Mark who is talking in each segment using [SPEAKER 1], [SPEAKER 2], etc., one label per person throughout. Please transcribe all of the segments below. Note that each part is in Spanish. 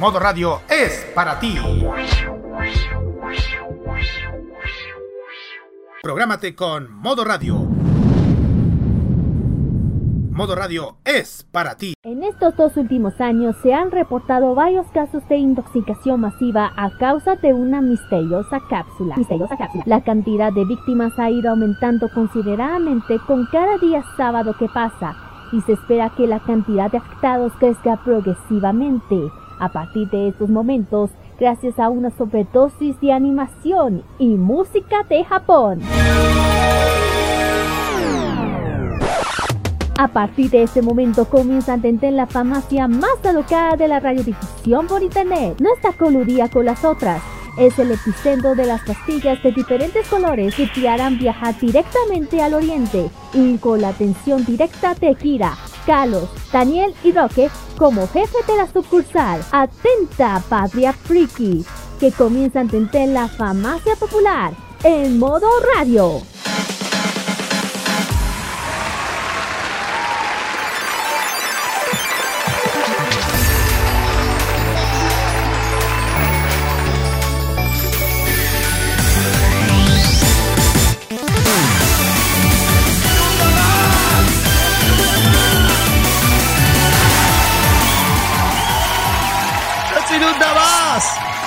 [SPEAKER 1] Modo Radio es para ti. Prográmate con Modo Radio. Modo Radio es para ti.
[SPEAKER 2] En estos dos últimos años se han reportado varios casos de intoxicación masiva a causa de una misteriosa cápsula. Misteriosa cápsula. La cantidad de víctimas ha ido aumentando considerablemente con cada día sábado que pasa y se espera que la cantidad de afectados crezca progresivamente. A partir de estos momentos, gracias a una sobredosis de animación y música de Japón. A partir de ese momento comienza a entender la farmacia más alocada de la radiodifusión por internet. No está coludida con las otras. Es el epicentro de las pastillas de diferentes colores que te harán viajar directamente al oriente y con la atención directa de Kira, Carlos, Daniel y Roque como jefe de la sucursal. Atenta, Patria Friki, que comienza a entender la farmacia popular en modo radio.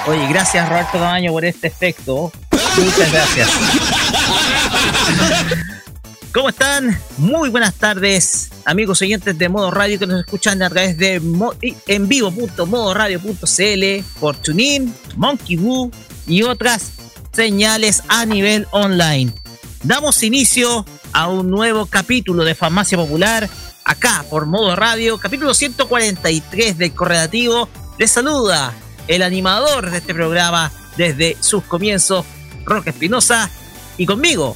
[SPEAKER 3] Oye, gracias Roberto Camaño por este efecto. Muchas gracias. ¿Cómo están? Muy buenas tardes, amigos oyentes de Modo Radio que nos escuchan a través de en vivo.modoradio.cl, por TuneIn, Monkey Boo y otras señales a nivel online. Damos inicio a un nuevo capítulo de Farmacia Popular acá por Modo Radio, capítulo 143 del Correlativo. Les saluda el animador de este programa desde sus comienzos, Roque Espinosa, y conmigo,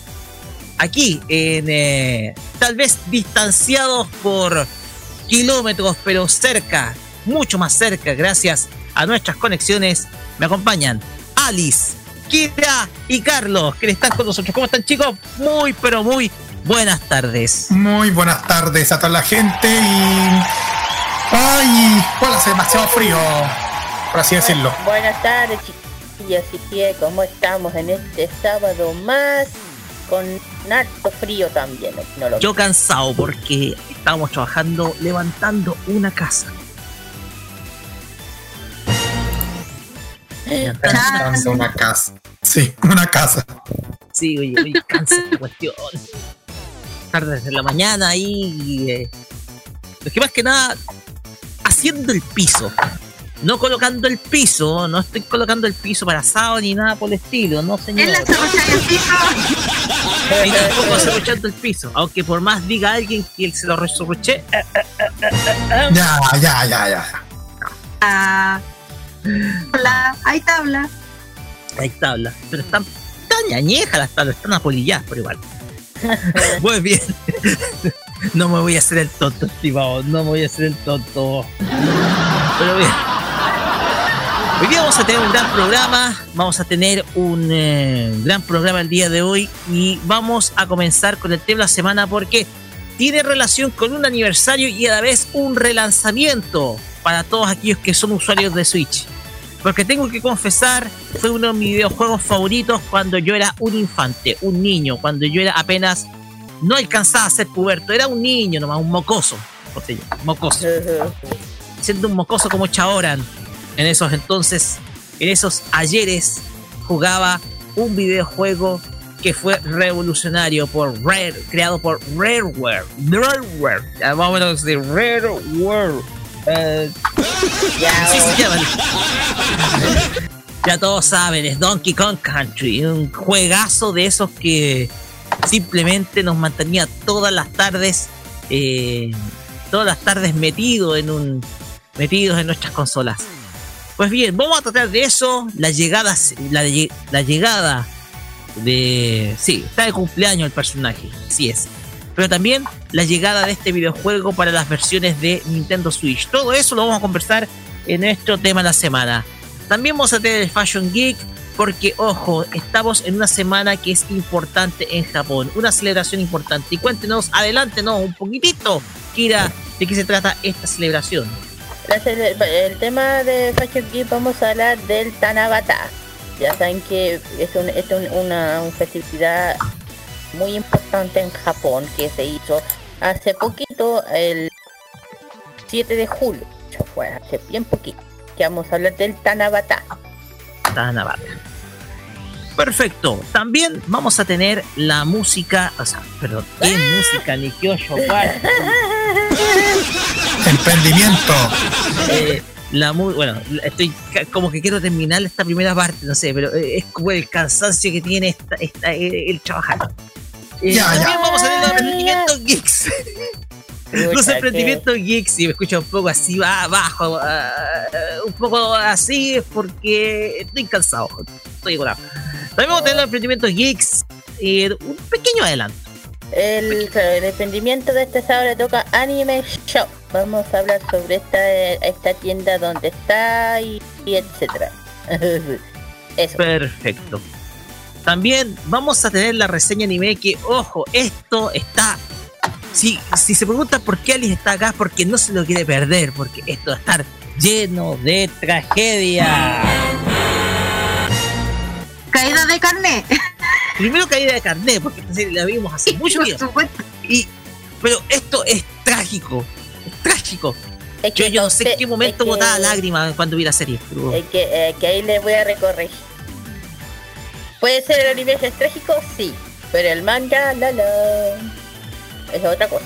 [SPEAKER 3] aquí, en eh, tal vez distanciados por kilómetros, pero cerca, mucho más cerca, gracias a nuestras conexiones, me acompañan Alice, Kira y Carlos, que están con nosotros. ¿Cómo están, chicos? Muy, pero muy buenas tardes.
[SPEAKER 1] Muy buenas tardes a toda la gente y. ¡Ay! Hola, hace demasiado frío por así decirlo.
[SPEAKER 4] Buenas tardes, chiquillos y que ¿cómo estamos en este sábado más? Con harto frío también.
[SPEAKER 3] Yo cansado porque estábamos trabajando levantando una casa.
[SPEAKER 1] Levantando una casa. Sí, una casa.
[SPEAKER 3] Sí, oye, oye cansa esta cuestión. Tarde desde la mañana ahí. Eh, lo que más que nada, haciendo el piso no colocando el piso, no estoy colocando el piso para asado ni nada por el estilo, no señor. Él
[SPEAKER 4] el piso.
[SPEAKER 3] Y tampoco cerruchando el piso, aunque por más diga alguien que él se lo resurruché. Eh, eh,
[SPEAKER 1] eh, ya, ya, ya, ya.
[SPEAKER 4] Ah, hola, hay tabla.
[SPEAKER 3] Hay tabla, pero están tan ñañejas las tablas, están apolilladas por igual. Muy bien. No me voy a hacer el tonto, estimado. No me voy a hacer el tonto. Pero bien. Hoy día vamos a tener un gran programa, vamos a tener un eh, gran programa el día de hoy y vamos a comenzar con el tema de la semana porque tiene relación con un aniversario y a la vez un relanzamiento para todos aquellos que son usuarios de Switch. Porque tengo que confesar, fue uno de mis videojuegos favoritos cuando yo era un infante, un niño, cuando yo era apenas, no alcanzaba a ser puberto, era un niño nomás, un mocoso, mocoso. Siendo un mocoso como Chaoran, en esos entonces, en esos ayeres, jugaba un videojuego que fue revolucionario por Rare, creado por Rareware. Rareware. Más o menos de Rareware. Ya, ya todos saben, es Donkey Kong Country, un juegazo de esos que simplemente nos mantenía todas las tardes, eh, todas las tardes metidos en un, metidos en nuestras consolas. Pues bien, vamos a tratar de eso, la llegada, la, la llegada de... Sí, está de cumpleaños el personaje, sí es. Pero también la llegada de este videojuego para las versiones de Nintendo Switch. Todo eso lo vamos a conversar en nuestro tema de la semana. También vamos a tener el Fashion Geek, porque ojo, estamos en una semana que es importante en Japón, una celebración importante. Y cuéntenos, adelántenos un poquitito, Kira, de qué se trata esta celebración.
[SPEAKER 4] El tema de Fashion Geek vamos a hablar del Tanabata. Ya saben que es, una, festividad muy importante en Japón que se hizo hace poquito, el 7 de julio. Fue hace bien poquito. Que vamos a hablar del Tanabata.
[SPEAKER 3] Tanabata. Perfecto. También vamos a tener la música, o sea, perdón, ¿qué música ni qué
[SPEAKER 1] Emprendimiento.
[SPEAKER 3] Eh, la muy, bueno, estoy como que quiero terminar esta primera parte, no sé, pero eh, es como el cansancio que tiene esta, esta eh, el trabajar. ya, también vamos a tener los emprendimientos geeks. los emprendimientos geeks, si me escucho un poco así va abajo, un poco así es porque estoy cansado, estoy curado. También vamos a tener los emprendimientos geeks, un pequeño adelanto.
[SPEAKER 4] El, el, de este sábado le toca Anime Shop. Vamos a hablar sobre esta, esta tienda donde está y, etcétera.
[SPEAKER 3] Eso. Perfecto. También vamos a tener la reseña anime que, ojo, esto está... Si, si se pregunta por qué Alice está acá, porque no se lo quiere perder, porque esto va a estar lleno de tragedia.
[SPEAKER 5] Caída de carne.
[SPEAKER 3] primero caída de carnet, porque la vimos hace mucho tiempo. Y, pero esto es trágico, es trágico. yo, yo no sé en qué momento botaba lágrimas cuando vi la serie.
[SPEAKER 4] Es que, que, ahí le voy a recorrer. ¿Puede ser el anime es trágico? Sí. Pero el manga, la la. Es otra cosa.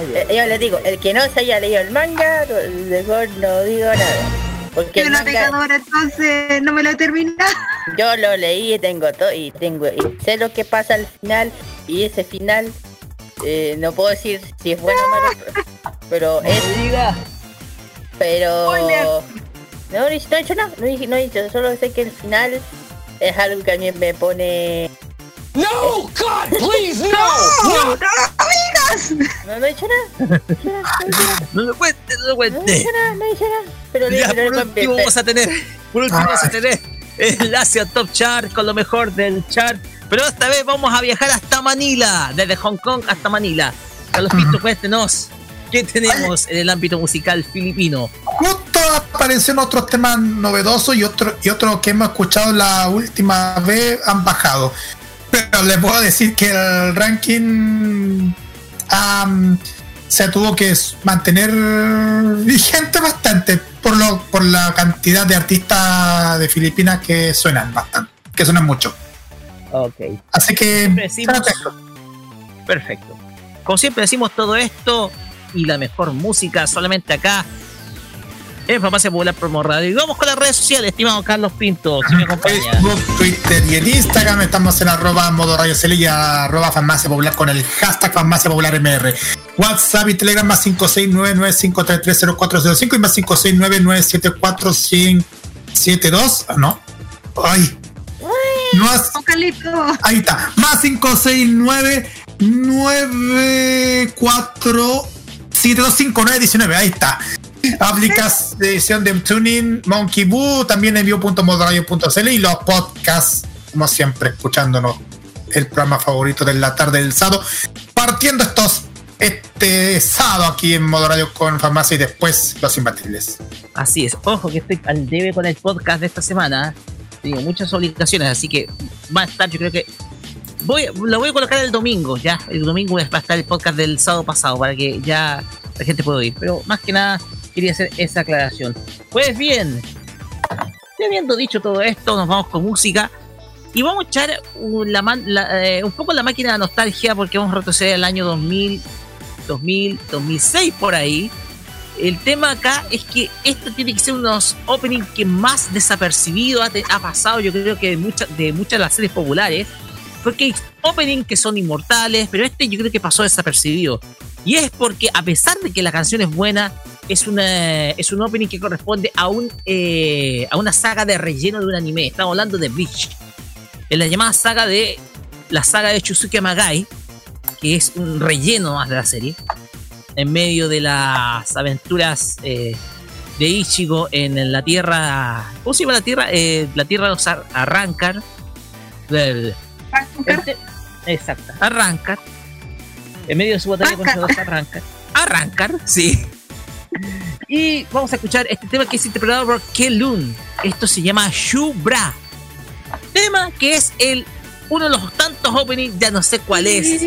[SPEAKER 4] Eh, yo les digo, el que no se haya leído el manga, mejor no digo nada.
[SPEAKER 5] Porque el manga, entonces no me lo he terminado.
[SPEAKER 4] Yo lo leí y tengo todo y tengo y sé lo que pasa al final y ese final eh, no puedo decir si es bueno o malo, pero es pero no, no he dicho nada, no, no he dicho, solo sé que el final es algo que a mí me pone
[SPEAKER 1] No, God, please, no. no, no,
[SPEAKER 4] amigas. No, no he dicho nada.
[SPEAKER 3] No lo cuente, no lo cuente.
[SPEAKER 4] No he nada, no he nada.
[SPEAKER 3] Pero ya, por último vamos a tener, por último vamos a tener el Asia Top Chart con lo mejor del chart. Pero esta vez vamos a viajar hasta Manila, desde Hong Kong hasta Manila. Carlos Pinto, cuéntenos, ¿qué tenemos en el ámbito musical filipino?
[SPEAKER 1] Justo aparecieron otros temas novedosos y otros y otros que hemos escuchado la última vez han bajado. Pero les puedo decir que el ranking se tuvo que mantener vigente bastante por lo por la cantidad de artistas de Filipinas que suenan bastante, que suenan mucho.
[SPEAKER 3] Ok.
[SPEAKER 1] Así que
[SPEAKER 3] perfecto. Como siempre decimos todo esto y la mejor música solamente acá en Farmacia Popular Promo Radio. Y vamos con las redes sociales, estimado Carlos Pinto, si me.
[SPEAKER 1] Facebook, Twitter y en Instagram estamos en arroba modo radio Celilla, arroba Farmacia Popular con el hashtag Farmacia Popular MR. WhatsApp y Telegram más 56995330405 y más 569974172. Ah, no. Ay.
[SPEAKER 5] No has...
[SPEAKER 1] Ahí está. Más 569 94 Ahí está. Aplicación de Tuning, Monkey Boo, también envío.modoradio.cl y los podcasts, como siempre, escuchándonos el programa favorito de la tarde del sábado, partiendo estos este sábado aquí en Modo Radio con Farmacia y después Los Imbatibles.
[SPEAKER 3] Así es, ojo que estoy al debe con el podcast de esta semana. Tengo muchas obligaciones, así que va a estar, yo creo que voy, lo voy a colocar el domingo, ya. El domingo va a estar el podcast del sábado pasado para que ya la gente pueda oír. Pero más que nada, quería hacer esa aclaración. Pues bien, ya habiendo dicho todo esto, nos vamos con música y vamos a echar un, eh, poco la máquina de nostalgia porque vamos a retroceder al año 2000, 2000, 2006 por ahí. El tema acá es que esto tiene que ser unos openings que más desapercibido ha, pasado, yo creo que de, muchas de muchas de las series populares. Porque hay openings que son inmortales, pero este yo creo que pasó desapercibido.
[SPEAKER 6] Y es porque a pesar de que la canción es buena, es, una, es un opening que corresponde a, un, eh, a una saga de relleno de un anime. Estamos hablando de Bleach. En la llamada saga de la saga de Chusuke Magai, que es un relleno más de la serie, en medio de las aventuras eh, de Ichigo en la tierra. ¿Cómo se llama la tierra? Eh, la tierra de los Arrancar. Exacto, Arrancar. En medio de su batalla contra los Arrancar. Arrancar, sí. Y vamos a escuchar este tema que es interpretado por Kelun. Esto se llama Shubra. Tema que es el uno de los tantos openings, ya no sé cuál es.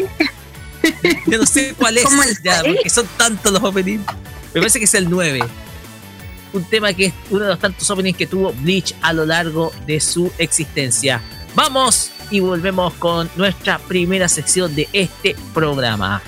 [SPEAKER 6] Ya no sé cuál es, ya, porque son tantos los openings. Me parece que es el 9. Un tema que es uno de los tantos openings que tuvo Bleach a lo largo de su existencia. Vamos y volvemos con nuestra primera sección de este programa.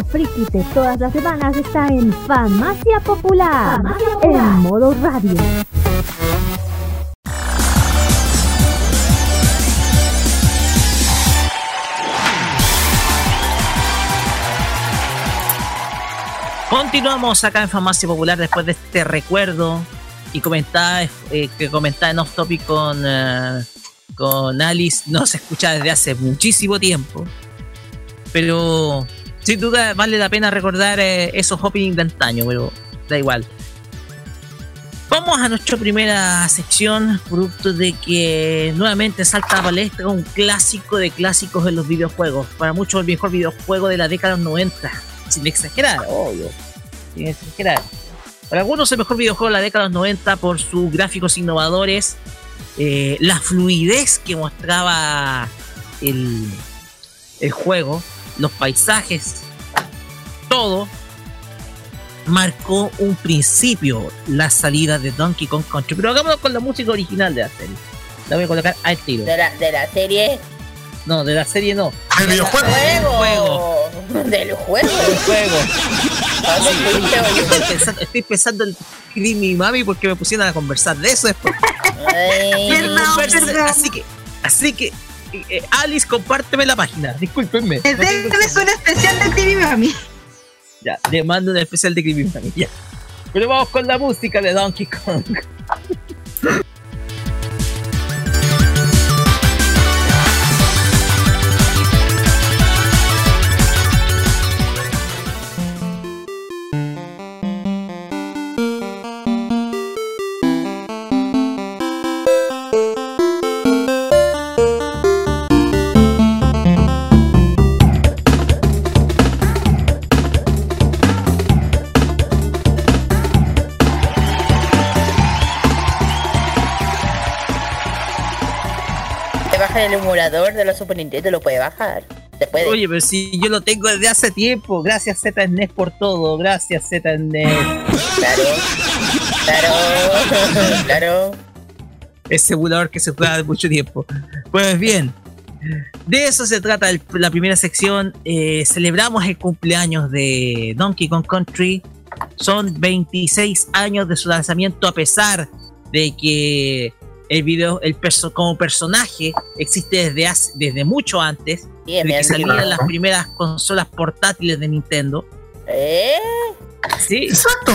[SPEAKER 2] Friki de todas las semanas está en Farmacia Popular, en modo radio.
[SPEAKER 3] Continuamos acá en Farmacia Popular después de este recuerdo y comentaba eh, que comentaba en off topic con, eh, con Alice, no se escucha desde hace muchísimo tiempo. Pero sin duda vale la pena recordar eh, esos openings de antaño, pero da igual. Vamos a nuestra primera sección, producto de que nuevamente salta a palestra un clásico de clásicos en los videojuegos. Para muchos el mejor videojuego de la década de los 90, sin exagerar, obvio, sin exagerar. Para algunos el mejor videojuego de la década de los 90 por sus gráficos innovadores, eh, la fluidez que mostraba el, el juego, los paisajes, todo marcó un principio la salida de Donkey Kong Country. Pero hagámoslo con la música original de la serie. La voy a colocar al tiro.
[SPEAKER 4] De la, de la serie.
[SPEAKER 3] No, de la serie no.
[SPEAKER 1] ¿Del videojuego?
[SPEAKER 4] ¡Juego! Del juego.
[SPEAKER 3] Del juego. estoy, pensando, estoy pensando en Creamy Mami porque me pusieron a conversar de eso después. Así que, así que eh, Alice, compárteme la página. Discúlpenme.
[SPEAKER 5] Es un especial de TV Mami.
[SPEAKER 3] Ya, le mando un especial de Creepy Mami. Ya. Pero vamos con la música de Donkey Kong.
[SPEAKER 4] El emulador de la Super Nintendo, lo puede bajar. Se puede.
[SPEAKER 3] Oye, pero si yo lo tengo desde hace tiempo. Gracias ZNES por todo. Gracias ZNES.
[SPEAKER 4] Claro. Claro. claro.
[SPEAKER 3] Ese emulador que se juega de mucho tiempo. Pues bien. De eso se trata la primera sección. Eh, celebramos el cumpleaños de Donkey Kong Country. Son 26 años de su lanzamiento a pesar de que el video, el perso como personaje existe desde desde mucho antes, de que salían las primeras consolas portátiles de Nintendo.
[SPEAKER 4] ¿Eh?
[SPEAKER 3] Sí,
[SPEAKER 1] exacto.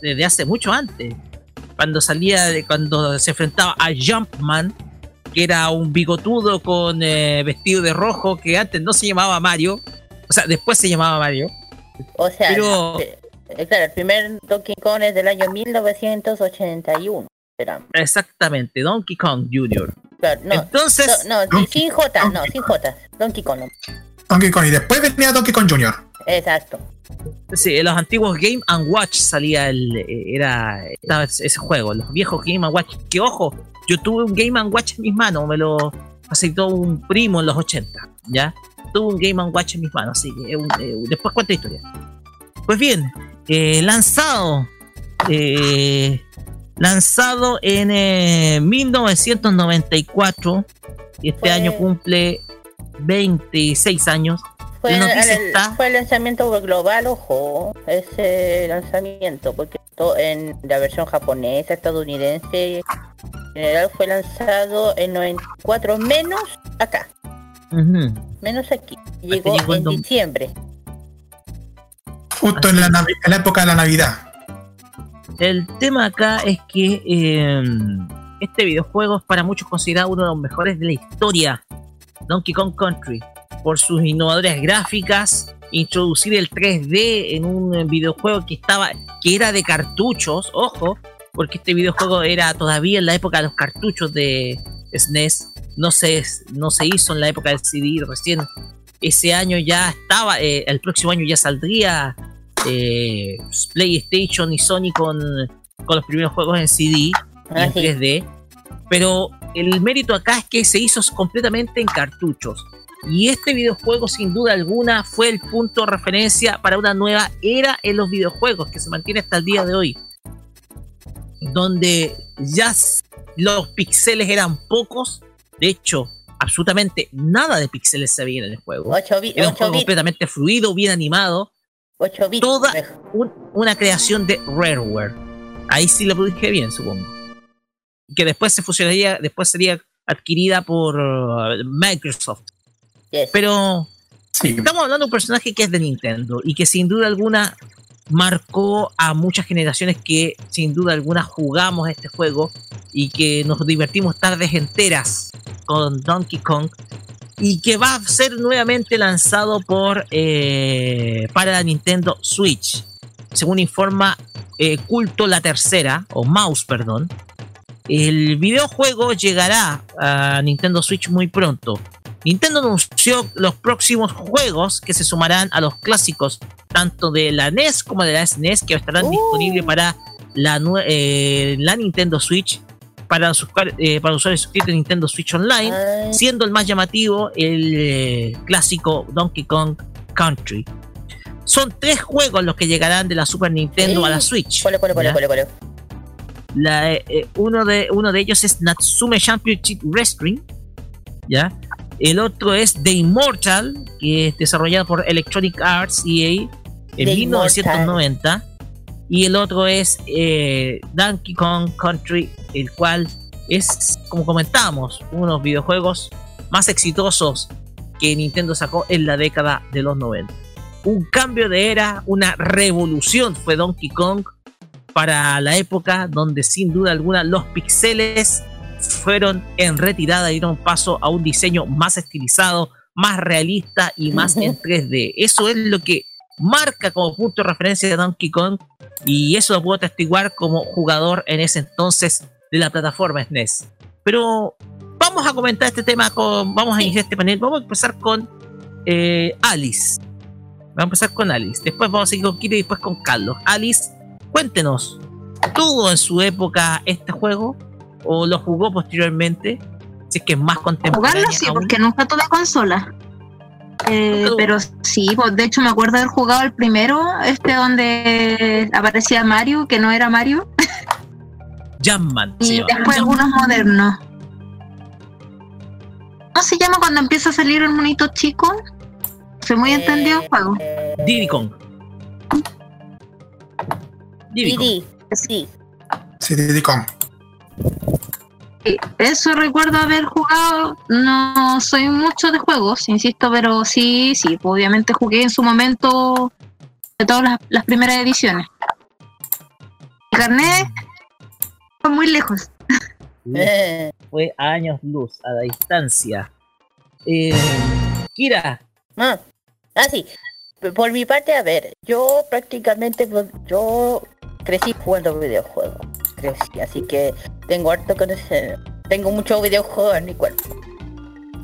[SPEAKER 3] desde hace mucho antes. Cuando salía, de, cuando se enfrentaba a Jumpman, que era un bigotudo con eh, vestido de rojo, que antes no se llamaba Mario, o sea, después se llamaba Mario.
[SPEAKER 4] O sea, Pero, eh, claro, el primer Donkey Kong es del año 1981.
[SPEAKER 3] Exactamente, Donkey Kong Jr.
[SPEAKER 4] no, Entonces. No, sin J, no, sin J. Donkey Kong.
[SPEAKER 1] Donkey Kong, y después venía Donkey Kong Jr.
[SPEAKER 4] Exacto.
[SPEAKER 3] Sí, en los antiguos Game and Watch salía el. Era. ese juego, los viejos Game and Watch. Que ojo, yo tuve un Game and Watch en mis manos, me lo aceptó un primo en los 80, ¿ya? Tuve un Game and Watch en mis manos, así que eh, después cuenta historia. Pues bien, eh, lanzado eh, lanzado en 1994 eh, y este año cumple 26 años.
[SPEAKER 4] Fue, el, fue el lanzamiento global, ojo, ese lanzamiento, porque en la versión japonesa, estadounidense, en general fue lanzado en 94 menos acá. Menos aquí. Llegó, en diciembre.
[SPEAKER 1] Justo en la, en la época de la Navidad.
[SPEAKER 3] El tema acá es que em, este videojuego es para muchos considerado uno de los mejores de la historia. Donkey Kong Country. Por sus innovadoras gráficas, introducir el 3D en un videojuego que estaba, que era de cartuchos, ojo, porque este videojuego era todavía en la época de los cartuchos de SNES. E no se, no se hizo en la época del CD recién. Ese año ya estaba, eh, el próximo año ya saldría eh, PlayStation y Sony con, con, los primeros juegos en CD en 3D. Pero el mérito acá es que se hizo completamente en cartuchos. Y este videojuego, sin duda alguna, fue el punto de referencia para una nueva era en los videojuegos que se mantiene hasta el día de hoy. Donde ya los pixeles eran pocos. De hecho, absolutamente nada de píxeles se veía en el juego.
[SPEAKER 4] 8 bits,
[SPEAKER 3] Era un
[SPEAKER 4] 8
[SPEAKER 3] juego completamente fluido, bien animado,
[SPEAKER 4] 8 bits.
[SPEAKER 3] toda- un- una creación de Rareware. Ahí sí lo dije bien, supongo. Que después se fusionaría, después sería adquirida por uh, Microsoft.
[SPEAKER 4] Yes.
[SPEAKER 3] Pero
[SPEAKER 1] Sí.
[SPEAKER 3] estamos hablando de un personaje que es de Nintendo y que sin duda alguna marcó a muchas generaciones que sin duda alguna jugamos este juego y que nos divertimos tardes enteras con Donkey Kong y que va a ser nuevamente lanzado por eh, para la Nintendo Switch según informa eh, Culto la Tercera o Mouse perdón el videojuego llegará a Nintendo Switch muy pronto Nintendo anunció los próximos juegos que se sumarán a los clásicos tanto de la NES como de la SNES que estarán
[SPEAKER 4] Uh.
[SPEAKER 3] disponibles para la, eh, la Nintendo Switch para, eh, para usuarios suscritos de Nintendo Switch Online,
[SPEAKER 4] Ay,
[SPEAKER 3] siendo el más llamativo el eh, clásico Donkey Kong Country. Son tres juegos los que llegarán de la Super Nintendo a la Switch. Eh, uno, de, uno de ellos es Natsume Championship Wrestling. ¿Ya? El otro es The Immortal, que es desarrollado por Electronic Arts EA en
[SPEAKER 4] The
[SPEAKER 3] 1990. Y el otro es eh, Donkey Kong Country, el cual es, como comentábamos, uno de los videojuegos más exitosos que Nintendo sacó en la década de los 90. Un cambio de era, una revolución fue Donkey Kong para la época donde sin duda alguna los pixeles fueron en retirada y dieron paso a un diseño más estilizado, más realista y más en 3D. Eso es lo que marca como punto de referencia de Donkey Kong y eso lo puedo atestiguar como jugador en ese entonces de la plataforma SNES. Pero vamos a comentar este tema con, vamos a iniciar este panel, vamos a empezar con eh, Alice. Vamos a empezar con Alice, después vamos a seguir con Kira y después con Carlos. Alice, cuéntenos, ¿tuvo en su época este juego o lo jugó posteriormente? Si es que es más contemporáneo.
[SPEAKER 5] Jugarlo sí, porque nunca tuve consola. Eh, pero sí, pues, de hecho me acuerdo haber jugado el primero, este donde aparecía Mario, que no era Mario,
[SPEAKER 3] Jamman.
[SPEAKER 5] y después
[SPEAKER 3] Jamman.
[SPEAKER 5] algunos modernos. ¿Cómo se llama cuando empieza a salir el monito chico? Soy muy entendido el juego.
[SPEAKER 4] Eh,
[SPEAKER 3] Diddy Kong. Diddy
[SPEAKER 4] sí.
[SPEAKER 1] Sí, Diddy Kong.
[SPEAKER 5] Eso recuerdo haber jugado. No soy mucho de juegos, insisto, pero sí, sí, pues, obviamente jugué en su momento de todas las, las primeras ediciones. El carnet fue muy lejos.
[SPEAKER 4] Eh,
[SPEAKER 3] Fue a años luz, a la distancia. Eh, Kira,
[SPEAKER 4] ah, ah, sí. Por mi parte, a ver, yo prácticamente, yo crecí jugando videojuegos. Crecí, así que tengo harto conocer. Tengo muchos videojuegos en mi cuerpo.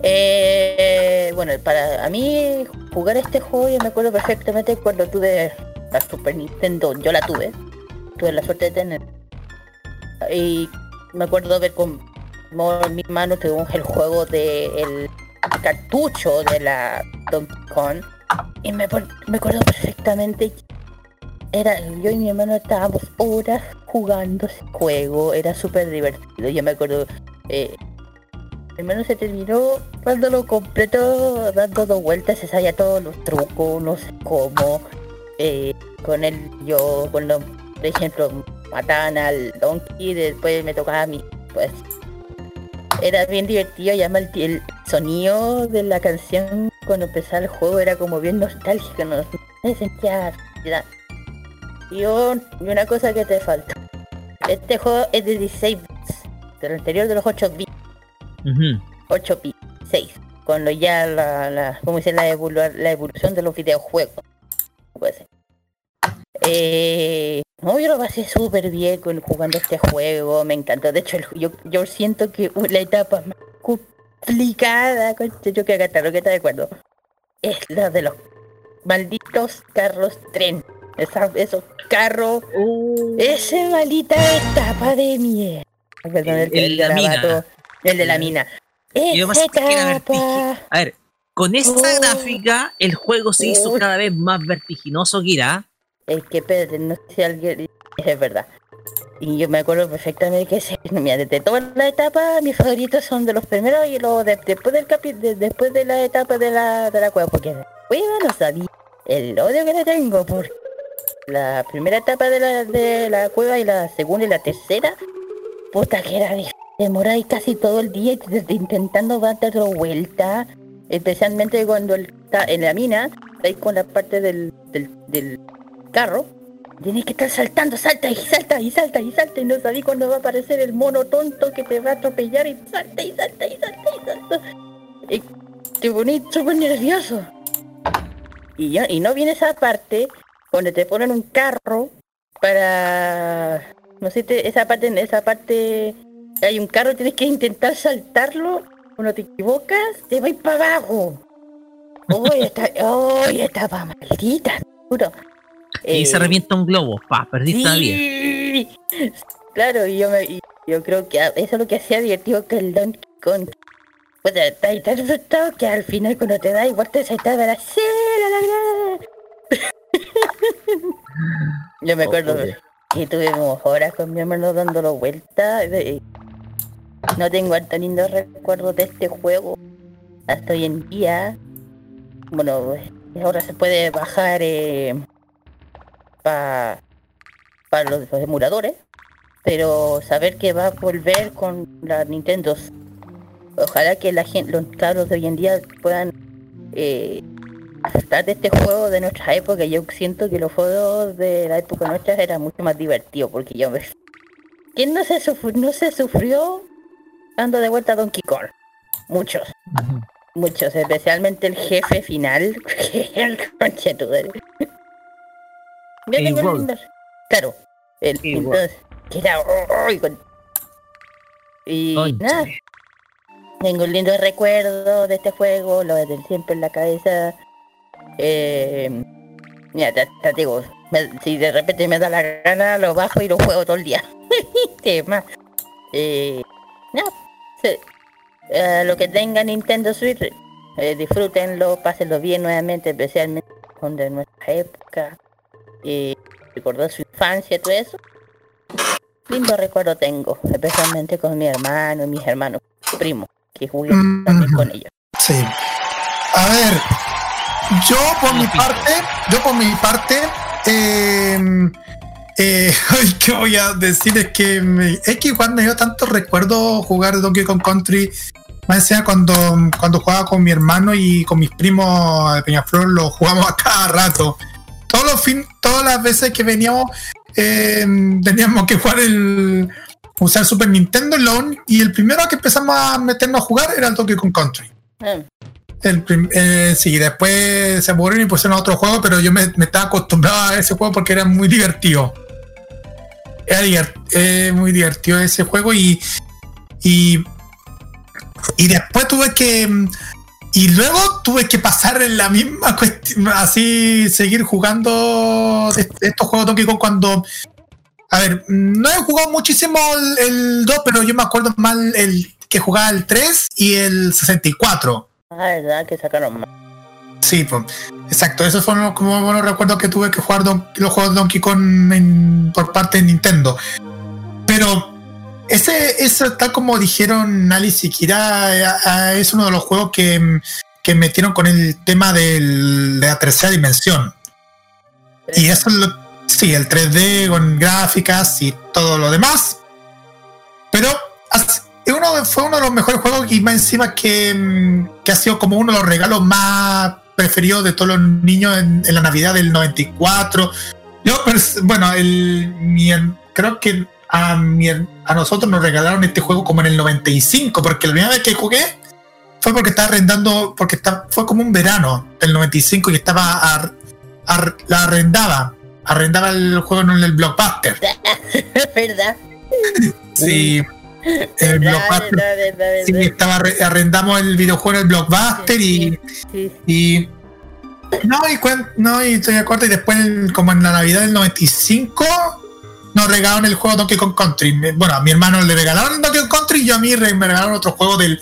[SPEAKER 4] Eh, bueno, para a mí jugar este juego yo me acuerdo perfectamente cuando tuve la Super Nintendo, yo la tuve, tuve la suerte de tener. Y me acuerdo ver con mi mano tuvimos el juego de el cartucho de la Donkey Kong y me, me acuerdo perfectamente era yo y mi hermano estábamos horas jugando ese juego era súper divertido yo me acuerdo eh, mi hermano se terminó cuando lo completo dando dos vueltas se sabía todos los trucos no sé cómo eh, con él yo cuando por ejemplo mataban al donkey después me tocaba a mí pues era bien divertido y además el, sonido de la canción cuando empezaba el juego era como bien nostálgico, no me sentía felicidad. Y, un- y una cosa que te falta. Este juego es de 16 bits, del anterior de los 8 bits,
[SPEAKER 3] ujú,
[SPEAKER 4] 8 bits, 6, cuando ya la, la como dice la, evolu- la evolución de los videojuegos. Puede ser. Eh, no, yo lo pasé súper bien con, jugando este juego, me encantó. De hecho, el- yo, yo siento que la etapa más complicada, yo que acá lo que está de acuerdo, es la de los malditos carros tren. Esa- esos carros, esa maldita etapa de mierda. Perdón,
[SPEAKER 3] El- el de la mina.
[SPEAKER 4] El de la mina.
[SPEAKER 3] Y lo más que
[SPEAKER 4] etapa.
[SPEAKER 3] A ver, con esta
[SPEAKER 4] Oh.
[SPEAKER 3] gráfica, el juego se hizo cada vez más vertiginoso, Kira.
[SPEAKER 4] Es que Pedro, no sé si alguien es verdad. Y yo me acuerdo perfectamente que se, mira, desde todas las etapas, mis favoritos son de los primeros y luego de- después del capi, de- después de la etapa de la, de la cueva, porque la cueva no sabía el odio que le tengo por la primera etapa de la, de la cueva y la segunda y la tercera, puta que era demoráis casi todo el día int- intentando darlo vuelta, especialmente cuando está en la mina, estáis con la parte del, del, del carro, Tienes que estar saltando, salta y salta y salta y salta y no sabes cuándo va a aparecer el mono tonto que te va a atropellar y salta y salta y salta y salta. Y te pones súper nervioso. Y, ya, y no viene esa parte donde te ponen un carro para... No sé, te- esa parte, en esa parte hay un carro, tienes que intentar saltarlo. Cuando te equivocas, te vas para abajo. Uy, esta, uy, estaba maldita, juro.
[SPEAKER 3] Y se
[SPEAKER 4] Eh,
[SPEAKER 3] revienta un globo, pa, perdiste la vida.
[SPEAKER 4] Claro, y yo, me, y yo creo que eso es lo que hacía divertido que el Donkey Kong. Pues está tan asustado que al final cuando te da igual te saltaba la sí, la, la, la". Yo me acuerdo
[SPEAKER 3] Joder.
[SPEAKER 4] que tuvimos horas con mi hermano dándolo vuelta. No tengo tan lindos recuerdos de este juego hasta hoy en día. Bueno, ahora se puede bajar eh, para para los, los emuladores, pero saber que va a volver con la Nintendo. Ojalá que la gente, los cabros de hoy en día puedan eh, disfrutar de este juego de nuestra época. Yo siento que los juegos de la época nuestra eran mucho más divertidos, porque yo me... ¿Quién no se, sufrió, no se sufrió dando de vuelta a Donkey Kong? Muchos. Muchos, especialmente el jefe final, que el
[SPEAKER 3] El
[SPEAKER 4] tengo Claro, el, entonces, que era... ¡ay! con- Y nada, tengo un lindo recuerdo de este juego, lo de siempre en la cabeza. Eh, mira, te, te digo, me- si de repente me da la gana, lo bajo y lo juego todo el día. Tema. Eh, no, sí. Eh, lo que tenga Nintendo Switch, eh, disfrútenlo, pásenlo bien nuevamente, especialmente con de nuestra época. Y recordar su infancia, todo eso. Lindo recuerdo tengo, especialmente con mi hermano y mis hermanos, primos, que jugué
[SPEAKER 1] Mm.
[SPEAKER 4] también con ellos.
[SPEAKER 1] Sí. A ver, yo por mi parte, yo por mi parte, eh, eh, ¿qué voy a decir? Es que me, es que igual me dio tanto recuerdo jugar Donkey Kong Country. Más encima cuando, cuando jugaba con mi hermano y con mis primos de Peñaflor, lo jugamos a cada rato. Todos los fin, todas las veces que veníamos, eh, teníamos que jugar el usar Super Nintendo y, lo un- y el primero que empezamos a meternos a jugar era el Donkey Kong Country.
[SPEAKER 4] Ah,
[SPEAKER 1] El eh, sí, después se aburrieron y pusieron otro juego, pero yo me, estaba acostumbrado a ese juego porque era muy divertido. Era eh, muy divertido ese juego y, y, y después tuve que... Y luego tuve que pasar en la misma cuestión, así seguir jugando est- estos juegos Donkey Kong cuando... A ver, no he jugado muchísimo el, el 2, pero yo me acuerdo mal el que jugaba el 3 y el 64.
[SPEAKER 4] Ah, verdad que sacaron más.
[SPEAKER 1] Sí, pues, exacto. Esos fueron como buenos recuerdos que tuve que jugar don- los juegos de Donkey Kong en- por parte de Nintendo. Pero ese, eso, tal como dijeron Alice y Kira, eh, es uno de los juegos que, que metieron con el tema del- de la tercera dimensión. Y eso es lo, sí, el 3D con gráficas y todo lo demás. Pero as- es uno, fue uno de los mejores juegos y más encima que, mm, que ha sido como uno de los regalos más preferidos de todos los niños en, en la Navidad del 94. Yo, pers- bueno, el, mi creo que a, mi a nosotros nos regalaron este juego como en el 95, porque la primera vez que jugué fue porque estaba arrendando, porque está, fue como un verano del 95 y estaba ar- ar- la arrendaba, arrendaba el juego en el Blockbuster.
[SPEAKER 4] ¿Verdad?
[SPEAKER 1] Sí, el estaba arre- arrendamos el videojuego en el Blockbuster y,
[SPEAKER 4] Sí,
[SPEAKER 1] y no, y cuen- no, y estoy de acuerdo, y después en- como en la Navidad del 95 nos regalaron el juego Donkey Kong Country. Bueno, a mi hermano le regalaron Donkey Kong Country y yo a mí me regalaron otro juego del,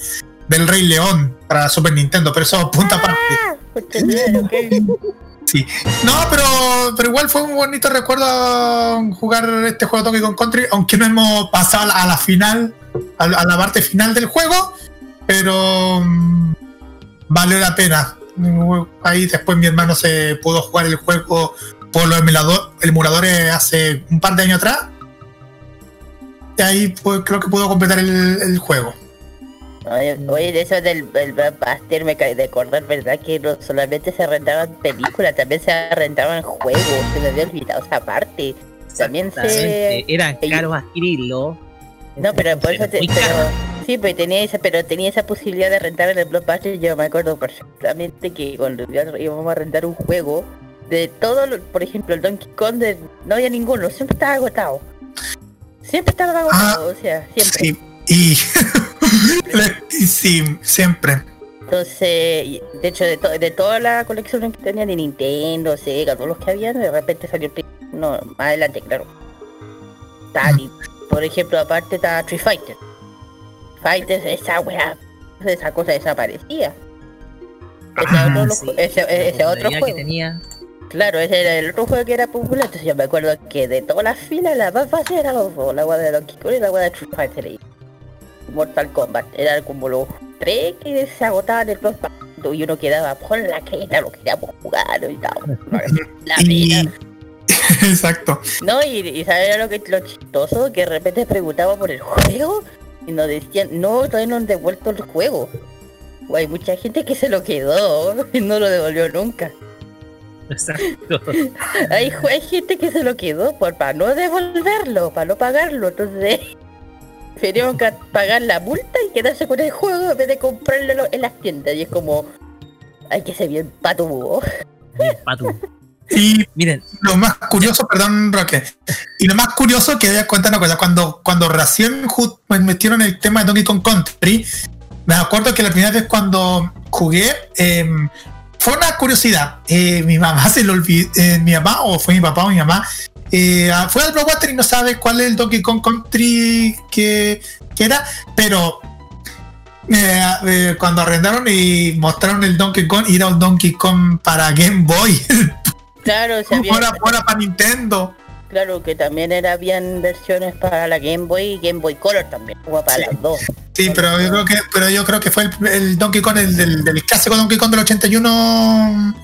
[SPEAKER 1] del Rey León para Super Nintendo, pero eso punta aparte.
[SPEAKER 4] Ok.
[SPEAKER 1] Sí. No, pero, pero igual fue un bonito recuerdo jugar este juego Donkey Kong Country, aunque no hemos pasado a la, final, a la, a la parte final del juego, pero mm, valió la pena. Ahí después mi hermano se pudo jugar el juego por los emulador- emuladores hace un par de años atrás. Y ahí pues, creo que pudo completar el, el juego.
[SPEAKER 4] Oye, oye, de eso del el Blockbuster me cae de acordar, ¿verdad? Que no solamente se rentaban películas, también se rentaban juegos. Se me había olvidado esa parte. También se...
[SPEAKER 3] Era caro adquirirlo.
[SPEAKER 4] No, pero por eso te, pero, sí, pues tenía esa, pero tenía esa posibilidad de rentar en el Blockbuster. Yo me acuerdo perfectamente que cuando íbamos a rentar un juego, de todo, lo- por ejemplo, el Donkey Kong, de- no había ninguno, siempre estaba agotado. Siempre estaba agotado, o sea, siempre.
[SPEAKER 1] Sí, y sí, siempre.
[SPEAKER 4] Entonces, de hecho, de, to- de toda la colección que tenía de Nintendo, Sega, todos los que habían, de repente salió el No, más adelante, claro. Tal, por ejemplo, aparte está Street Fighter. Fighter, esa weá, esa cosa desaparecía. Ese
[SPEAKER 1] Ah,
[SPEAKER 4] otro, lo-
[SPEAKER 3] Sí,
[SPEAKER 4] ese,
[SPEAKER 3] la
[SPEAKER 4] ese otro
[SPEAKER 3] popularidad que
[SPEAKER 4] juego.
[SPEAKER 3] tenía.
[SPEAKER 4] Claro, ese era el otro juego que era popular. Entonces yo me acuerdo que de todas las filas, la más fácil era los dos, la weá de Donkey Kong y la weá de Street Fighter y Mortal Kombat. Eran como los tres que se agotaban el plus y uno quedaba por la creta, lo queríamos jugar y tal. La pena.
[SPEAKER 1] exacto.
[SPEAKER 4] No, y, y ¿sabes lo que lo chistoso? Que de repente preguntaba por el juego y nos decían, no, todavía no han devuelto el juego. O hay mucha gente que se lo quedó y no lo devolvió nunca.
[SPEAKER 3] Exacto.
[SPEAKER 4] Hay, hay gente que se lo quedó por para no devolverlo, para no pagarlo, entonces prefirieron ca- pagar la multa y quedarse con el juego en vez de comprarlo en las tiendas. Y es como, hay que ser bien patudo.
[SPEAKER 3] Bien, Patu.
[SPEAKER 1] Y
[SPEAKER 3] Miren,
[SPEAKER 1] lo más curioso, perdón, Roque, y lo más curioso que voy a contar una cosa, cuando, cuando recién me metieron el tema de Donkey Kong Country, me acuerdo que la primera vez cuando jugué, em, fue una curiosidad. Eh, mi mamá se lo olvidó, mi mamá, o fue mi papá o mi mamá, eh, fue al Blockbuster y no sabe cuál es el Donkey Kong Country que, que era, pero eh, eh, cuando arrendaron y mostraron el Donkey Kong, y era un Donkey Kong para Game Boy.
[SPEAKER 4] Claro, se había-
[SPEAKER 1] Fuera, fuera para Nintendo.
[SPEAKER 4] claro que también era, habían versiones para la Game Boy y Game Boy Color también, o para
[SPEAKER 1] Sí.
[SPEAKER 4] las dos.
[SPEAKER 1] Sí, pero yo creo que, pero yo creo que fue el, el Donkey Kong, el del, del clásico Donkey Kong del 81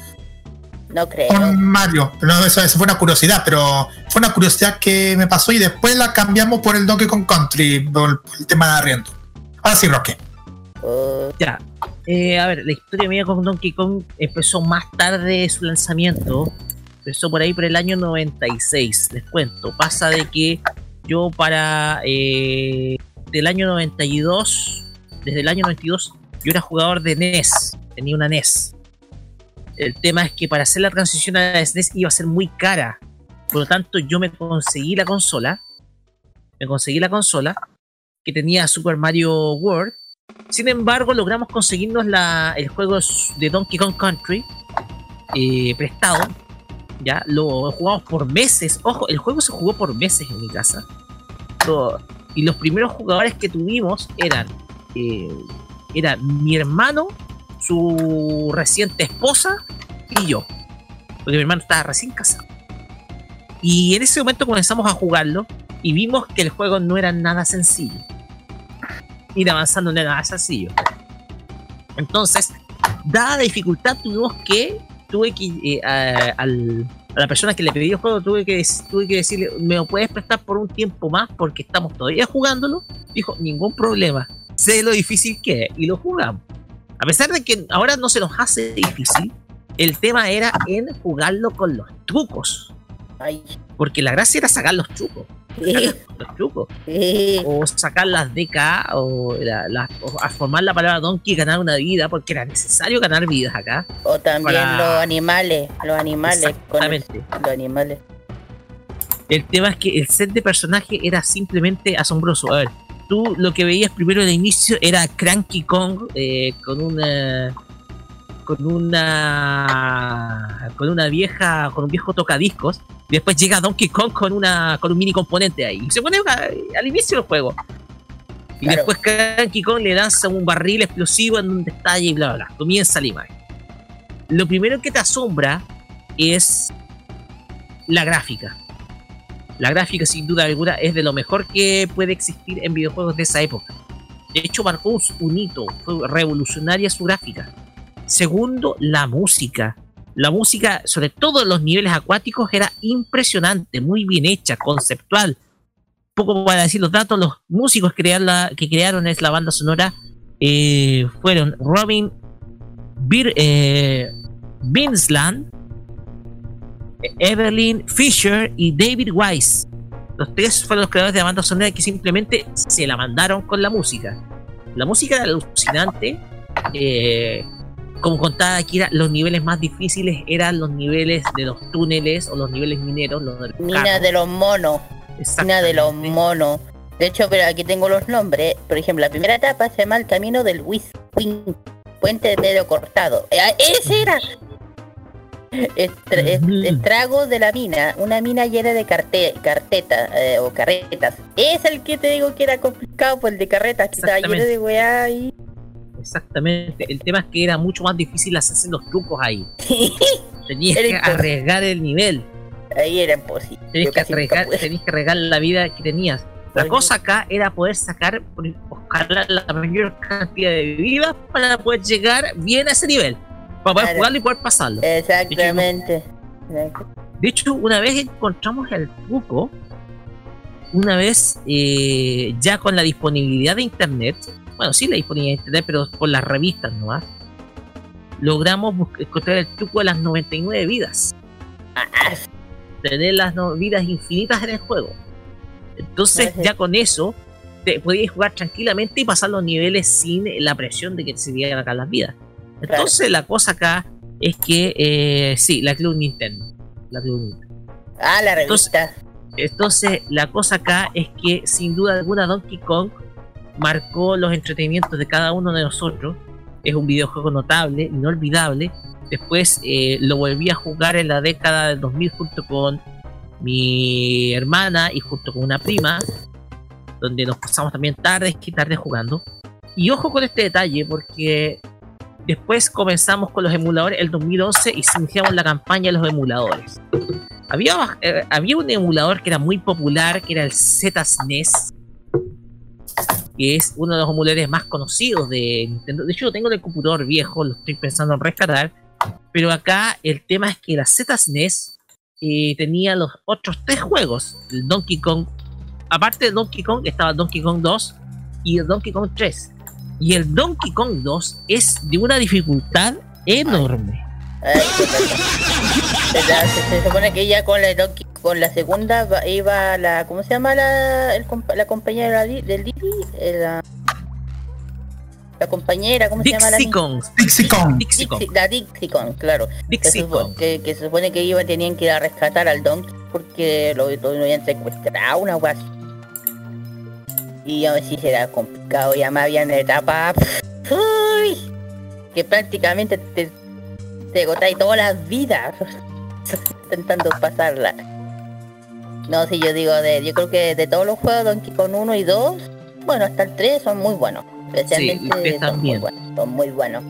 [SPEAKER 4] No creo.
[SPEAKER 1] con Mario. No, eso, eso fue una curiosidad, pero fue una curiosidad que me pasó y después la cambiamos por el Donkey Kong Country, por, por el tema de arriendo. Ahora sí, Roque.
[SPEAKER 4] Oh,
[SPEAKER 3] ya. Eh, a ver, la historia mía con Donkey Kong empezó más tarde de su lanzamiento. Empezó por ahí por el año 96. Les cuento. Pasa de que yo para eh, del año 92, desde el año 92, yo era jugador de NES. Tenía una NES. El tema es que para hacer la transición a SNES iba a ser muy cara. Por lo tanto, yo me conseguí la consola. Me conseguí la consola que tenía Super Mario World. Sin embargo, logramos conseguirnos el juego de Donkey Kong Country eh, prestado. Ya lo jugamos por meses. Ojo, el juego se jugó por meses en mi casa. Y los primeros jugadores que tuvimos eran, eh, era mi hermano, su reciente esposa y yo. Porque mi hermano estaba recién casado. Y en ese momento comenzamos a jugarlo y vimos que el juego no era nada sencillo. Ir avanzando no era nada sencillo. Entonces, dada la dificultad, tuvimos que, tuve que, eh, a, a la persona que le pedí el juego, tuve que, tuve que decirle, ¿me lo puedes prestar por un tiempo más? Porque estamos todavía jugándolo. Dijo, ningún problema. Sé lo difícil que es. Y lo jugamos. A pesar de que ahora no se nos hace difícil, el tema era en jugarlo con los trucos.
[SPEAKER 4] ay.
[SPEAKER 3] Porque la gracia era sacar los trucos. Los trucos. O sacar las DK o, la- la- o a formar la palabra donkey y ganar una vida, porque era necesario ganar vidas acá.
[SPEAKER 4] O también
[SPEAKER 3] Para-
[SPEAKER 4] los animales, los animales, con
[SPEAKER 3] Exactamente.
[SPEAKER 4] los animales.
[SPEAKER 3] El tema es que el set de personaje era simplemente asombroso. A ver, tú lo que veías primero de inicio era Cranky Kong eh, con una. con una. con una vieja. con un viejo tocadiscos. Y después llega Donkey Kong con una. con un mini componente ahí. Y se pone a- al inicio del juego. Y
[SPEAKER 4] Claro.
[SPEAKER 3] después Cranky Kong le lanza un barril explosivo en un detalle y bla bla bla. Comienza la imagen. Lo primero que te asombra es la gráfica. La gráfica, sin duda alguna, es de lo mejor que puede existir en videojuegos de esa época. De hecho, marcó un hito, fue revolucionaria su gráfica. Segundo, la música. La música, sobre todo en los niveles acuáticos, era impresionante, muy bien hecha, conceptual. Poco para decir los datos, los músicos que crearon, es la banda sonora eh, fueron Robin Bir, eh, Evelyn Fisher y David Wise. Los tres fueron los creadores de la banda sonora que simplemente se la mandaron con la música. La música era alucinante. Eh, como contaba aquí, los niveles más difíciles eran los niveles de los túneles o los niveles mineros. Los del
[SPEAKER 4] Mina de los monos. Mina de los monos. De hecho, pero aquí tengo los nombres. Por ejemplo, la primera etapa se llama el camino del Wiswing. Puente de medio cortado. Eh, ¡Ese era! Estra- est-
[SPEAKER 3] Ujú.
[SPEAKER 4] estragos de la mina. Una mina llena de carte cartetas eh, o carretas. Es el que te digo que era complicado, pues el de carretas. Que estaba lleno de weá y...
[SPEAKER 3] Exactamente. El tema es que era mucho más difícil hacerse los trucos ahí. Tenías que arriesgar el nivel.
[SPEAKER 4] Ahí era imposible.
[SPEAKER 3] Tenías que arriesgar,
[SPEAKER 4] pude.
[SPEAKER 3] tenías que arriesgar la vida que tenías. La
[SPEAKER 4] Oye.
[SPEAKER 3] cosa acá era poder sacar, buscar la mayor cantidad de vidas para poder llegar bien a ese nivel. Para poder
[SPEAKER 4] Claro.
[SPEAKER 3] jugarlo y poder pasarlo.
[SPEAKER 4] Exactamente.
[SPEAKER 3] De hecho, una vez encontramos el truco, una vez eh, ya con la disponibilidad de internet, bueno, sí la disponibilidad de internet, pero por las revistas nomás, logramos encontrar el truco de las 99 vidas.
[SPEAKER 4] Ah,
[SPEAKER 3] Tener las no- vidas infinitas en el juego. Entonces,
[SPEAKER 4] Ajá.
[SPEAKER 3] ya con eso, te podías jugar tranquilamente y pasar los niveles sin la presión de que se iban acá las vidas. Entonces, la cosa acá es que, eh, sí, la Club Nintendo. La Club Nintendo.
[SPEAKER 4] Ah, la
[SPEAKER 3] Entonces-
[SPEAKER 4] revista.
[SPEAKER 3] Entonces, la cosa acá es que sin duda alguna Donkey Kong marcó los entretenimientos de cada uno de nosotros. Es un videojuego notable, inolvidable. Después eh, lo volví a jugar en la década del 2000 junto con mi hermana y junto con una prima, donde nos pasamos también tardes y tardes jugando. Y ojo con este detalle, porque después comenzamos con los emuladores el 2011 y iniciamos la campaña de los emuladores. Había, eh, había un emulador que era muy popular, que era el ZSNES, que es uno de los emuladores más conocidos de Nintendo. De hecho, lo tengo en el computador viejo, lo estoy pensando en rescatar. Pero acá el tema es que la ZSNES eh, tenía los otros tres juegos: el Donkey Kong. Aparte del Donkey Kong, estaba Donkey Kong 2 y el Donkey Kong 3. Y el Donkey Kong 2 es de una dificultad enorme.
[SPEAKER 4] Ay, se, se supone que ya con la Donkey- con la segunda iba la ¿cómo se llama la el la compañera del Didi? Eh, La, la compañera, ¿cómo se llama la?
[SPEAKER 3] Kong.
[SPEAKER 7] Dixie Kong.
[SPEAKER 3] Dixie Kong.
[SPEAKER 4] Dixie- la Dixie Kong, claro. Que
[SPEAKER 3] Dixie Kong.
[SPEAKER 4] que, que se supone que iba tenían que ir a rescatar al Donkey porque lo, lo habían secuestrado una guas. Y a ver si será complicado, ya me habían etapa uy, que prácticamente te, te agotáis todas las vidas intentando pasarla. No, si yo digo de, yo creo que de todos los juegos Donkey Kong 1 y 2, bueno hasta el 3 son muy buenos. Especialmente
[SPEAKER 3] el 3
[SPEAKER 4] son muy buenos. Son muy buenos.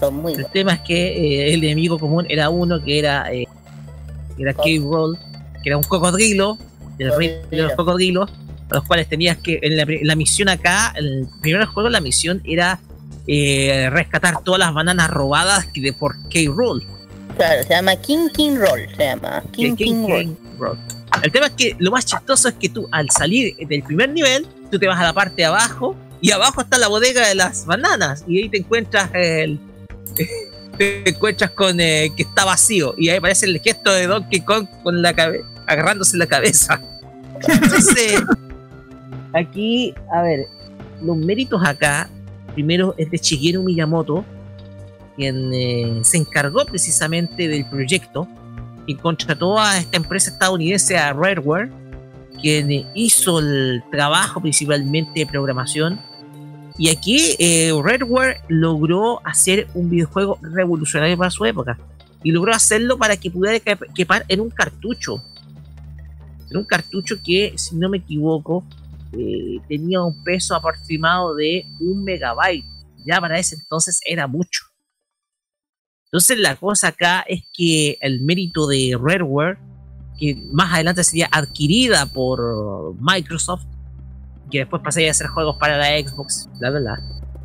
[SPEAKER 4] Son muy
[SPEAKER 3] El
[SPEAKER 4] buenos.
[SPEAKER 3] tema es que eh, el enemigo común era uno que era, eh, era Cave Roll, que era un cocodrilo, del rey de los cocodrilos, a los cuales tenías que, en la, misión acá, en el primer juego, la misión era eh, rescatar todas las bananas robadas de por Cave Roll.
[SPEAKER 4] Claro, se llama King King Roll, se llama King King Roll.
[SPEAKER 3] King Roll. El tema es que lo más chistoso es que tú, al salir del primer nivel, tú te vas a la parte de abajo y abajo está la bodega de las bananas y ahí te encuentras el. Te encuentras con eh, que está vacío y ahí aparece el gesto de Donkey Kong con la agarrándose la cabeza. Entonces, aquí, a ver, los méritos acá, primero es de Shigeru Miyamoto, quien eh, se encargó precisamente del proyecto y contrató a esta empresa estadounidense, a Rareware, quien eh, hizo el trabajo principalmente de programación. Y aquí eh, Rareware logró hacer un videojuego revolucionario para su época. Y logró hacerlo para que pudiera quepar en un cartucho. En un cartucho que, si no me equivoco, eh, tenía un peso aproximado de un megabyte. Ya para ese entonces era mucho. Entonces la cosa acá es que el mérito de Rareware, que más adelante sería adquirida por Microsoft, que después pasaría a hacer juegos para la Xbox, bla, bla,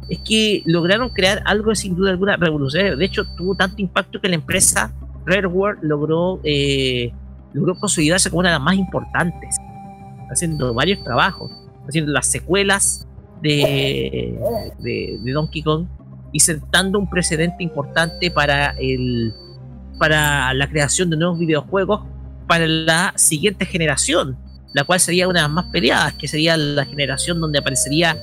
[SPEAKER 3] es que lograron crear algo sin duda alguna revolucionario. De hecho, tuvo tanto impacto que la empresa Rareware logró, eh, logró consolidarse como una de las más importantes, haciendo varios trabajos, haciendo las secuelas de, de, de Donkey Kong y sentando un precedente importante para, el, para la creación de nuevos videojuegos para la siguiente generación, la cual sería una de las más peleadas, que sería la generación donde aparecería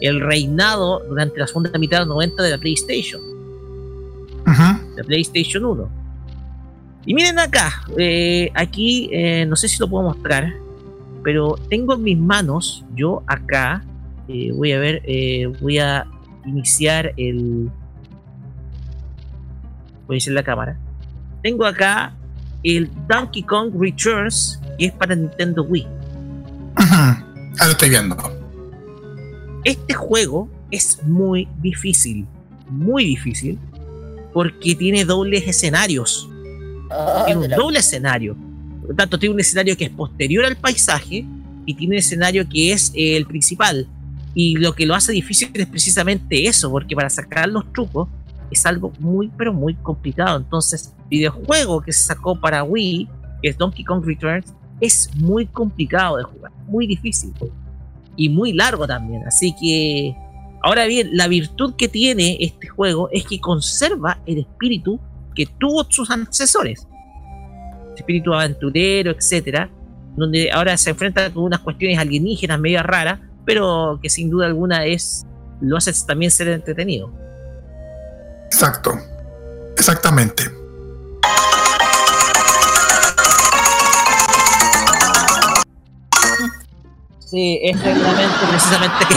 [SPEAKER 3] el reinado durante la segunda mitad de los 90 de la PlayStation. La PlayStation 1. Y miren acá, eh, aquí eh, no sé si lo puedo mostrar, pero tengo en mis manos, yo acá, eh, voy a ver, voy a iniciar el. Voy a iniciar la cámara. Tengo acá el Donkey Kong Returns, que es para Nintendo Wii.
[SPEAKER 1] Ahora lo estoy viendo.
[SPEAKER 3] Este juego es muy difícil, muy difícil, porque tiene dobles escenarios.
[SPEAKER 4] Ah,
[SPEAKER 3] tiene un doble escenario. Por lo tanto, tiene un escenario que es posterior al paisaje y tiene un escenario que es eh, el principal. Y lo que lo hace difícil es precisamente eso, porque para sacar los trucos es algo muy, pero muy complicado. Entonces, el videojuego que se sacó para Wii, que es Donkey Kong Returns, es muy complicado de jugar, muy difícil y muy largo también. Así que, ahora bien, la virtud que tiene este juego es que conserva el espíritu que tuvo sus antecesores. Espíritu aventurero, etcétera, donde ahora se enfrenta con unas cuestiones alienígenas medio raras, pero que sin duda alguna es lo hace también ser entretenido.
[SPEAKER 1] Exacto. Exactamente.
[SPEAKER 3] Sí, es el lamento precisamente que.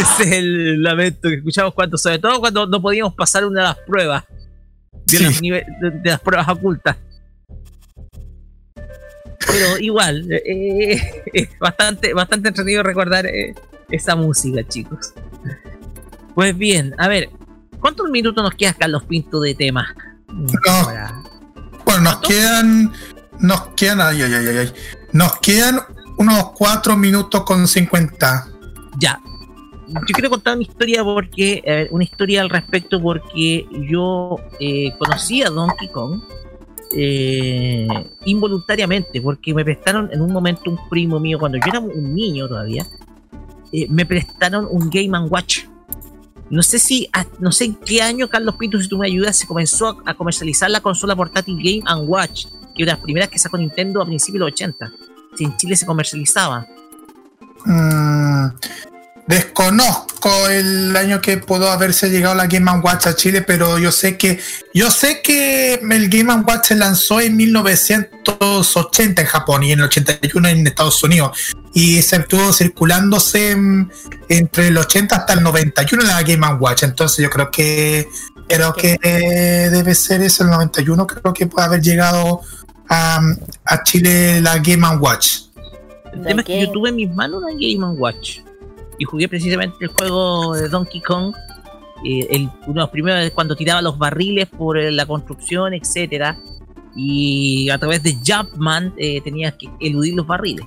[SPEAKER 3] ese es el lamento que escuchamos cuando, sobre todo cuando no podíamos pasar una de las pruebas. De,
[SPEAKER 1] Sí.
[SPEAKER 3] los nive- de- de las pruebas ocultas. Pero igual, eh, es bastante, bastante entretenido recordar eh, esa música, chicos. Pues bien, a ver, ¿cuántos minutos nos queda, Carlos Pinto, de tema? Para-
[SPEAKER 1] Bueno, nos
[SPEAKER 3] ¿Cuánto?
[SPEAKER 1] quedan. Nos quedan. Ay, ay, ay, ay, ay. Nos quedan unos 4 minutos con 50.
[SPEAKER 3] Ya. Yo quiero contar una historia porque, una historia al respecto porque yo eh, conocí a Donkey Kong eh, involuntariamente porque me prestaron en un momento un primo mío cuando yo era un niño todavía eh, me prestaron un Game Watch. No sé si, a- no sé en qué año, Carlos Pinto, si tú me ayudas, se comenzó a, comercializar la consola portátil Game Watch, que era las primeras que sacó Nintendo a principios de los 80. Si en Chile se comercializaba.
[SPEAKER 1] Mm, desconozco el año que pudo haberse llegado la Game Watch a Chile, pero yo sé que yo sé que el Game Watch se lanzó en 1980 en Japón y en el 81 en Estados Unidos y se estuvo circulándose en- entre el 80 hasta el 91 la Game Watch. Entonces yo creo que creo que eh, debe ser eso el 91. Creo que puede haber llegado a, a Chile la Game Watch.
[SPEAKER 3] El
[SPEAKER 4] ¿De
[SPEAKER 3] tema es que yo tuve en mis manos una Game Watch y jugué precisamente el juego de Donkey Kong. eh, el, uno de los primeros cuando tiraba los barriles por eh, la construcción, etcétera Y a través de Jumpman eh, tenías que eludir los barriles.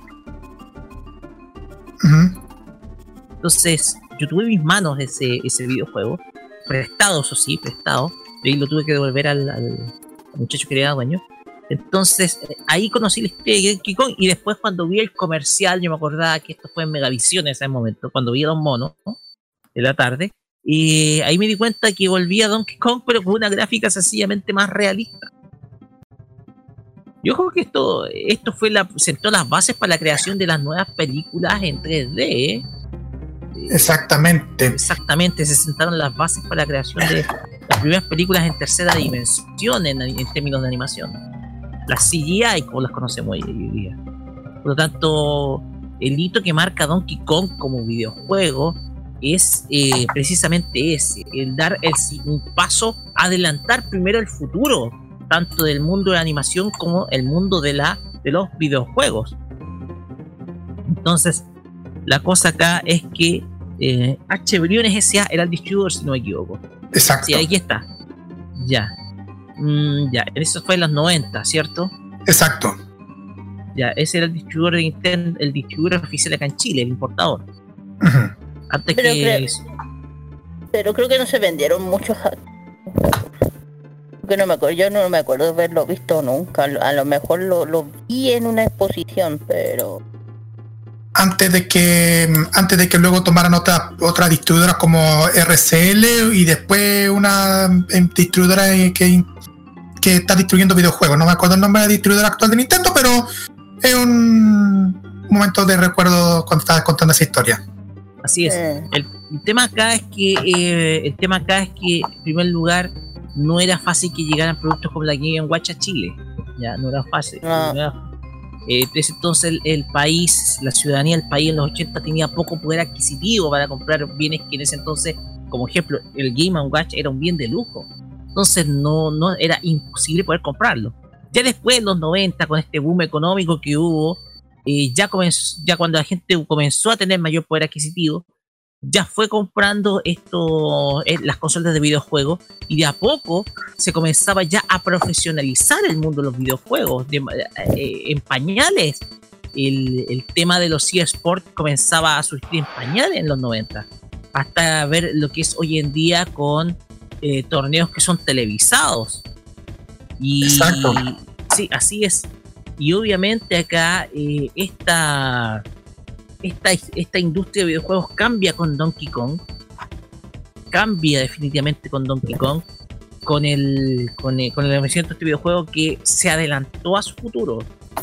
[SPEAKER 3] Entonces, yo tuve en mis manos ese, ese videojuego, prestado, eso sí, prestado. Y lo tuve que devolver al, al- al muchacho que le era dueño. Entonces, eh, ahí conocí la historia de Donkey Kong. Y después, cuando vi el comercial, yo me acordaba que esto fue en Megavisión en ese momento, cuando vi a Don Mono ¿no? de la tarde. Y ahí me di cuenta que volvía a Donkey Kong, pero con una gráfica sencillamente más realista. Yo creo que esto, esto fue la, sentó las bases para la creación de las nuevas películas en 3D. ¿eh?
[SPEAKER 1] Exactamente.
[SPEAKER 3] Exactamente, se sentaron las bases para la creación de las primeras películas en tercera dimensión en, en términos de animación. Las CGI, como las conocemos hoy, día. Por lo tanto, el hito que marca Donkey Kong como videojuego es eh, precisamente ese, el dar el, un paso, adelantar primero el futuro, tanto del mundo de la animación como el mundo de, la, de los videojuegos. Entonces, la cosa acá es que eh, H. Briones S.A. era el distribuidor, si no me equivoco.
[SPEAKER 1] Exacto.
[SPEAKER 3] Sí, aquí está. Ya. Mm, ya, eso fue en los 90, ¿cierto?
[SPEAKER 1] Exacto.
[SPEAKER 3] Ya, ese era el distribuidor de Nintendo, el distribuidor oficial acá en Chile, el importador. Antes
[SPEAKER 4] Pero
[SPEAKER 3] que.
[SPEAKER 4] creo- Pero creo que no se vendieron muchos. Que no me acuerdo, yo no me acuerdo de haberlo visto nunca. A lo- A lo mejor lo, lo vi en una exposición, pero
[SPEAKER 1] Antes de que antes de que luego tomaran otras otras distribuidoras como RCL y después una em, distribuidora que, que está distribuyendo videojuegos. No me acuerdo el nombre de la distribuidora actual de Nintendo, pero es un momento de recuerdo cuando estabas contando esa historia.
[SPEAKER 3] Así es.
[SPEAKER 4] eh,
[SPEAKER 3] El, el tema acá es que eh, el tema acá es que en primer lugar no era fácil que llegaran productos como la Game Watch a Chile. Ya no era fácil.
[SPEAKER 4] No.
[SPEAKER 3] no era- eh, entonces, entonces el, el país, la ciudadanía del país en los 80 tenía poco poder adquisitivo para comprar bienes que en ese entonces, como ejemplo, el Game Watch era un bien de lujo. Entonces no, no era imposible poder comprarlo. Ya después en los 90, con este boom económico que hubo, eh, ya, comenzó, ya cuando la gente comenzó a tener mayor poder adquisitivo, ya fue comprando esto, eh, las consolas de videojuegos y de a poco se comenzaba ya a profesionalizar el mundo de los videojuegos, de, eh, en pañales. El, el tema de los eSports comenzaba a surgir en pañales en los 90, hasta ver lo que es hoy en día con eh, torneos que son televisados. Y,
[SPEAKER 1] Exacto.
[SPEAKER 3] Sí, así es. Y obviamente acá eh, esta, esta, esta industria de videojuegos cambia con Donkey Kong. Cambia definitivamente con Donkey Kong. Con el, con el, con el nacimiento de este videojuego que se adelantó a su futuro.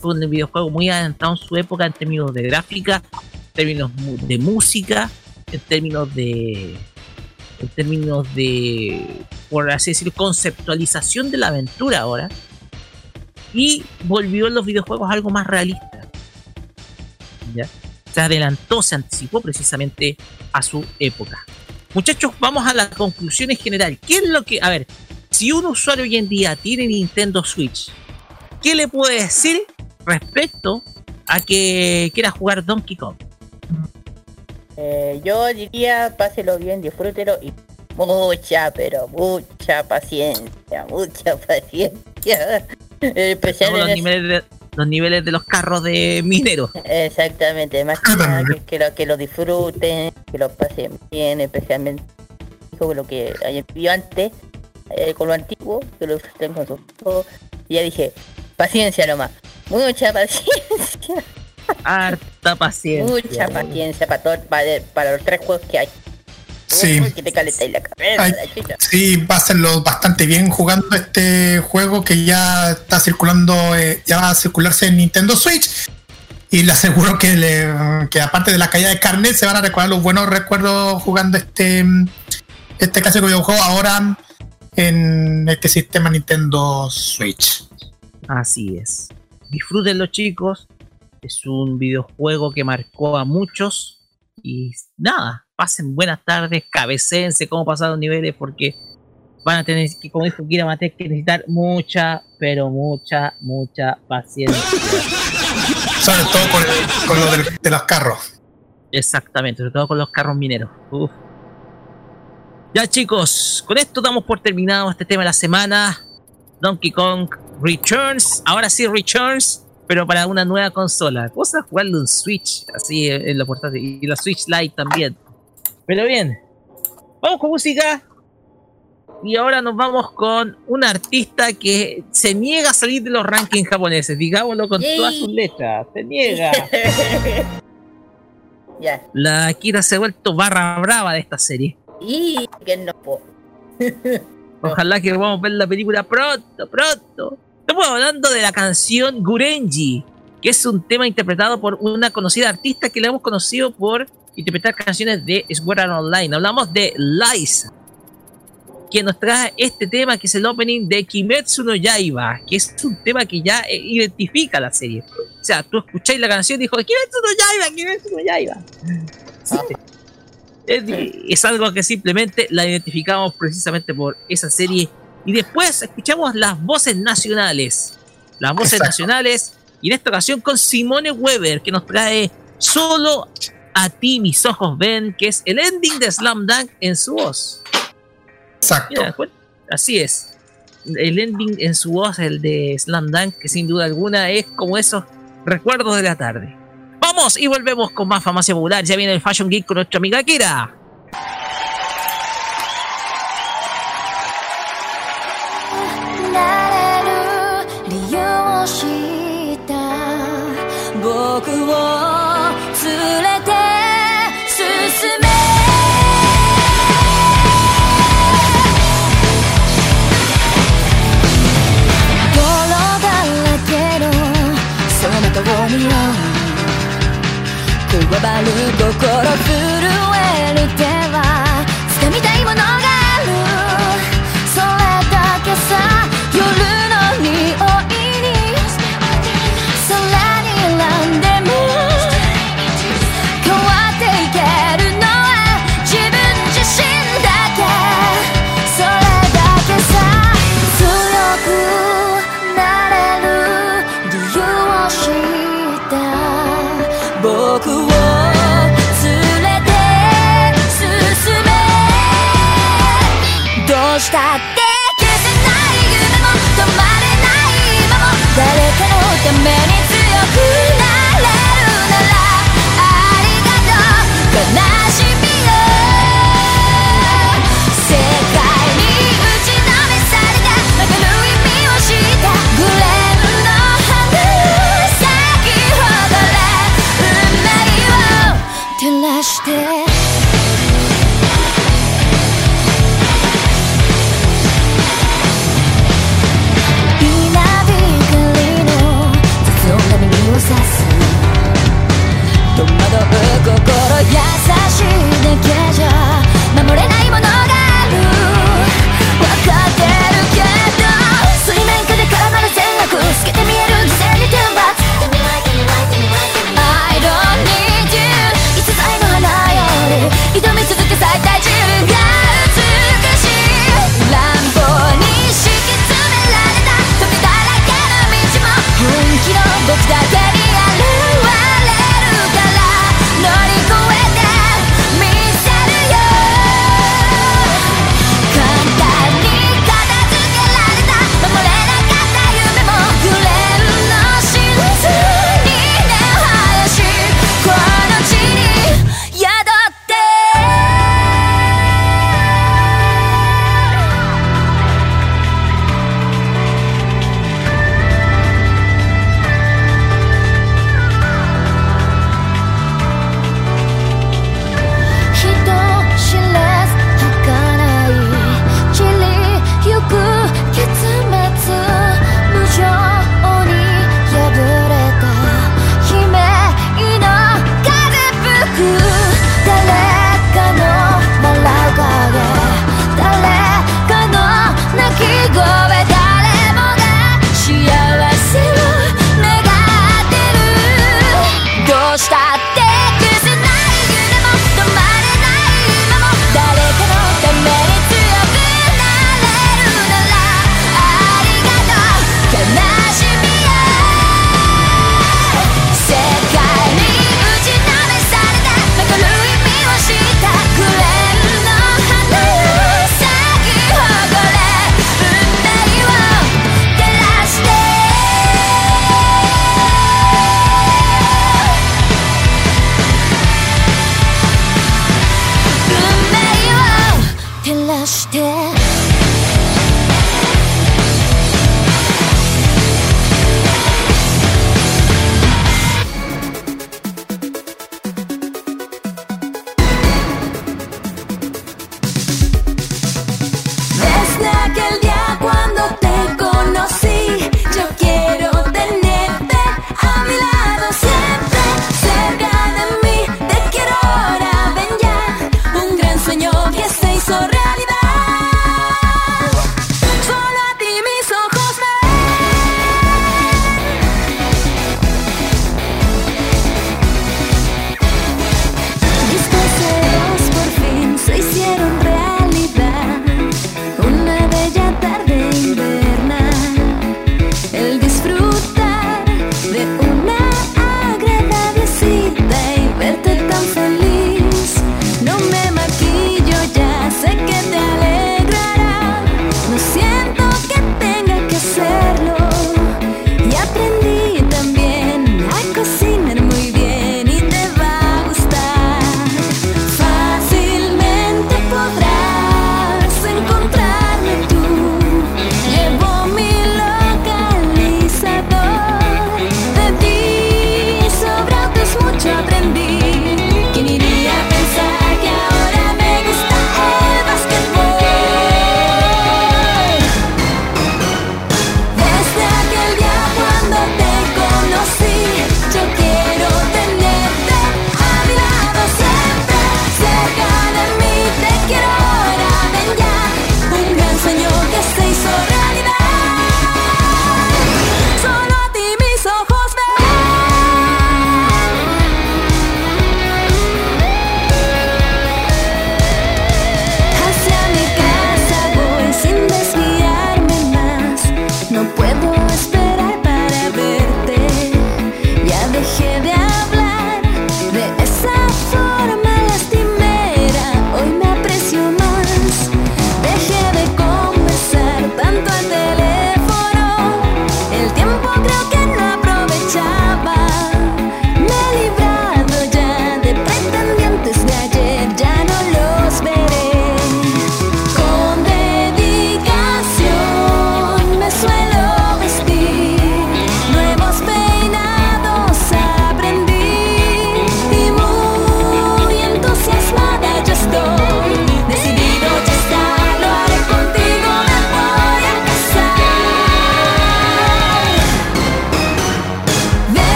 [SPEAKER 3] Fue un videojuego muy adelantado en su época en términos de gráfica, en términos de música, en términos de. En términos de. Por así decirlo, conceptualización de la aventura ahora. Y volvió en los videojuegos algo más realista. ¿Ya? Se adelantó, se anticipó precisamente a su época. Muchachos, vamos a la conclusión en general. ¿Qué es lo que.? A ver, si un usuario hoy en día tiene Nintendo Switch, ¿qué le puede decir respecto a que quiera jugar Donkey Kong?
[SPEAKER 4] Eh, yo diría páselo bien, disfrútelo y mucha, pero mucha paciencia, mucha paciencia. Especial
[SPEAKER 3] Como
[SPEAKER 4] en
[SPEAKER 3] los,
[SPEAKER 4] es-
[SPEAKER 3] niveles de, los niveles de los carros de mineros.
[SPEAKER 4] Exactamente, más que nada que, que lo, que lo disfruten, que lo pasen bien, especialmente con lo que hayan vivido antes, eh, con lo antiguo, que lo disfruten con sus hijos. Y ya dije, paciencia nomás, mucha paciencia,
[SPEAKER 3] Harta paciencia.
[SPEAKER 4] mucha paciencia para, todo, para, para los tres juegos que hay.
[SPEAKER 1] Sí.
[SPEAKER 4] Uy, que te la cabeza,
[SPEAKER 1] Ay. Sí, bastante bien jugando este juego que ya está circulando, eh, ya va a circularse en Nintendo Switch. Y le aseguro que, le- que aparte de la caída de carnet, se van a recordar los buenos recuerdos jugando este, este clásico videojuego ahora en este sistema Nintendo Switch.
[SPEAKER 3] Así es. Disfrútenlo, chicos. Es un videojuego que marcó a muchos. Y nada, pasen buenas tardes, cabecéense cómo pasar los niveles, porque van a tener que, como dijo Kira Mate, que necesitar mucha, pero mucha, mucha paciencia.
[SPEAKER 1] Sobre todo con, con lo de los carros.
[SPEAKER 3] Exactamente, sobre todo con los carros mineros. Uf. Ya chicos, con esto damos por terminado este tema de la semana. Donkey Kong Returns, ahora sí Returns, pero para una nueva consola. Cosa jugarlo en Switch, así en la portátil, y la Switch Lite también. Pero bien, vamos con música. Y ahora nos vamos con un artista que se niega a salir de los rankings japoneses, digámoslo con
[SPEAKER 4] Yay.
[SPEAKER 3] todas sus letras. Se niega. La Kira se ha vuelto barra brava de esta serie.
[SPEAKER 4] y que no puedo.
[SPEAKER 3] Ojalá que podamos ver la película pronto, pronto. Estamos hablando de la canción Gurenji, que es un tema interpretado por una conocida artista que la hemos conocido por interpretar canciones de Sword Art Online. Hablamos de Liza, que nos trae este tema que es el opening de Kimetsu no Yaiba, que es un tema que ya eh, identifica la serie. O sea, tú escucháis la canción y dijo Kimetsu no Yaiba, Kimetsu no Yaiba. Sí. Es, es algo que simplemente la identificamos precisamente por esa serie. Y después escuchamos las voces nacionales. Las voces
[SPEAKER 1] Exacto.
[SPEAKER 3] nacionales. Y en esta ocasión con Simone Weber, que nos trae solo a ti mis ojos ven, que es el ending de Slam Dunk en su voz.
[SPEAKER 1] Exacto.
[SPEAKER 3] Pues, así es. El ending en su voz, el de Slam Dunk, que sin duda alguna es como esos recuerdos de la tarde. Vamos y volvemos con más farmacia popular. Ya viene el Fashion Geek con nuestra amiga Kira.
[SPEAKER 8] を連れて進め。泥だらけのその中を。見くわばる心震心優しいだけじゃ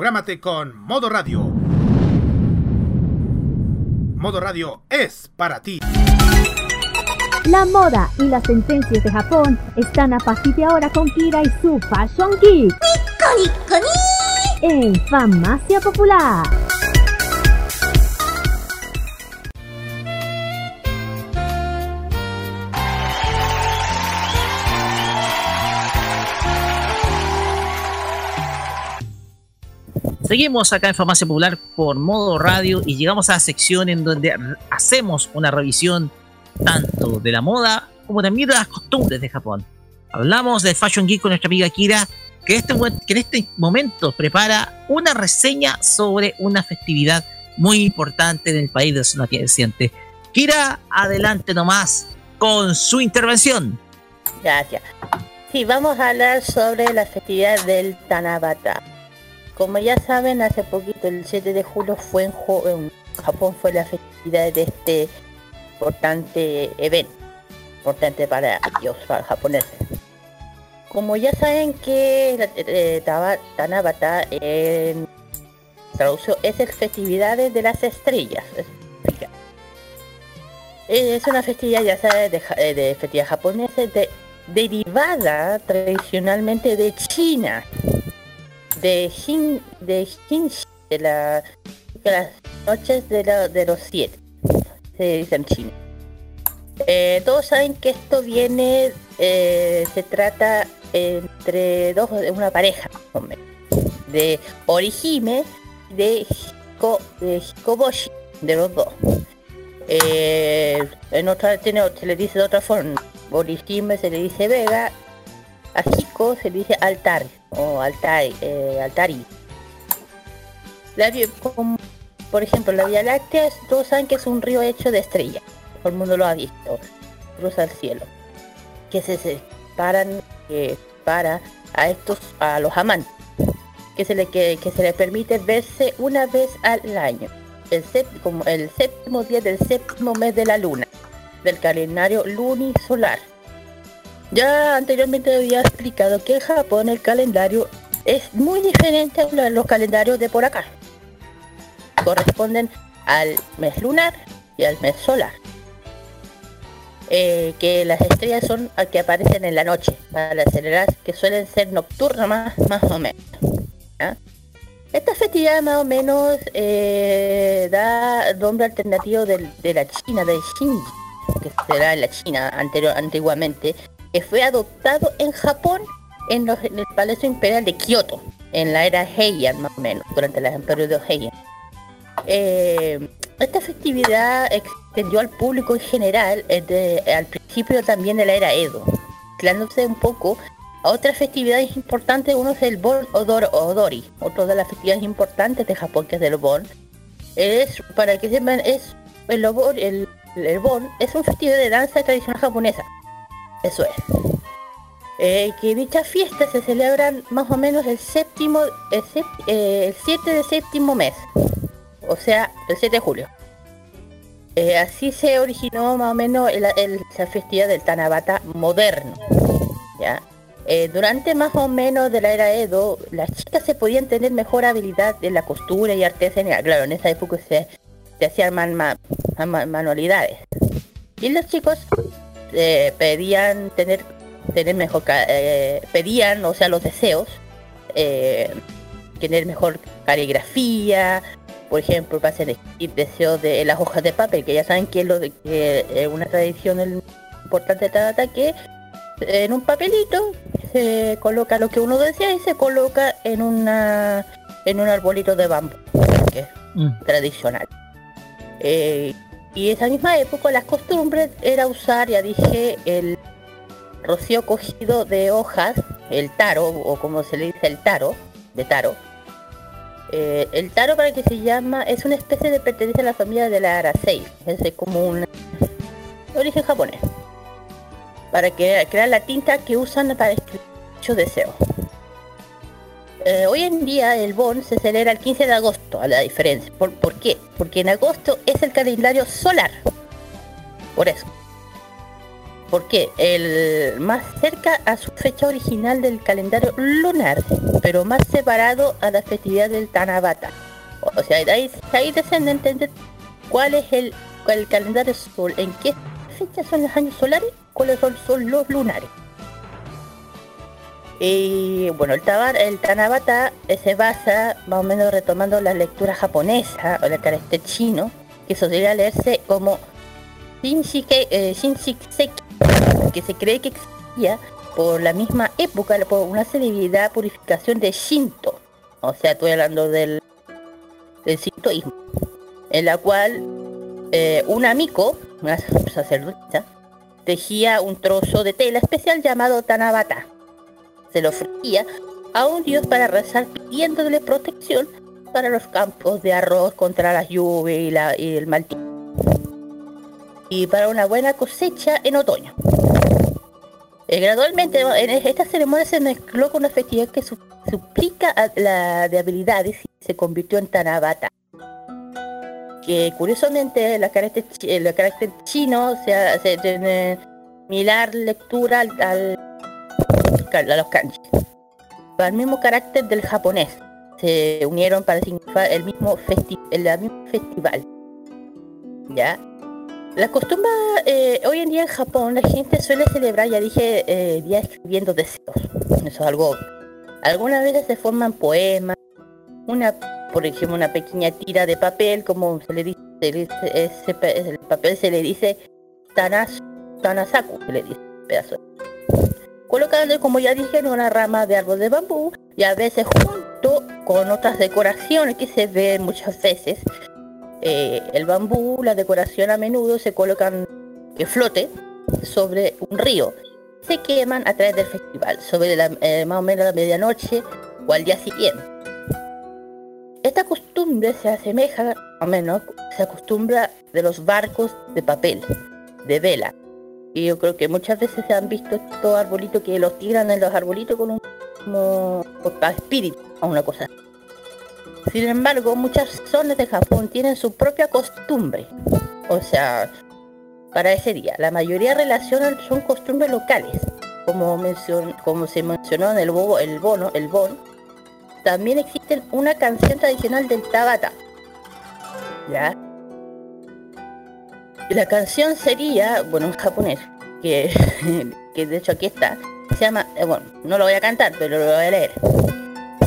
[SPEAKER 1] Prográmate con Modo Radio. Modo Radio es para ti.
[SPEAKER 2] La moda y las tendencias de Japón están a partir de ahora con Kira y su Fashion Geek. En Famacia Popular.
[SPEAKER 3] Seguimos acá en Farmacia Popular por modo radio y llegamos a la sección en donde hacemos una revisión tanto de la moda como también de las costumbres de Japón. Hablamos de Fashion Geek con nuestra amiga Kira, que, este, que en este momento prepara una reseña sobre una festividad muy importante en el país de zona occidente. Kira, adelante nomás con su intervención.
[SPEAKER 4] Gracias. Sí, vamos a hablar sobre la festividad del Tanabata. Como ya saben, hace poquito, el 7 de julio, fue en, Japón fue la festividad de este importante evento, importante para ellos, para japoneses. Como ya saben que eh, Tanabata en traducción es el festividades de las estrellas. Es una festividad, ya saben, de, eh, de festividad japonesa de, derivada tradicionalmente de China de Shin, de de, la, las noches de, de los siete, se dice en chino. Eh, todos saben que esto viene, eh, se trata entre dos, de una pareja, de Orihime de, Hiko, de Hikoboshi, de los dos. Eh, en otra tiene, se le dice de otra forma, Orihime se le dice Vega, a Hiko se dice Altar o Altai, eh, Altari. La, por ejemplo, la Vía Láctea, todos saben que es un río hecho de estrellas. Todo el mundo lo ha visto. Cruza el cielo. Que se separan que para a estos, a los amantes. Que se le, que, se le permite verse una vez al año. El, como el séptimo día del séptimo mes de la luna. Del calendario lunisolar ya anteriormente había explicado que en Japón el calendario es muy diferente a los calendarios de por acá. Corresponden al mes lunar y al mes solar. Eh, que las estrellas son las que aparecen en la noche, para las que suelen ser nocturnas más, más o menos. Esta festividad más o menos eh, da nombre alternativo de, la China, de Shinji, que será en la China anterior, antiguamente, que fue adoptado en Japón en, el Palacio Imperial de Kioto, en la era Heian más o menos, durante el periodo Heian. Eh, esta festividad extendió al público en general eh, al principio también de la era Edo, mezclándose un poco a otras festividades importantes, uno es el Bon Odori, otro de las festividades importantes de Japón que es el Bon. Es, para que sepan, es el, el, el Bon es un festival de danza tradicional japonesa eso es. Eh, que dichas fiestas se celebran más o menos el séptimo, el, 7 eh, de séptimo mes, o sea, el 7 de julio. Eh, así se originó más o menos el, la festividad del Tanabata moderno. ¿ya? durante más o menos de la era Edo, las chicas se podían tener mejor habilidad en la costura y artesanía. Claro, en esa época se, se hacían manualidades. Y los chicos eh, pedían tener tener mejor eh, pedían o sea los deseos eh, tener mejor caligrafía por ejemplo para hacer el deseo de las hojas de papel que ya saben que es lo de que una tradición importante de Tabata que en un papelito se coloca lo que uno desea y se coloca en una en un arbolito de bambú que es mm. tradicional y esa misma época las costumbres era usar, ya dije, el, rocío cogido de hojas, el taro, o como se le dice el taro, de taro. Eh, el taro para que se llama, es una especie de pertenece a la familia de la Aracei, es como un origen japonés. Para que, crear la tinta que usan para escribir muchos deseos. Eh, hoy en día el Bon se celebra el 15 de agosto, a la diferencia. ¿Por, ¿Por qué? Porque en agosto es el calendario solar. Por eso. Porque el más cerca a su fecha original del calendario lunar, pero más separado a la festividad del Tanabata. O sea, ahí, ahí deseen de entender cuál es el, el calendario sol, en qué fecha son los años solares, cuáles son, son los lunares. Y bueno, el, tabar, el Tanabata eh, se basa más o menos retomando la lectura japonesa o el carácter chino, que solía leerse como Shinshike, eh, que se cree que existía por la misma época por una celebridad purificación de Shinto. O sea, estoy hablando del, del sintoísmo, en la cual eh, un amigo, una sacerdotisa, tejía un trozo de tela especial llamado Tanabata se lo ofrecía a un dios para rezar pidiéndole protección para los campos de arroz contra la lluvia y, la, y el mal tiempo. Y para una buena cosecha en otoño. Eh, gradualmente en esta ceremonia se mezcló con una festividad que su- suplica a- la de habilidades y se convirtió en Tanabata. Que curiosamente la carácter, el carácter chino se, se tiene similar lectura al- al a los kanji. Para el mismo carácter del japonés. Se unieron para significar el mismo, festi el mismo festival. ¿Ya? La costumbre, eh, hoy en día en Japón, la gente suele celebrar, ya dije, eh, escribiendo deseos. Eso es algo. Algunas veces se forman poemas, una, por ejemplo, una pequeña tira de papel, como se le dice, se le dice- ese, pe- el papel se le dice tanas, tanasaku, se le dice, pedazo colocando, como ya dije, en una rama de árbol de bambú y a veces junto con otras decoraciones que se ven muchas veces. Eh, el bambú, la decoración a menudo se colocan que flote sobre un río. Se queman a través del festival, sobre la, eh, más o menos la medianoche o al día siguiente. Esta costumbre se asemeja, o menos, se acostumbra de los barcos de papel, de vela, y yo creo que muchas veces se han visto estos arbolitos que los tiran en los arbolitos con un espíritu o una cosa. Sin embargo, muchas zonas de Japón tienen su propia costumbre. O sea, para ese día. La mayoría relacionan son costumbres locales. Como, mencion- como se mencionó en el, bobo, el bono, el bon. También existe una canción tradicional del Tabata. ¿Ya? La canción sería, bueno, en japonés, que, que de hecho aquí está, se llama, eh, bueno, no lo voy a cantar, pero lo voy a leer.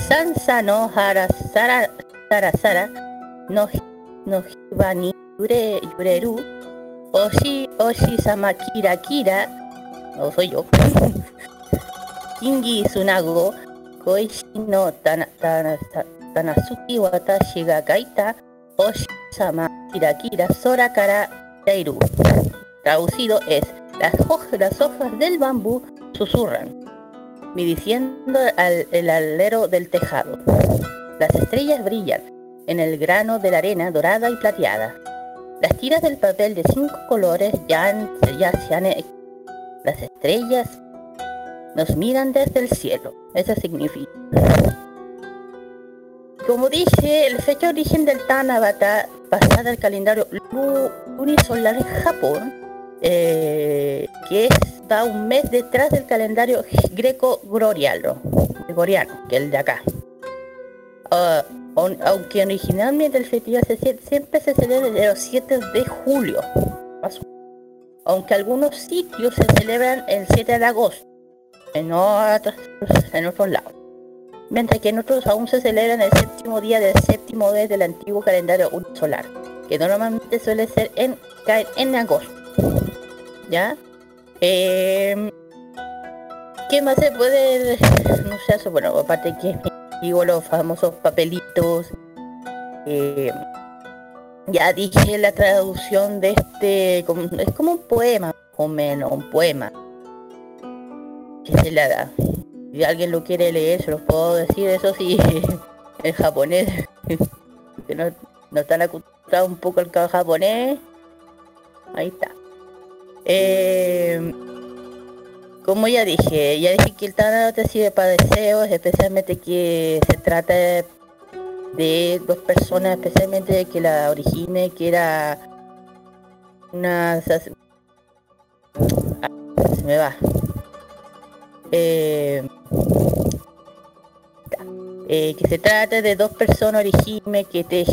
[SPEAKER 4] Sansa no hara sara sara sara no no hiba ni yure yureru. Oshi oshi sama kira kira. No soy yo. Kingi sunago koishi no tana, tana, ta- tanazuki watashi ga kaita. Oshi sama kira kira. Sora kara Teiru. Traducido es, las hojas, las hojas del bambú susurran, midiciendo al, el alero del tejado. Las estrellas brillan en el grano de la arena dorada y plateada. Las tiras del papel de cinco colores ya, ya se han... e- Las estrellas nos miran desde el cielo. Eso significa. Como dije, el fecha origen del Tanabata, basada el calendario lu- lunisolar en Japón, eh, que está un mes detrás del calendario greco-gregoriano, gregoriano, que es el de acá. Ah, aun- aunque originalmente el festival siempre se celebra de los 7 de julio, aunque algunos sitios se celebran el 7 de agosto, en otros, en otros lados mientras que en otros aún se celebran el séptimo día del séptimo mes del antiguo calendario solar, que normalmente suele ser en, en agosto. ¿Ya? Em, ¿Qué más se puede? No sé, bueno, aparte que digo los famosos papelitos. em, ya dije la traducción de este, es como un poema, o menos, un poema. que se la da. Si alguien lo quiere leer, se los puedo decir, eso sí, en japonés, que no, no están acostumbrados un poco al japonés. Ahí está. Eh, como ya dije, ya dije que el Tana te sirve para deseos, especialmente que se trata de, dos personas, especialmente que la Orihime, que era una... Se me va. Eh, eh, que se trata de dos personas Orihime que te...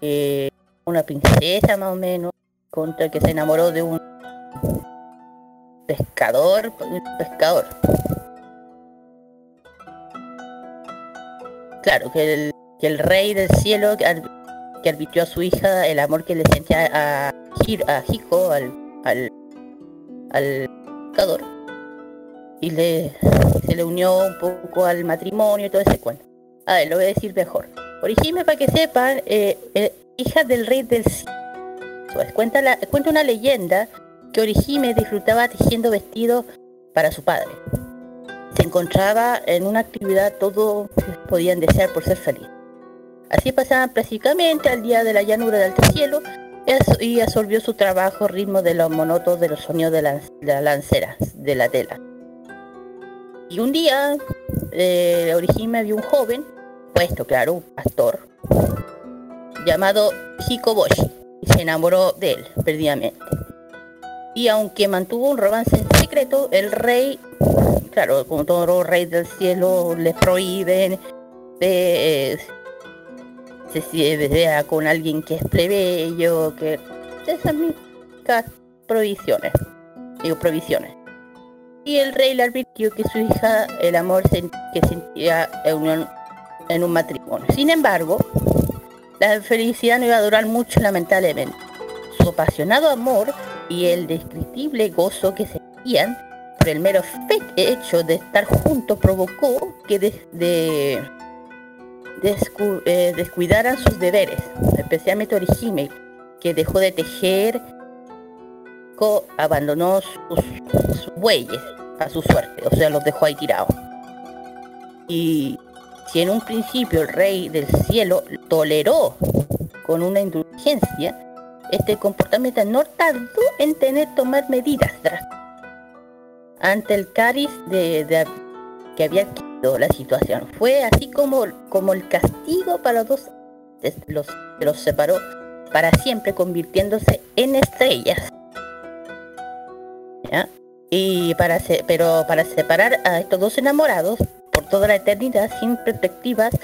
[SPEAKER 4] Eh, una princesa más o menos, contra que se enamoró de un pescador, pescador. Claro, que el, que el rey del cielo que, advirtió a su hija el amor que le sentía a, a Hiko, al, al, al pescador, y le, se le unió un poco al matrimonio y todo ese cuento. A ver, lo voy a decir mejor. Origime para que sepan, eh, eh, hija del rey del cielo. Cuenta, la, cuenta una leyenda que Orihime disfrutaba tejiendo vestidos para su padre. Se encontraba en una actividad todo podían desear por ser feliz. Así pasaban prácticamente al día de la llanura del cielo y absorbió su trabajo ritmo de los monótonos de los sonidos de, la, las lanceras de la tela. Y un día, eh, Orihime vio un joven, puesto claro, un pastor, llamado Hikoboshi, y se enamoró de él perdidamente y aunque mantuvo un romance en secreto, el rey, claro, como todo rey del cielo, le prohíben de, se vea con alguien que es plebeyo, que esas mismas provisiones, digo provisiones. Y el rey le advirtió que su hija, el amor que sentía en, en un matrimonio. Sin embargo, la felicidad no iba a durar mucho lamentablemente. Su apasionado amor y el descriptible gozo que sentían por el mero hecho de estar juntos provocó que de, eh, descuidaran sus deberes, especialmente Orihime, que dejó de tejer, abandonó sus, bueyes a su suerte, o sea, los dejó ahí tirados. Y si en un principio el rey del cielo toleró con una indulgencia, este comportamiento no tardó en tener tomar medidas ante el cariz de, que había adquirido la situación. Fue así como, como el castigo para los dos los, los separó para siempre convirtiéndose en estrellas. Y para pero para separar a estos dos enamorados por toda la eternidad sin perspectivas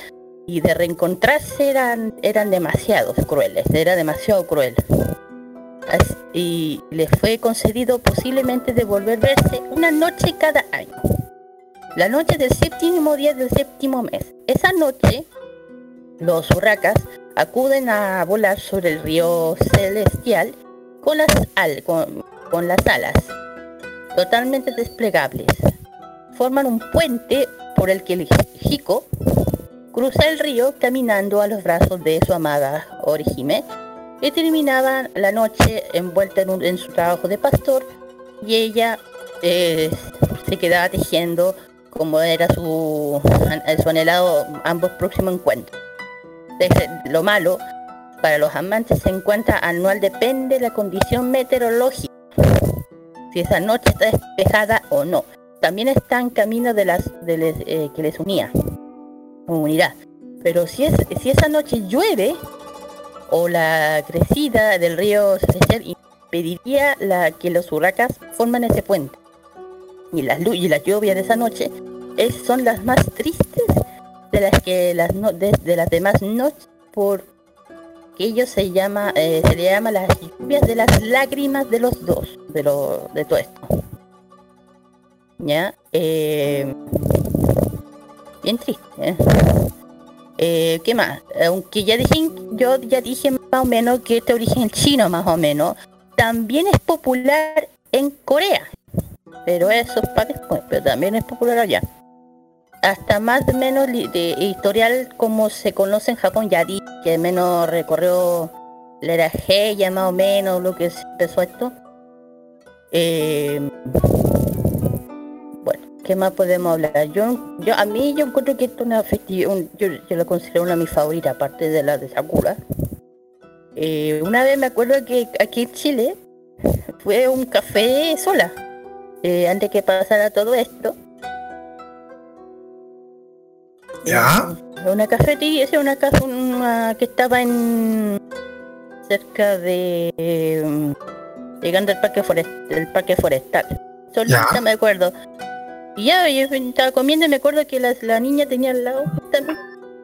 [SPEAKER 4] y de reencontrarse eran, eran demasiado crueles, era demasiado cruel. y le fue concedido posiblemente de volver verse una noche cada año. La noche del séptimo día del séptimo mes. Esa noche, los huracas acuden a volar sobre el río celestial con las alas totalmente desplegables. Forman un puente por el que el Jico Cruza el río caminando a los brazos de su amada Orihime y terminaban la noche envuelta en, su trabajo de pastor y ella eh, se quedaba tejiendo como era su, su anhelado ambos próximos encuentros. lo malo para los amantes se encuentra anual depende de la condición meteorológica, si esa noche está despejada o no. También está en camino de las eh, que les unía comunidad. Pero si, es, si esa noche llueve o la crecida del río celestial impediría que los huracanes forman ese puente. Y las y la lluvia de esa noche son las más tristes de las que de, las demás noches por que ellos se llama eh, se le llama las lluvias de las lágrimas de los dos de lo de todo esto ya eh, bien triste. ¿eh? ¿eh? qué más? Aunque ya dije, yo ya dije más o menos que este origen chino más o menos, también es popular en Corea. Pero eso es para después, pero también es popular allá. Hasta más o menos de historial como se conoce en Japón, ya di que menos recorrió la era G, ya más o menos lo que empezó esto. Eh, ¿qué más podemos hablar? Yo, yo a mí yo encuentro que esto es una festividad, yo, yo lo considero una de mis favoritas, aparte de la de Sakura. Eh, una vez me acuerdo que aquí en Chile fue un café sola, eh, antes que pasara todo esto.
[SPEAKER 1] ¿Ya?
[SPEAKER 4] Eh, Una cafetería, es una casa una, que estaba en cerca de eh, llegando al parque forestal, el parque forestal. Solita me acuerdo. Y ya yo estaba comiendo y me acuerdo que la, la niña tenía al lado también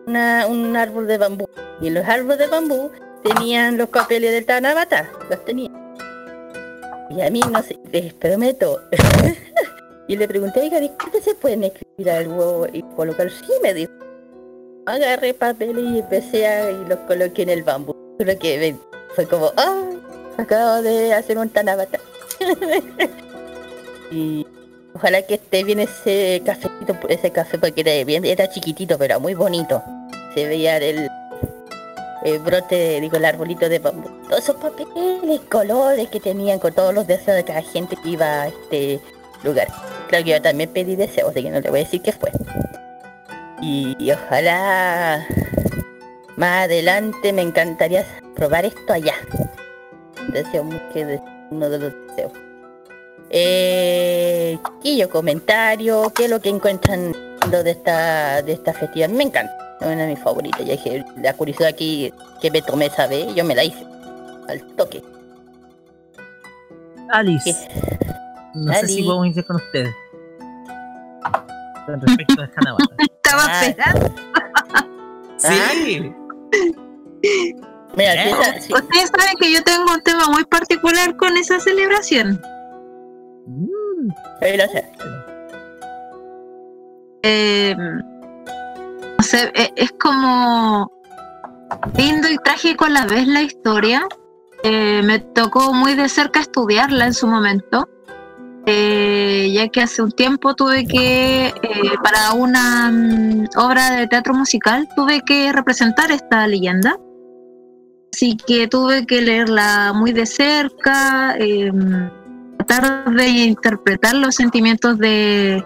[SPEAKER 4] una, un árbol de bambú. Y los árboles de bambú tenían los papeles del Tanabata, los tenía. Y a mí no sé, les prometo. y le pregunté, oiga, disculpe, ¿se pueden escribir algo y colocar? Sí, me dijo. Agarré papeles y empecé a y los coloqué en el bambú. Solo que fue como, ah, acabo de hacer un Tanabata. y ojalá que esté bien ese cafecito, ese café porque era bien, era chiquitito, pero muy bonito. Se veía el, el brote, digo, el arbolito de bambú. Todos esos papeles, colores que tenían con todos los deseos de cada gente que iba este lugar. Claro que yo también pedí deseos, así que no le voy a decir qué fue. Y, y ojalá más adelante me encantaría probar esto allá. Deseo mucho que uno de los deseos. Eh, yo comentario, ¿qué es lo que encuentran de esta, de esta festividad? Me encanta, es una de mis favoritas. Ya dije, la curiosidad aquí que me tomé esa vez, yo me la hice al toque.
[SPEAKER 3] Alice,
[SPEAKER 4] ¿Qué?
[SPEAKER 3] No sé si podemos iniciar con usted. Con respecto a Hanabata.
[SPEAKER 5] Estaba
[SPEAKER 4] Ah.
[SPEAKER 5] esperando.
[SPEAKER 3] Sí.
[SPEAKER 4] Mira,
[SPEAKER 3] ¿Eh?
[SPEAKER 4] esa-
[SPEAKER 5] Ustedes saben que yo tengo un tema muy particular con esa celebración.
[SPEAKER 3] Mm,
[SPEAKER 4] ahí lo sé.
[SPEAKER 5] Eh, no sé, e- es como lindo y trágico a la vez la historia. Eh, me tocó muy de cerca estudiarla en su momento, eh, ya que hace un tiempo tuve que, eh, para una mm, obra de teatro musical, tuve que representar esta leyenda. Así que tuve que leerla muy de cerca, eh, tratar de interpretar los sentimientos de,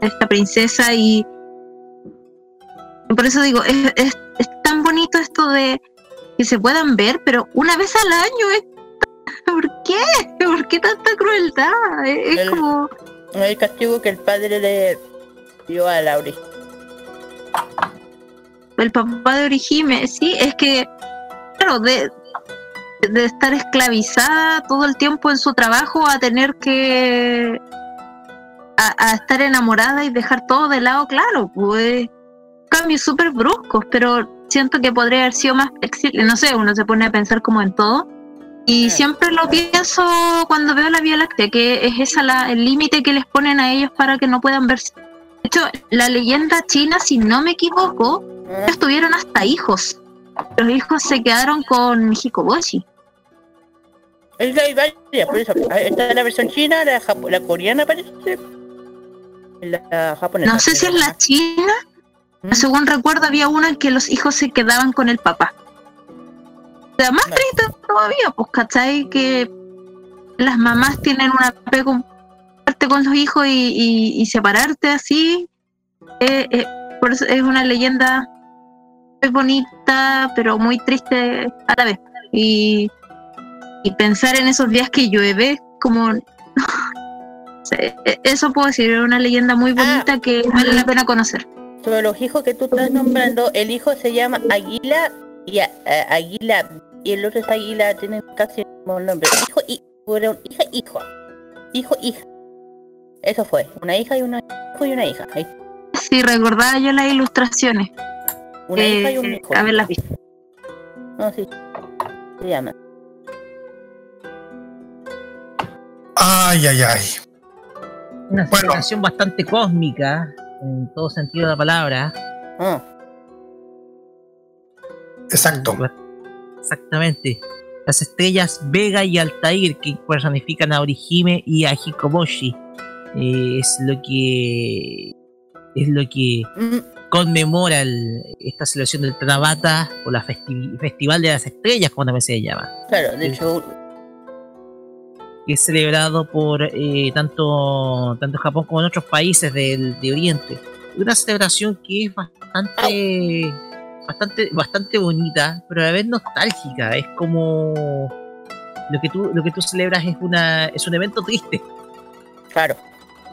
[SPEAKER 5] esta princesa y por eso digo, es, es- es tan bonito esto de que se puedan ver, pero una vez al año es... ¿Por qué? ¿Por qué tanta crueldad? Es,
[SPEAKER 4] El-
[SPEAKER 5] como...
[SPEAKER 4] El castigo que el padre le dio a Lauri.
[SPEAKER 5] el papá de Orihime, sí, es que, claro, de, de estar esclavizada todo el tiempo en su trabajo a tener que. a, a estar enamorada y dejar todo de lado, claro, pues. Cambios súper bruscos, pero siento que podría haber sido más flexible. No sé, uno se pone a pensar como en todo. Y
[SPEAKER 4] Eh.
[SPEAKER 5] siempre lo pienso cuando veo la Vía Láctea, que es esa la, el límite que les ponen a ellos para que no puedan verse. De hecho, la leyenda china, si no me equivoco, ellos tuvieron hasta hijos. Los hijos se quedaron con Hikoboshi.
[SPEAKER 4] Es varias, por eso. ah, Está la versión china, la, japo- la coreana parece. La japonesa.
[SPEAKER 5] No sé si es la china.
[SPEAKER 4] ¿Mm?
[SPEAKER 5] Según recuerdo, había una en que los hijos se quedaban con el papá. O sea, más triste todavía, pues, ¿cachai? Que las mamás tienen un apego fuerte con los hijos y, y- y separarte así. eh, eh, por eso es una leyenda muy bonita, pero muy triste a la vez. Y, y pensar en esos días que llueve, como. eh, Eso puedo decir, es una leyenda muy bonita que vale la pena conocer.
[SPEAKER 4] Sobre los hijos que tú estás nombrando, el hijo se llama Aguila y a- a- Aguila y el otro es Aguila, tienen casi el mismo nombre. Hijo y fueron hija hijo. Hijo hija. Eso fue, una hija y una hijo y una hija. Ahí,
[SPEAKER 5] Sí, recordaba yo las ilustraciones.
[SPEAKER 4] Una
[SPEAKER 5] eh,
[SPEAKER 4] hija y un hijo.
[SPEAKER 5] haberlas visto.
[SPEAKER 4] No, sí. Se llama.
[SPEAKER 1] Ay, ay, ay.
[SPEAKER 3] Una
[SPEAKER 1] Bueno.
[SPEAKER 3] celebración bastante cósmica, en todo sentido de la palabra.
[SPEAKER 4] Ah,
[SPEAKER 1] Exacto.
[SPEAKER 3] Exactamente. Las estrellas Vega y Altair, que personifican a Orihime y a Hikoboshi, eh, es lo que es lo que
[SPEAKER 4] mm,
[SPEAKER 3] conmemora el- esta celebración del Tanabata o la festi- Festival de las Estrellas, como también se llama.
[SPEAKER 4] claro, de hecho,
[SPEAKER 3] que es celebrado por eh, tanto, tanto Japón como en otros países del, de Oriente. Una celebración que es bastante, bastante, bastante bonita, pero a la vez nostálgica. Es como lo que tú, lo que tú celebras es una, es un evento triste.
[SPEAKER 4] Claro.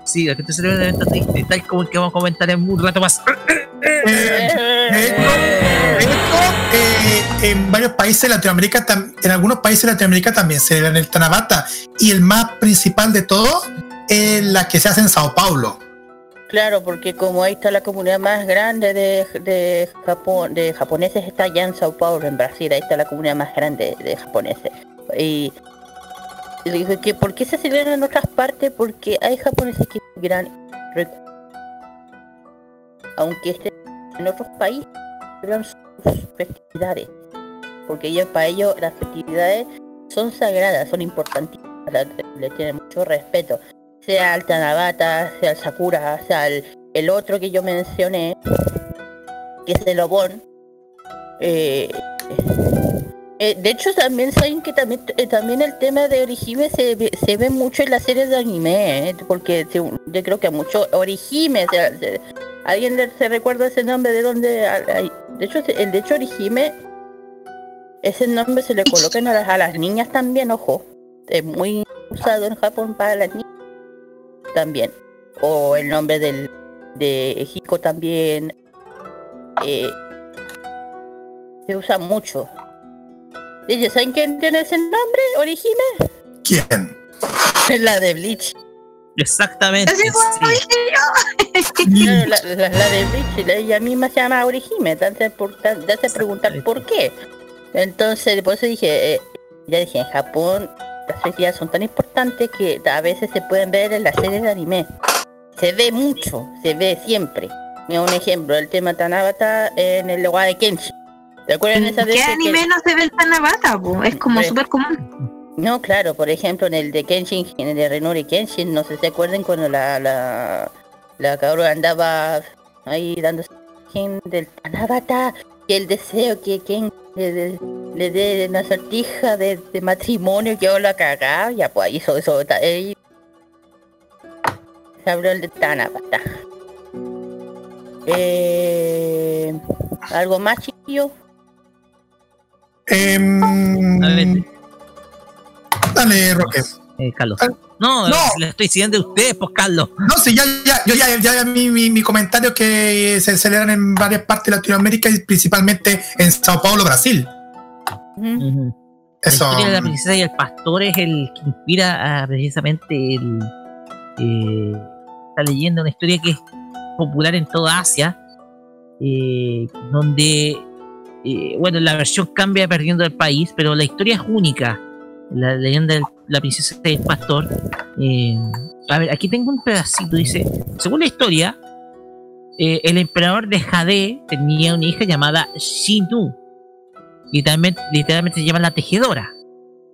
[SPEAKER 3] Sí, lo que tú celebras es un evento triste, tal como el que vamos a comentar en un rato más.
[SPEAKER 1] De hecho, eh, en varios países de Latinoamérica, tam- en algunos países de Latinoamérica también celebran el Tanabata. Y el más principal de todo es la que se hace en Sao Paulo.
[SPEAKER 4] Claro, porque como ahí está la comunidad más grande de, de Japón, de japoneses está allá en Sao Paulo, en Brasil, ahí está la comunidad más grande de japoneses. Y, y dije que ¿por qué se celebra en otras partes? Porque hay japoneses que gran aunque estén en otros países, celebran sus festividades. Porque ellos, para ellos las festividades son sagradas, son importantísimas, le tienen mucho respeto sea el Tanabata, sea el Sakura, sea el, el otro que yo mencioné, que es el Obon. Eh, eh, de hecho, también saben que también, eh, también el tema de Orihime se se ve mucho en las series de anime, eh, porque yo creo que a mucho Orihime, ¿alguien se recuerda ese nombre de hay- De hecho, el de hecho Orihime, ese nombre se le colocan a las, a las niñas también, ojo. Es muy usado en Japón para las niñas también. O el nombre del de Hiko también. eh, se usa mucho. ¿Y saben quién tiene ese nombre? ¿Orihime?
[SPEAKER 1] ¿Quién?
[SPEAKER 4] Es la de Bleach.
[SPEAKER 3] Exactamente. Sí.
[SPEAKER 4] la, la- la de Bleach, la- ella misma se llama Orihime. Entonces, por, te hace preguntar por qué. Entonces, por eso dije, eh, ya dije, en Japón las festividades son tan importantes que a veces se pueden ver en las series de anime. Se ve mucho, se ve siempre. Mira un ejemplo, el tema Tanabata en el lugar de Kenshi. ¿Te acuerdan esa
[SPEAKER 5] ¿En
[SPEAKER 4] vez
[SPEAKER 5] qué
[SPEAKER 4] que-
[SPEAKER 5] anime no se ve el Tanabata? po? Es como súper común.
[SPEAKER 4] No, claro, por ejemplo, en el de Kenshin, en el de Renori Kenshin, no sé si se acuerdan cuando la, la, la cabra andaba ahí dándose del Tanabata, que el deseo que Ken le, dé una sortija de, de matrimonio, que yo la cagaba, ya pues ahí hizo eso, ahí se habló el de Tanabata. Eh, ¿Algo más, chiquillo?
[SPEAKER 1] Em, dale, Roque.
[SPEAKER 3] eh, Carlos.
[SPEAKER 1] Ah,
[SPEAKER 3] No,
[SPEAKER 1] no.
[SPEAKER 3] le estoy diciendo a ustedes, pues Carlos.
[SPEAKER 1] No, sí, ya, ya, yo ya, ya, ya mi, mi, mi comentario que se celebran en varias partes de Latinoamérica y principalmente en Sao Paulo, Brasil. Eso.
[SPEAKER 3] La historia de la princesa y el pastor es el que inspira a precisamente el, eh, esta leyenda, una historia que es popular en toda Asia, eh, donde, eh, bueno, la versión cambia perdiendo el país, pero la historia es única. La leyenda de la princesa y el pastor. eh, a ver, aquí tengo un pedacito, dice, según la historia, eh, el emperador de Jade tenía una hija llamada Shinu, literalmente, literalmente se llama la tejedora,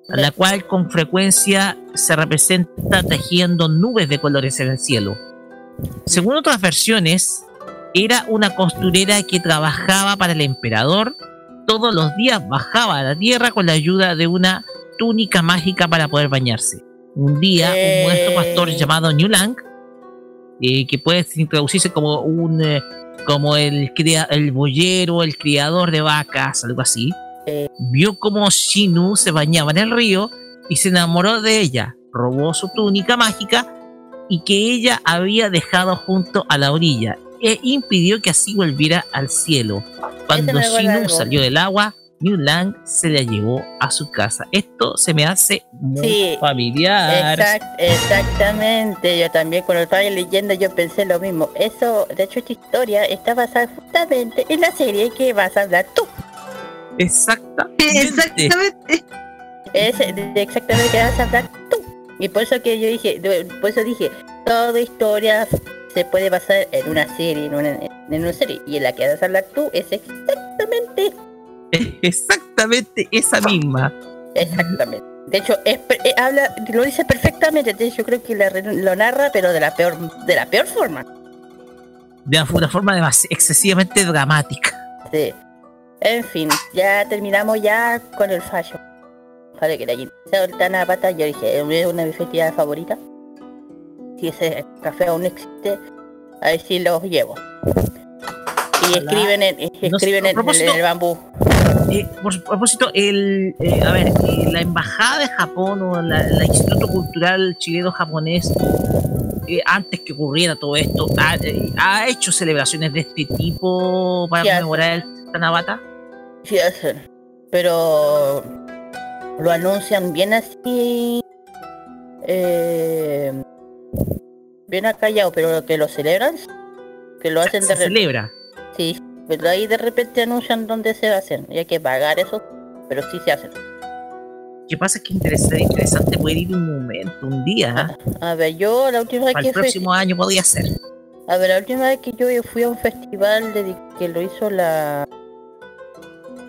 [SPEAKER 3] a la cual con frecuencia se representa tejiendo nubes de colores en el cielo. Según otras versiones, era una costurera que trabajaba para el emperador, todos los días bajaba a la tierra con la ayuda de una túnica mágica para poder bañarse. Un día, un modesto pastor
[SPEAKER 4] Eh.
[SPEAKER 3] llamado New Lang, eh, que puede introducirse como un eh, como el cria- el boyero, el criador de vacas, algo así,
[SPEAKER 4] Eh.
[SPEAKER 3] vio como Shinu se bañaba en el río y se enamoró de ella, robó su túnica mágica y que ella había dejado junto a la orilla e impidió que así volviera al cielo. Cuando Shinu salió del agua, New Lang se la llevó a su casa. Esto se me hace muy
[SPEAKER 4] Sí,
[SPEAKER 3] familiar.
[SPEAKER 4] Exact- exactamente, yo también cuando estaba leyendo yo pensé lo mismo. Eso, de hecho esta historia está basada justamente en la serie que vas a hablar tú.
[SPEAKER 3] Exactamente.
[SPEAKER 5] Exactamente.
[SPEAKER 4] Es de, exactamente que vas a hablar tú. Y por eso que yo dije, por eso dije, toda historia se puede basar en una serie, en una, en una serie. Y en la que vas a hablar tú es exactamente,
[SPEAKER 3] Exactamente esa misma.
[SPEAKER 4] exactamente. De hecho, es, per- eh, habla, lo dice perfectamente. De hecho, yo creo que la lo narra, pero de la peor, de la peor forma.
[SPEAKER 3] De una forma demasi- excesivamente dramática.
[SPEAKER 4] Sí. En fin, ya terminamos ya con el fallo. para que haya interesado el Tanabata, yo dije, es una de mis festividades favoritas. Si ese café aún existe, a ver si los llevo. Y escriben en,
[SPEAKER 3] No
[SPEAKER 4] escriben en el bambú.
[SPEAKER 3] Eh, por propósito, el, eh, a ver, eh, la embajada de Japón o la, la Instituto Cultural Chileno-Japonés, antes que ocurriera todo esto, ha, eh, ha hecho celebraciones de este tipo para conmemorar el Tanabata.
[SPEAKER 4] Sí hacen. Pero lo anuncian bien así. Eh, bien acallado, pero que lo celebran. Que lo hacen de
[SPEAKER 3] Se celebra.
[SPEAKER 4] Sí, pero ahí de repente anuncian dónde se hacen. Y hay que pagar eso, pero sí se hacen.
[SPEAKER 3] ¿Qué pasa? Es que interesa- interesante poder ir un momento, un día. ¿eh?
[SPEAKER 4] A ver, yo la última vez
[SPEAKER 3] Para
[SPEAKER 4] que
[SPEAKER 3] el
[SPEAKER 4] fui.
[SPEAKER 3] próximo año podría ser.
[SPEAKER 4] A ver, la última vez que yo fui a un festival de, que lo hizo la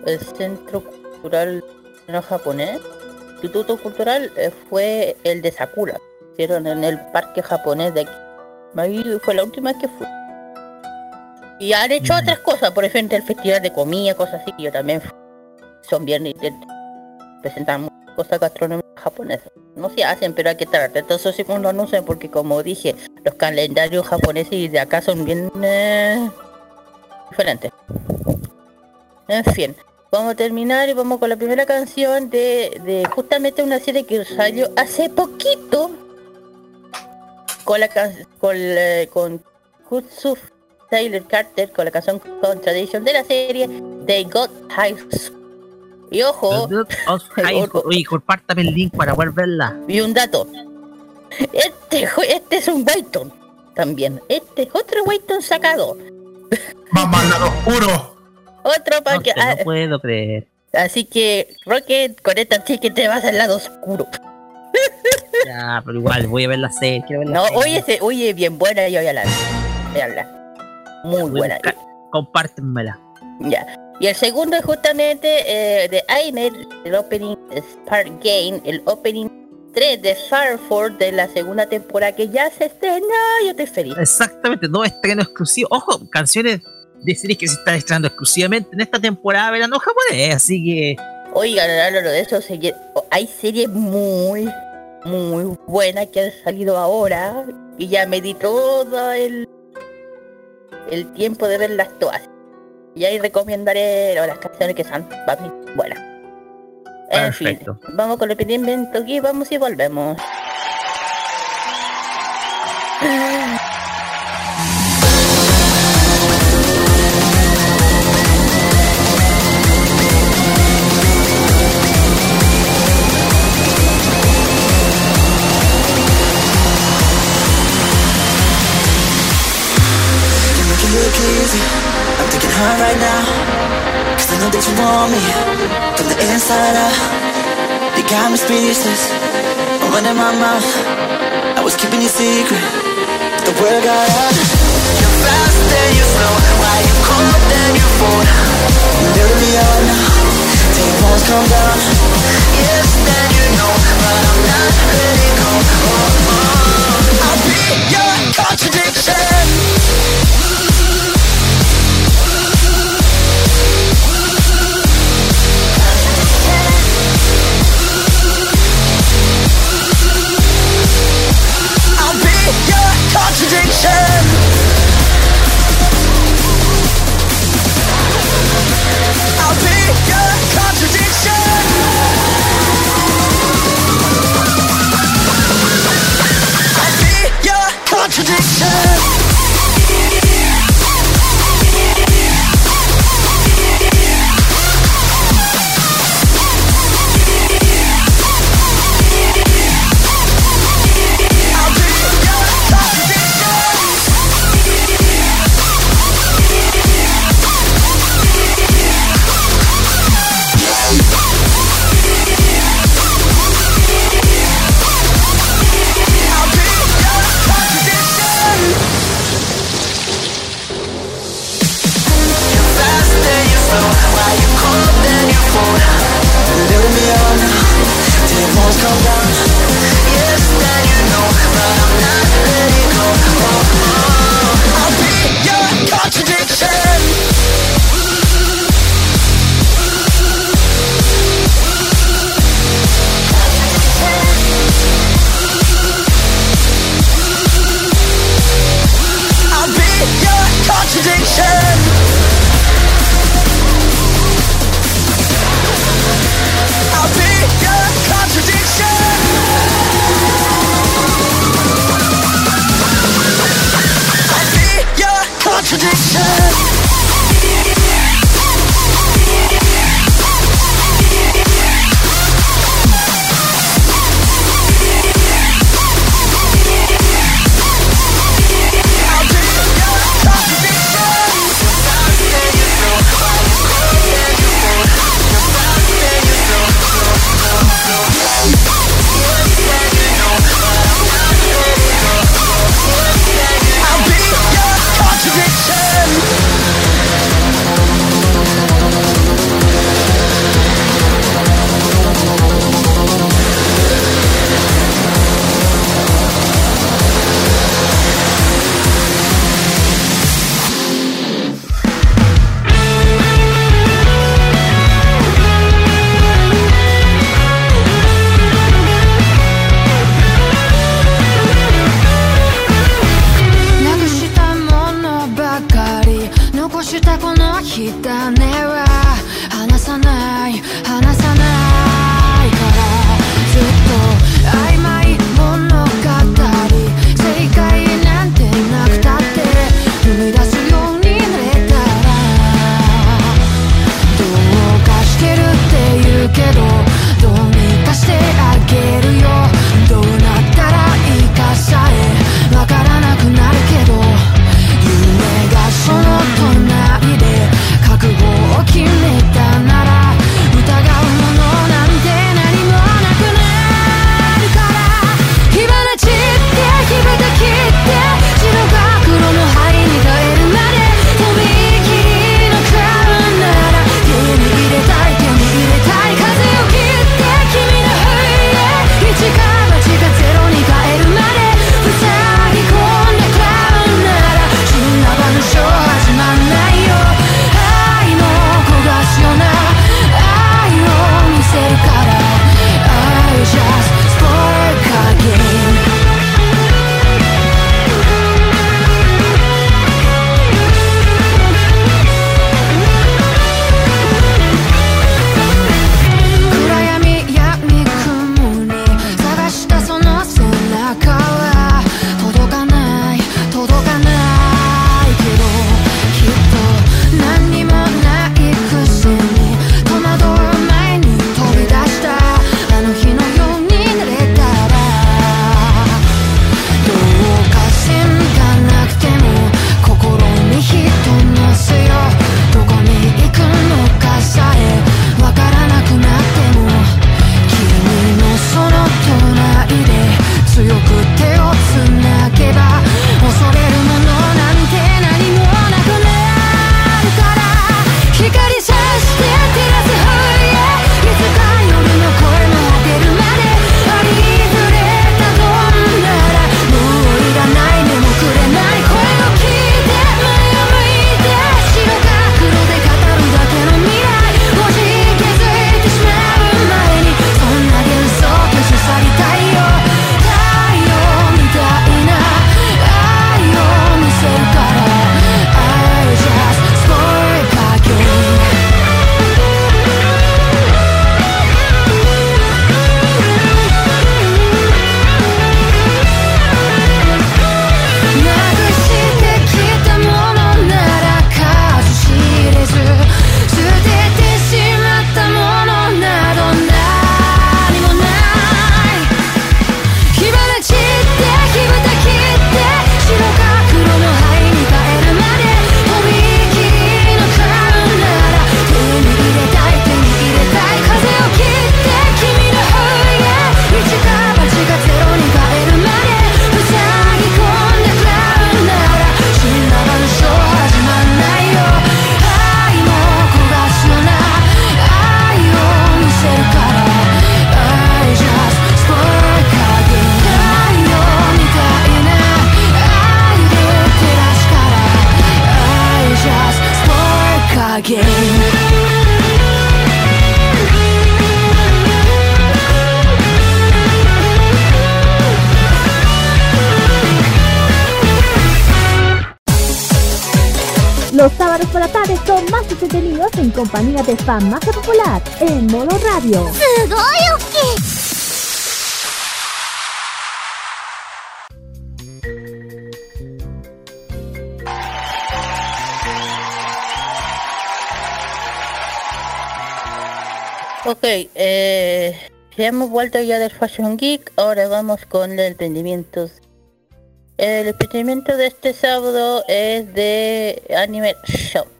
[SPEAKER 4] el Centro Cultural no japonés, Instituto Cultural eh, fue el de Sakura. Hicieron en el parque japonés de aquí. Ahí fue la última vez que fui. Y han hecho
[SPEAKER 3] Mm.
[SPEAKER 4] otras cosas, por ejemplo el festival de comida, cosas así, que yo también fui. son bien presentan muchas cosas gastronómicas japonesas. No se hacen, pero hay que estar atentos eso sí cuando lo anuncian, porque como dije, los calendarios japoneses y de acá son bien eh, diferentes. En fin, vamos a terminar y vamos con la primera canción de, de justamente una serie que salió hace poquito con la con, eh, con Kutsu Taylor Carter con la canción Contradiction de la serie They Got High School. Y ojo,
[SPEAKER 3] compártame el link para poder verla.
[SPEAKER 4] y un dato. Este, este es un Wayton también. Este es otro Wayton sacado.
[SPEAKER 1] Vamos al lado oscuro.
[SPEAKER 4] Otro para
[SPEAKER 3] No,
[SPEAKER 4] que.
[SPEAKER 3] no
[SPEAKER 4] ah,
[SPEAKER 3] puedo creer.
[SPEAKER 4] así que, Rocket, con esta sí que te vas al lado oscuro.
[SPEAKER 3] Ya, pero igual voy a ver la serie. Quiero ver la
[SPEAKER 4] No,
[SPEAKER 3] serie.
[SPEAKER 4] oye, oye, bien buena, yo ya la vi. Veanla. Muy buena.
[SPEAKER 3] buscar- Compártemela.
[SPEAKER 4] Ya. Y el segundo es justamente eh, de Aimer, el opening Spark Game, el opening 3 de Farford de la segunda temporada que ya se estrenó. Yo estoy feliz.
[SPEAKER 3] Exactamente, no estreno exclusivo. Ojo, canciones de series que se están estrenando exclusivamente en esta temporada verano japonés. Así que
[SPEAKER 4] Oigan, hablando de eso, hay series muy, muy buenas que han salido ahora y ya me di todo el, el tiempo de verlas todas. Y ahí recomendaré las canciones que son para mí buenas. En fin,
[SPEAKER 3] Perfecto.
[SPEAKER 4] vamos con el pendiente aquí, vamos y volvemos.
[SPEAKER 9] You're making look easy. I'm taking hard right now. Cause I know that you want me from the inside out. You got me speechless. I'm running my mouth. I was keeping you secret. But the word got out. You're fast, then you slow. Why you cold, then you fall. fold. Literally on now. Take walls come down. Yes, then you know. But I'm not letting go.
[SPEAKER 2] compañía de fan más popular en modo radio.
[SPEAKER 4] Ok, eh, ya hemos vuelto ya del Fashion Geek, ahora vamos con el emprendimientos. El emprendimiento de este sábado es de Anime Shop.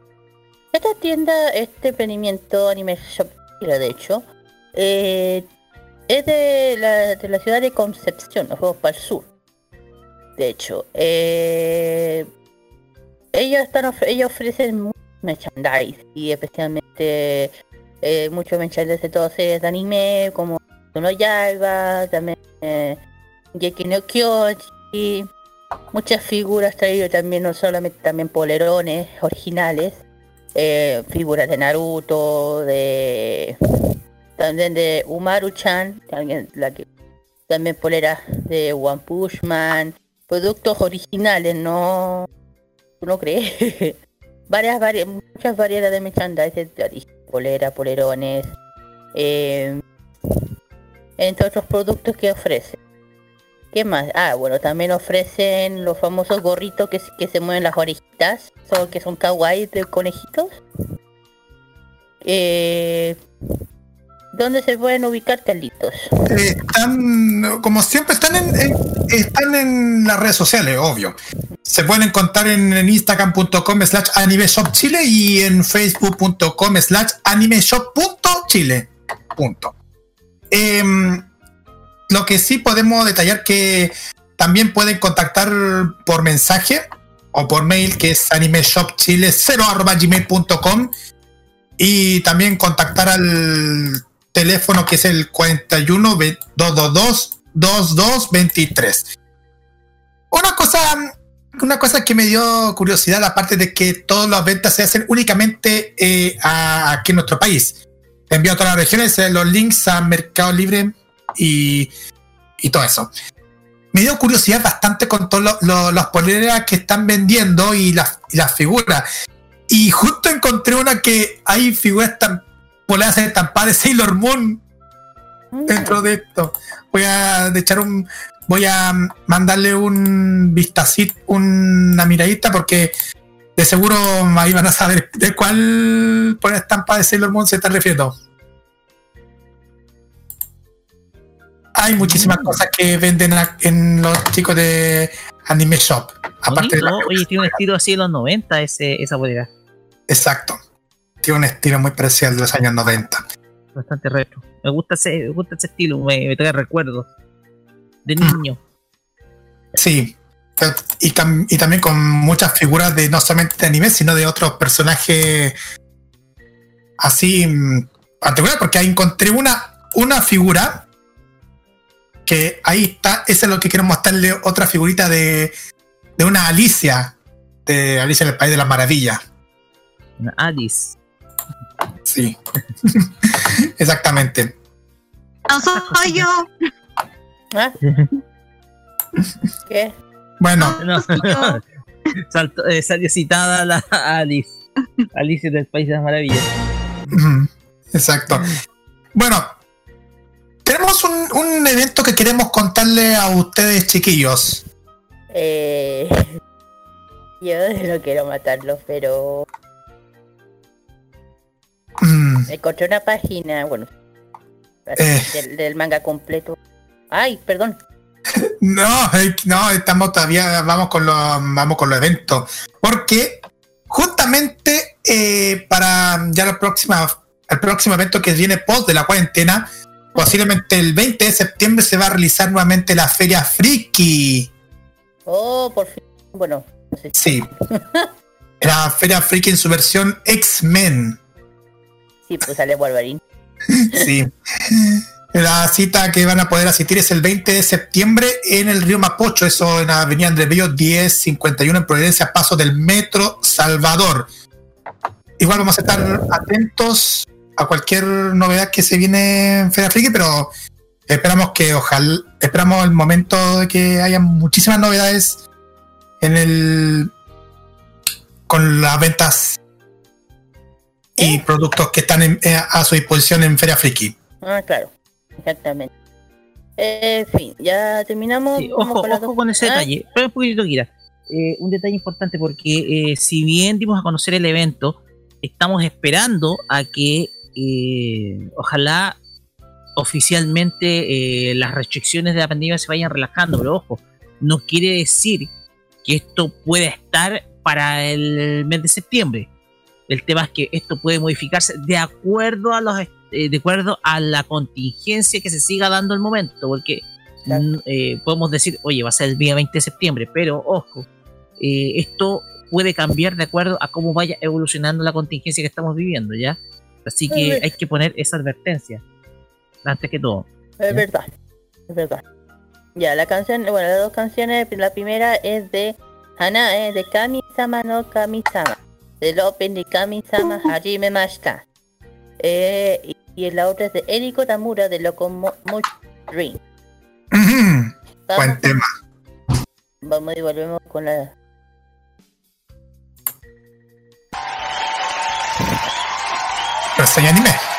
[SPEAKER 4] Esta tienda, este emprendimiento Anime Shop, de hecho, eh, es de la, ciudad de Concepción, los juegos para el sur. De hecho, eh, ellos, están, of- ellos ofrecen merchandise y especialmente eh, mucho merchandise de todas series de anime como Tono Yaiba, también eh, no Kyoji, muchas figuras traídas también, no solamente también polerones originales, eh, figuras de Naruto, de también de Umaru-chan, también, la que, también poleras de One Punch Man, productos originales, no, ¿tú no crees? varias, varias, muchas variedades de origen, polera, polerones, eh, entre otros productos que ofrecen. ¿Qué más? Ah, bueno, también ofrecen los famosos gorritos que, que se mueven las orejitas, son, que son kawaii de conejitos. Eh, ¿Dónde se pueden ubicar, Carlitos?
[SPEAKER 1] Eh, están, como siempre, están en, están en las redes sociales, obvio. Se pueden encontrar en, en instagram.com slash animeshopchile y en facebook.com slash animeshop.chile. Punto. Em, lo que sí podemos detallar que también pueden contactar por mensaje o por mail que es animeshopchile0 y también contactar al teléfono que es el 41 222 2223. Una cosa, una cosa que me dio curiosidad, aparte de que todas las ventas se hacen únicamente eh, aquí en nuestro país. Envío a todas las regiones eh, los links a Mercado Libre y, y todo eso. Me dio curiosidad bastante con todas las poleras que están vendiendo y las, y las figuras. Y justo encontré una que hay figuras tan poleras estampadas de Sailor Moon dentro de esto. Voy a echar un. Voy a mandarle un vistacito, una miradita, porque de seguro ahí van a saber de cuál por estampa de Sailor Moon se está refiriendo. Hay muchísimas cosas que venden en los chicos de Anime Shop. Aparte de.
[SPEAKER 3] Oye, tiene un estilo así de los 90 ese, esa bolera.
[SPEAKER 1] Exacto. Tiene un estilo muy parecido al de los años 90.
[SPEAKER 3] Bastante retro. Me gusta ese, me gusta ese estilo, me, me trae recuerdos. De
[SPEAKER 1] Mm.
[SPEAKER 3] niño.
[SPEAKER 1] Sí. Y, tam- y también con muchas figuras de no solamente de anime, sino de otros personajes así mm, particulares, porque ahí encontré una, una figura que ahí está, esa es lo que quiero mostrarle, otra figurita de, de una Alicia, de Alicia en el País de las Maravillas.
[SPEAKER 3] Una Alice.
[SPEAKER 1] Sí. Exactamente.
[SPEAKER 5] No soy yo.
[SPEAKER 4] ¿Qué?
[SPEAKER 1] Bueno,
[SPEAKER 3] No, eh, salió citada la Alice. Alice del País de las Maravillas.
[SPEAKER 1] Exacto. Bueno, tenemos un, un evento que queremos contarle a ustedes, chiquillos.
[SPEAKER 4] Eh, yo no quiero matarlos, pero
[SPEAKER 1] Mm,
[SPEAKER 4] encontré una página, bueno,
[SPEAKER 1] Eh.
[SPEAKER 4] del, del manga completo. Ay, perdón.
[SPEAKER 1] no, eh, no, estamos todavía, vamos con los, vamos con los eventos. Porque justamente eh, para ya la próxima, el próximo evento que viene post de la cuarentena, posiblemente el 20 de septiembre se va a realizar nuevamente la Feria Friki.
[SPEAKER 4] Oh, por fin. Bueno, no sé.
[SPEAKER 1] Sí. La Feria Friki en su versión X-Men.
[SPEAKER 4] Sí, pues sale Wolverine.
[SPEAKER 1] Sí. La cita que van a poder asistir es el 20 de septiembre en el río Mapocho, eso en la avenida Andrés Bello 1051 en Providencia, paso del Metro Salvador. Igual vamos a estar atentos a cualquier novedad que se viene en Feria Friki, pero esperamos que ojalá, esperamos el momento de que haya muchísimas novedades en el con las ventas y productos que están en- eh, a su disposición en Feria Friki.
[SPEAKER 4] Ah, claro. Exactamente. Eh, en fin, ya terminamos.
[SPEAKER 3] Sí, ojo,
[SPEAKER 4] las
[SPEAKER 3] ojo con ese
[SPEAKER 4] Ah,
[SPEAKER 3] detalle. Pero un poquitito, Kira. Eh, un detalle importante porque eh, si bien dimos a conocer el evento, estamos esperando a que eh, ojalá oficialmente eh, las restricciones de la pandemia se vayan relajando, pero ojo, no quiere decir que esto pueda estar para el mes de septiembre. El tema es que esto puede modificarse de acuerdo a los eh, de acuerdo a la contingencia que se siga dando el momento, porque mm, eh, podemos decir, oye, va a ser el día 20 de septiembre, pero ojo, esto puede cambiar de acuerdo a cómo vaya evolucionando la contingencia que estamos viviendo, ¿ya? Así que hay que poner esa advertencia, antes que todo.
[SPEAKER 4] Es verdad, es verdad. Ya, la canción, bueno, las dos canciones, la primera es de Hana, eh, de Kami-sama no Kami-sama, del Open de Kami-sama Hajime Mashita. Eh, y, y la otra es de Eriko Tamura de Locomotion Dream.
[SPEAKER 10] Buen tema.
[SPEAKER 4] vamos y volvemos con la...
[SPEAKER 10] Reseña anime.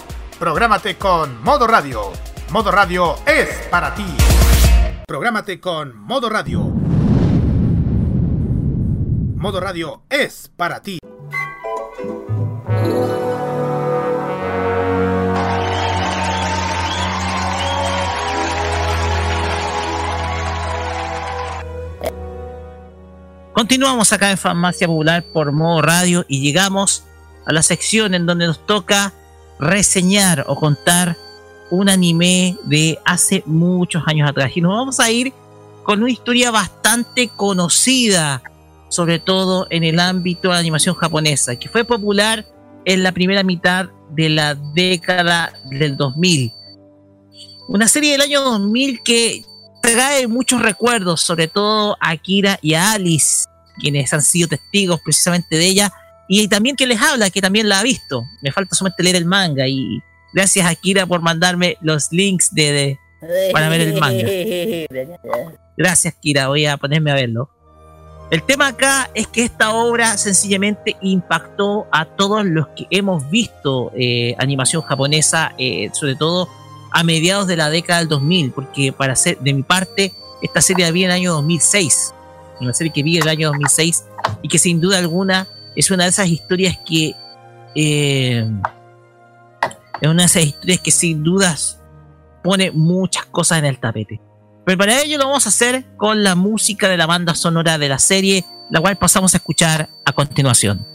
[SPEAKER 11] Prográmate con Modo Radio. Modo Radio es para ti. Prográmate con Modo Radio. Modo Radio es para ti.
[SPEAKER 3] Continuamos acá en Farmacia Popular por modo radio y llegamos a la sección en donde nos toca reseñar o contar un anime de hace muchos años atrás. Y nos vamos a ir con una historia bastante conocida, sobre todo en el ámbito de la animación japonesa, que fue popular en la primera mitad de la década del 2000. Una serie del año 2000 que trae muchos recuerdos, sobre todo a Akira y a Alice, quienes han sido testigos precisamente de ella, y también que les habla, que también la ha visto. Me falta solamente leer el manga y gracias a Akira por mandarme los links para ver el manga. Gracias Kira, voy a ponerme a verlo. El tema acá es que esta obra sencillamente impactó a todos los que hemos visto eh, animación japonesa, eh, sobre todo a mediados de la década del 2000, porque para ser de mi parte, esta serie la vi en el año 2006, una serie que vi en el año 2006 y que sin duda alguna es una de esas historias que eh, es una de esas historias que sin dudas pone muchas cosas en el tapete. Pero para ello lo vamos a hacer con la música de la banda sonora de la serie, la cual pasamos a escuchar a continuación.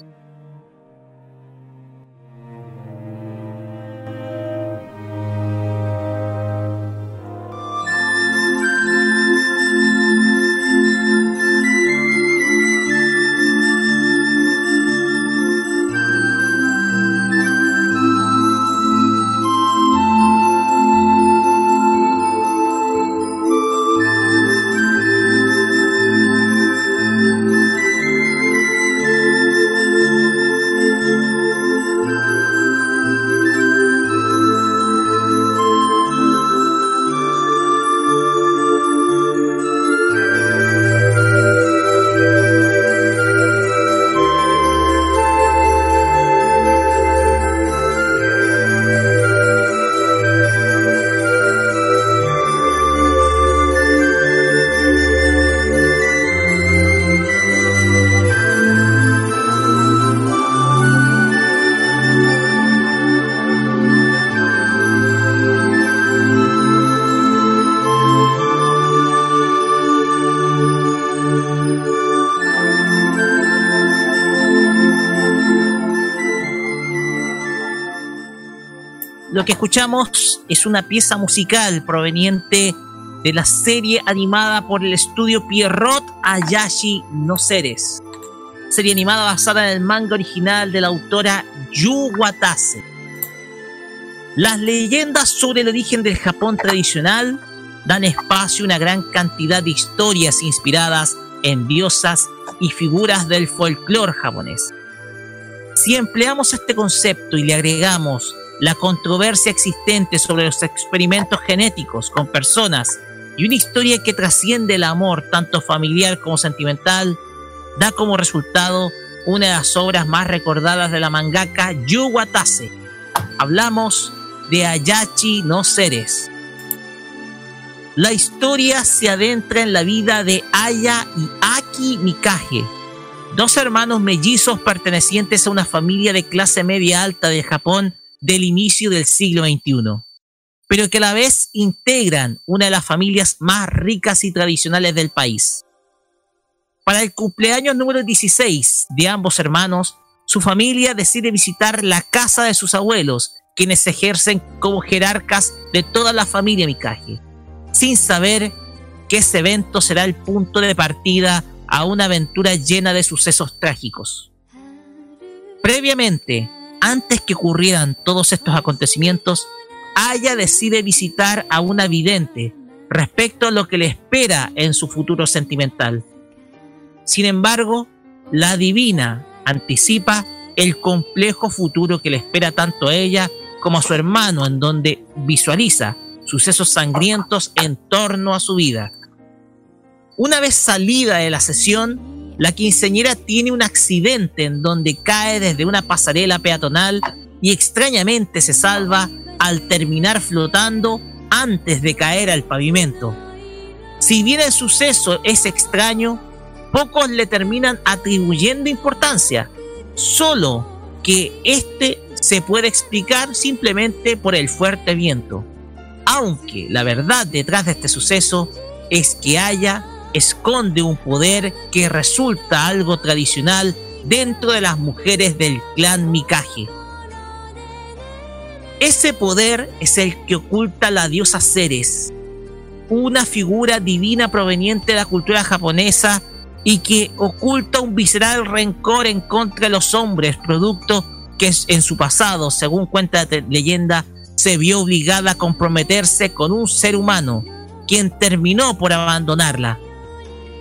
[SPEAKER 3] Escuchamos es una pieza musical proveniente de la serie animada por el estudio Pierrot Ayashi no Seres. Serie animada basada en el manga original de la autora Yu Watase. Las leyendas sobre el origen del Japón tradicional dan espacio a una gran cantidad de historias inspiradas en diosas y figuras del folclore japonés. Si empleamos este concepto y le agregamos la controversia existente sobre los experimentos genéticos con personas y una historia que trasciende el amor tanto familiar como sentimental, da como resultado una de las obras más recordadas de la mangaka Yu Watase. Hablamos de Ayachi no Seres. La historia se adentra en la vida de Aya y Aki Mikage, dos hermanos mellizos pertenecientes a una familia de clase media alta de Japón del inicio del siglo XXI, pero que a la vez integran una de las familias más ricas y tradicionales del país. Para el cumpleaños número 16 de ambos hermanos, su familia decide visitar la casa de sus abuelos, quienes ejercen como jerarcas de toda la familia Mikage, sin saber que ese evento será el punto de partida a una aventura llena de sucesos trágicos. Previamente, antes que ocurrieran todos estos acontecimientos, Aya decide visitar a una vidente respecto a lo que le espera en su futuro sentimental. Sin embargo, la divina anticipa el complejo futuro que le espera tanto a ella como a su hermano, en donde visualiza sucesos sangrientos en torno a su vida. Una vez salida de la sesión, la quinceñera tiene un accidente en donde cae desde una pasarela peatonal y extrañamente se salva al terminar flotando antes de caer al pavimento. Si bien el suceso es extraño, pocos le terminan atribuyendo importancia, solo que este se puede explicar simplemente por el fuerte viento. Aunque la verdad detrás de este suceso es que Aya esconde un poder que resulta algo tradicional dentro de las mujeres del clan Mikage. Ese poder es el que oculta la diosa Ceres, una figura divina proveniente de la cultura japonesa y que oculta un visceral rencor en contra de los hombres, producto que en su pasado, según cuenta la leyenda, se vio obligada a comprometerse con un ser humano, quien terminó por abandonarla.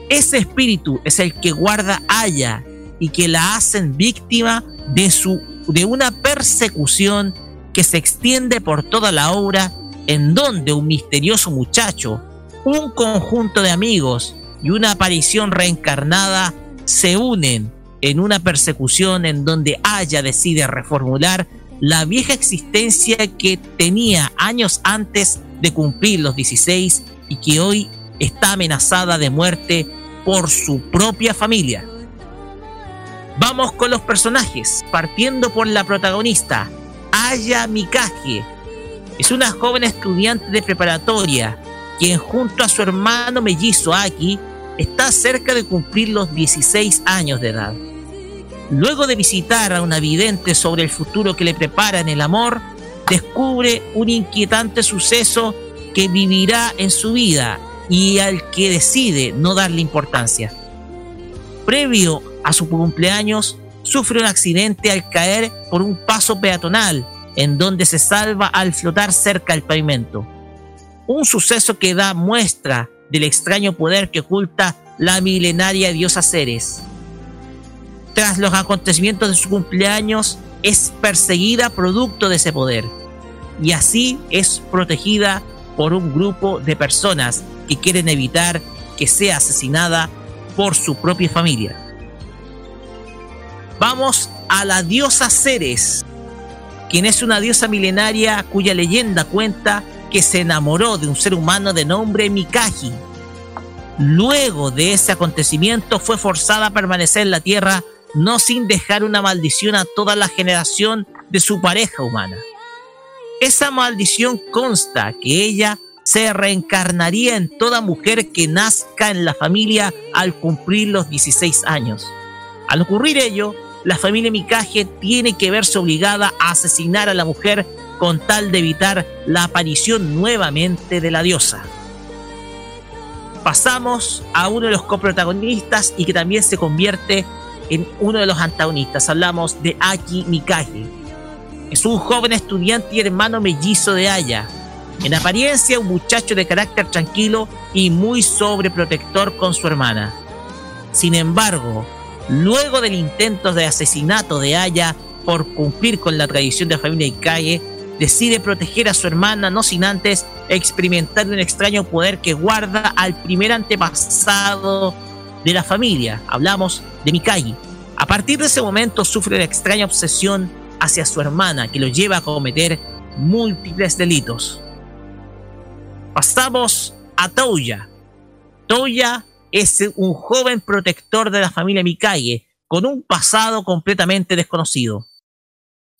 [SPEAKER 3] Ese espíritu es el que guarda a Aya y que la hacen víctima de, su, de una persecución que se extiende por toda la obra en donde un misterioso muchacho, un conjunto de amigos y una aparición reencarnada se unen en una persecución en donde Aya decide reformular la vieja existencia que tenía años antes de cumplir los 16 y que hoy está amenazada de muerte por su propia familia. Vamos con los personajes, partiendo por la protagonista, Aya Mikage. Es una joven estudiante de preparatoria, quien junto a su hermano mellizo Aki está cerca de cumplir los 16 años de edad. Luego de visitar a una vidente sobre el futuro que le prepara en el amor, descubre un inquietante suceso que vivirá en su vida y al que decide no darle importancia. Previo a su cumpleaños, sufre un accidente al caer por un paso peatonal, en donde se salva al flotar cerca del pavimento. Un suceso que da muestra del extraño poder que oculta la milenaria diosa Ceres. Tras los acontecimientos de su cumpleaños, es perseguida producto de ese poder, y así es protegida por un grupo de personas que quieren evitar que sea asesinada por su propia familia. Vamos a la diosa Ceres, quien es una diosa milenaria cuya leyenda cuenta que se enamoró de un ser humano de nombre Mikagi. Luego de ese acontecimiento fue forzada a permanecer en la Tierra, no sin dejar una maldición a toda la generación de su pareja humana. Esa maldición consta que ella se reencarnaría en toda mujer que nazca en la familia al cumplir los 16 años. Al ocurrir ello, la familia Mikage tiene que verse obligada a asesinar a la mujer con tal de evitar la aparición nuevamente de la diosa. Pasamos a uno de los coprotagonistas y que también se convierte en uno de los antagonistas. Hablamos de Aki Mikage. Es un joven estudiante y hermano mellizo de Aya. En apariencia un muchacho de carácter tranquilo y muy sobreprotector con su hermana. Sin embargo, luego del intento de asesinato de Aya por cumplir con la tradición de la familia Ikaye, decide proteger a su hermana no sin antes experimentar un extraño poder que guarda al primer antepasado de la familia. Hablamos de Mikagi. A partir de ese momento sufre una extraña obsesión hacia su hermana que lo lleva a cometer múltiples delitos. Pasamos a Touya. Touya es un joven protector de la familia Mikage con un pasado completamente desconocido.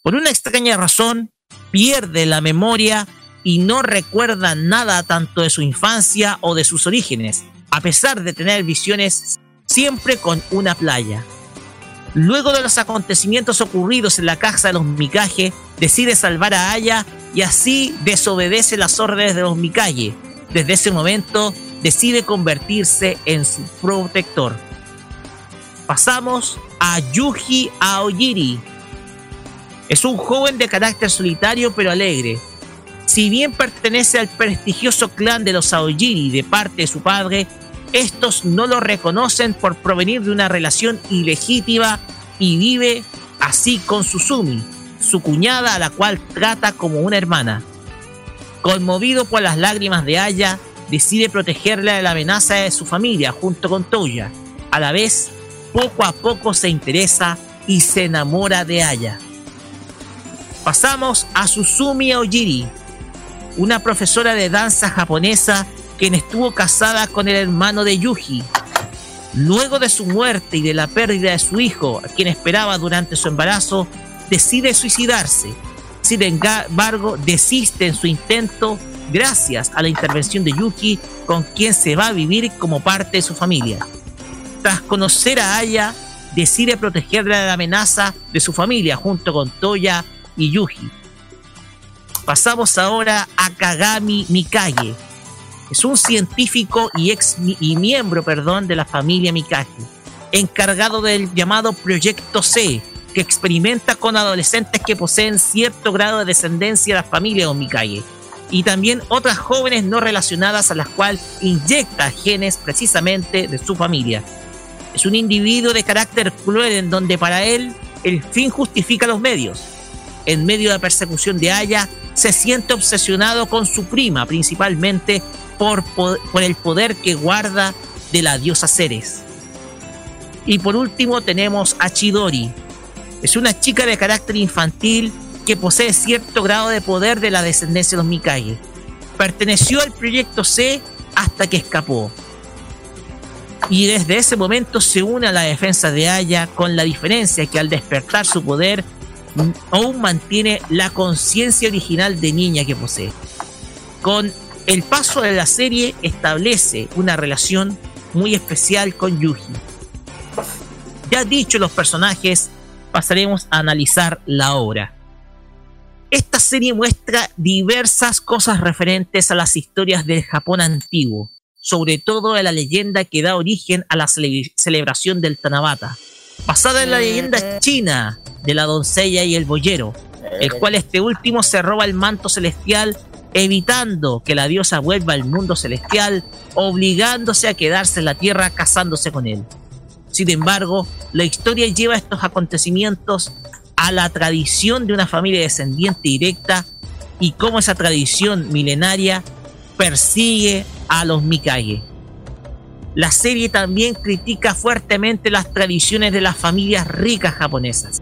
[SPEAKER 3] Por una extraña razón, pierde la memoria y no recuerda nada tanto de su infancia o de sus orígenes, a pesar de tener visiones siempre con una playa. Luego de los acontecimientos ocurridos en la casa de los Mikage, decide salvar a Aya y así desobedece las órdenes de los Mikage. Desde ese momento decide convertirse en su protector. Pasamos a Yuji Aojiri. Es un joven de carácter solitario pero alegre. Si bien pertenece al prestigioso clan de los Aojiri de parte de su padre, estos no lo reconocen por provenir de una relación ilegítima y vive así con Susumi, su cuñada a la cual trata como una hermana. Conmovido por las lágrimas de Aya, decide protegerla de la amenaza de su familia junto con Toya. A la vez, poco a poco se interesa y se enamora de Aya. Pasamos a Susumi Ojiri, una profesora de danza japonesa quien estuvo casada con el hermano de Yuji. Luego de su muerte y de la pérdida de su hijo, a quien esperaba durante su embarazo, decide suicidarse. Sin embargo, desiste en su intento gracias a la intervención de Yuki, con quien se va a vivir como parte de su familia. Tras conocer a Aya, decide protegerla de la amenaza de su familia junto con Toya y Yuji. Pasamos ahora a Kagami Mikage. Es un científico y, ex, miembro perdón, de la familia Mikage, encargado del llamado Proyecto C, que experimenta con adolescentes que poseen cierto grado de descendencia de la familia Mikage y también otras jóvenes no relacionadas a las cuales inyecta genes precisamente de su familia. Es un individuo de carácter cruel en donde para él el fin justifica los medios. En medio de la persecución de Aya, se siente obsesionado con su prima, principalmente por, por el poder que guarda de la diosa Ceres. Y por último tenemos a Chidori. Es una chica de carácter infantil que posee cierto grado de poder de la descendencia de los Mikage. Perteneció al proyecto C hasta que escapó. Y desde ese momento se une a la defensa de Aya con la diferencia que al despertar su poder aún mantiene la conciencia original de niña que posee. Con el paso de la serie establece una relación muy especial con Yuji. Ya dicho los personajes, pasaremos a analizar la obra. Esta serie muestra diversas cosas referentes a las historias del Japón antiguo, sobre todo de la leyenda que da origen a la celebración del Tanabata, basada en la leyenda china de la doncella y el boyero, el cual este último se roba el manto celestial evitando que la diosa vuelva al mundo celestial, obligándose a quedarse en la tierra casándose con él. Sin embargo, la historia lleva estos acontecimientos a la tradición de una familia descendiente directa y cómo esa tradición milenaria persigue a los Mikage. La serie también critica fuertemente las tradiciones de las familias ricas japonesas,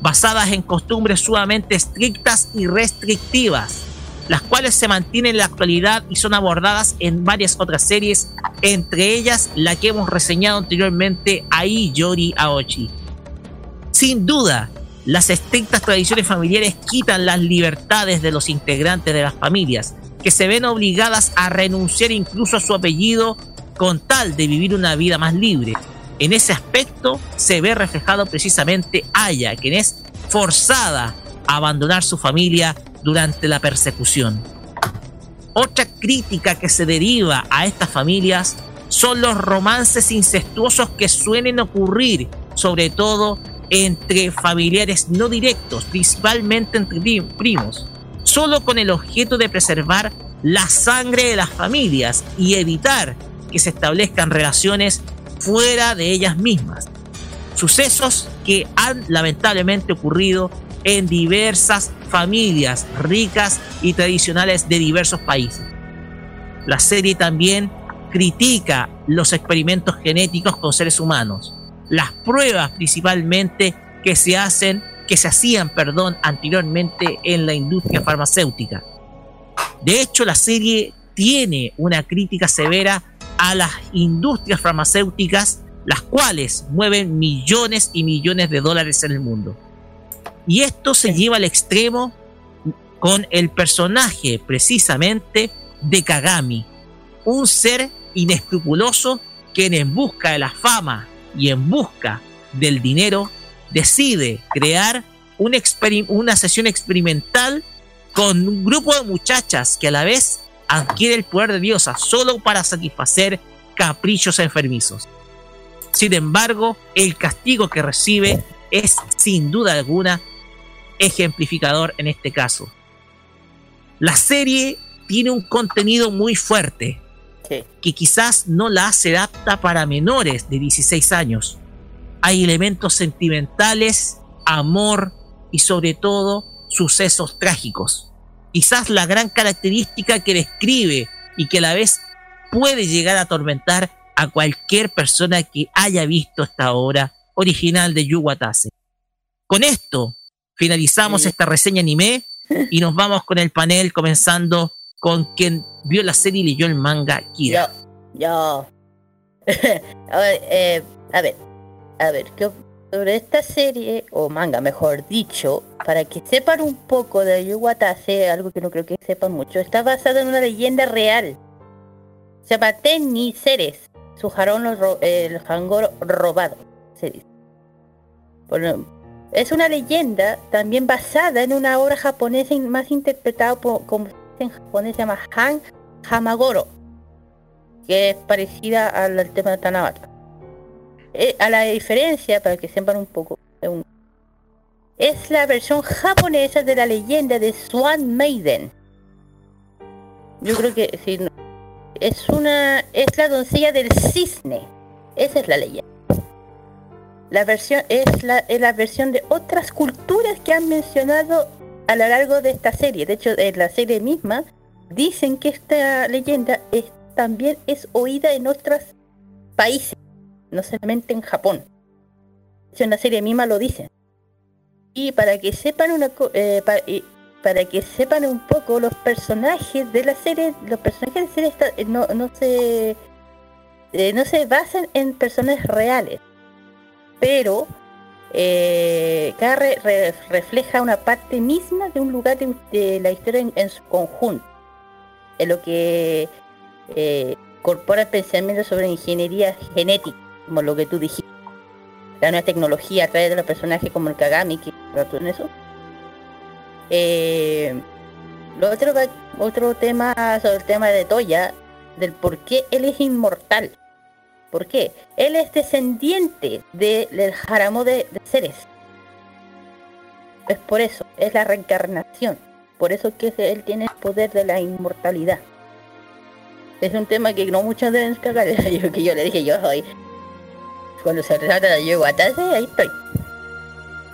[SPEAKER 3] basadas en costumbres sumamente estrictas y restrictivas, las cuales se mantienen en la actualidad y son abordadas en varias otras series, entre ellas la que hemos reseñado anteriormente, Ai Yori Aochi. Sin duda, las estrictas tradiciones familiares quitan las libertades de los integrantes de las familias, que se ven obligadas a renunciar incluso a su apellido con tal de vivir una vida más libre. En ese aspecto se ve reflejado precisamente Aya, quien es forzada a abandonar su familia durante la persecución. Otra crítica que se deriva a estas familias son los romances incestuosos que suelen ocurrir, sobre todo entre familiares no directos, principalmente entre primos, solo con el objeto de preservar la sangre de las familias y evitar que se establezcan relaciones fuera de ellas mismas. Sucesos que han lamentablemente ocurrido en diversas familias ricas y tradicionales de diversos países. La serie también critica los experimentos genéticos con seres humanos, las pruebas principalmente que se hacen, que se hacían, perdón, anteriormente en la industria farmacéutica. De hecho, la serie tiene una crítica severa a las industrias farmacéuticas, las cuales mueven millones y millones de dólares en el mundo. Y esto se lleva al extremo con el personaje precisamente de Kagami, un ser inescrupuloso que en busca de la fama y en busca del dinero decide crear una sesión experimental con un grupo de muchachas que a la vez adquiere el poder de diosa solo para satisfacer caprichos enfermizos. Sin embargo, el castigo que recibe es sin duda alguna ejemplificador en este caso. La serie tiene un contenido muy fuerte
[SPEAKER 4] Sí.
[SPEAKER 3] que quizás no la hace apta para menores de 16 años. Hay elementos sentimentales, amor y sobre todo sucesos trágicos. Quizás la gran característica que describe y que a la vez puede llegar a atormentar a cualquier persona que haya visto esta obra original de Yu Watase. Con esto finalizamos
[SPEAKER 4] Sí.
[SPEAKER 3] esta reseña anime y nos vamos con el panel comenzando con quien vio la serie y leyó el manga Kira.
[SPEAKER 4] Yo, yo. a ver, eh, a ver, a ver, ¿qué op- sobre esta serie, o manga mejor dicho, para que sepan un poco de Yu Watase, algo que no creo que sepan mucho, está basada en una leyenda real. Se llama Tenni Ceres, su jarón ro- eh, el jangoro robado, se dice. Bueno, es una leyenda también basada en una obra japonesa más interpretada por, como en japonés, se llama Han Hamagoro, que es parecida al, tema de Tanabata. Eh, a la diferencia, para que sepan un poco, es la versión japonesa de la leyenda de Swan Maiden. Yo creo que sí, no- es una es la doncella del cisne. Esa es la leyenda. La versión es la, es la versión de otras culturas que han mencionado a lo largo de esta serie. De hecho, en la serie misma dicen que esta leyenda es, también es oída en otros países, no solamente en Japón. De hecho, en la serie misma lo dicen. Y para que sepan una eh, pa- y para que sepan un poco los personajes de la serie, los personajes de la serie eh, no, no se eh, no se basan en personajes reales, pero eh, cada re- re- refleja una parte misma de un lugar de, la historia en, su conjunto, en lo que eh, incorpora pensamientos sobre ingeniería genética, como lo que tú dijiste, la nueva tecnología a través de los personajes como el Kagami, que en eso. Eh, lo otro, otro tema sobre el tema de Toya, del por qué él es inmortal. ¿Por qué? Él es descendiente de- del Jaramo de, de Ceres. Es por eso, es la reencarnación. Por eso que él tiene el poder de la inmortalidad. Es un tema que no muchos deben cagar. Yo, que yo le dije, yo soy. Cuando se trata de Atase, ahí estoy.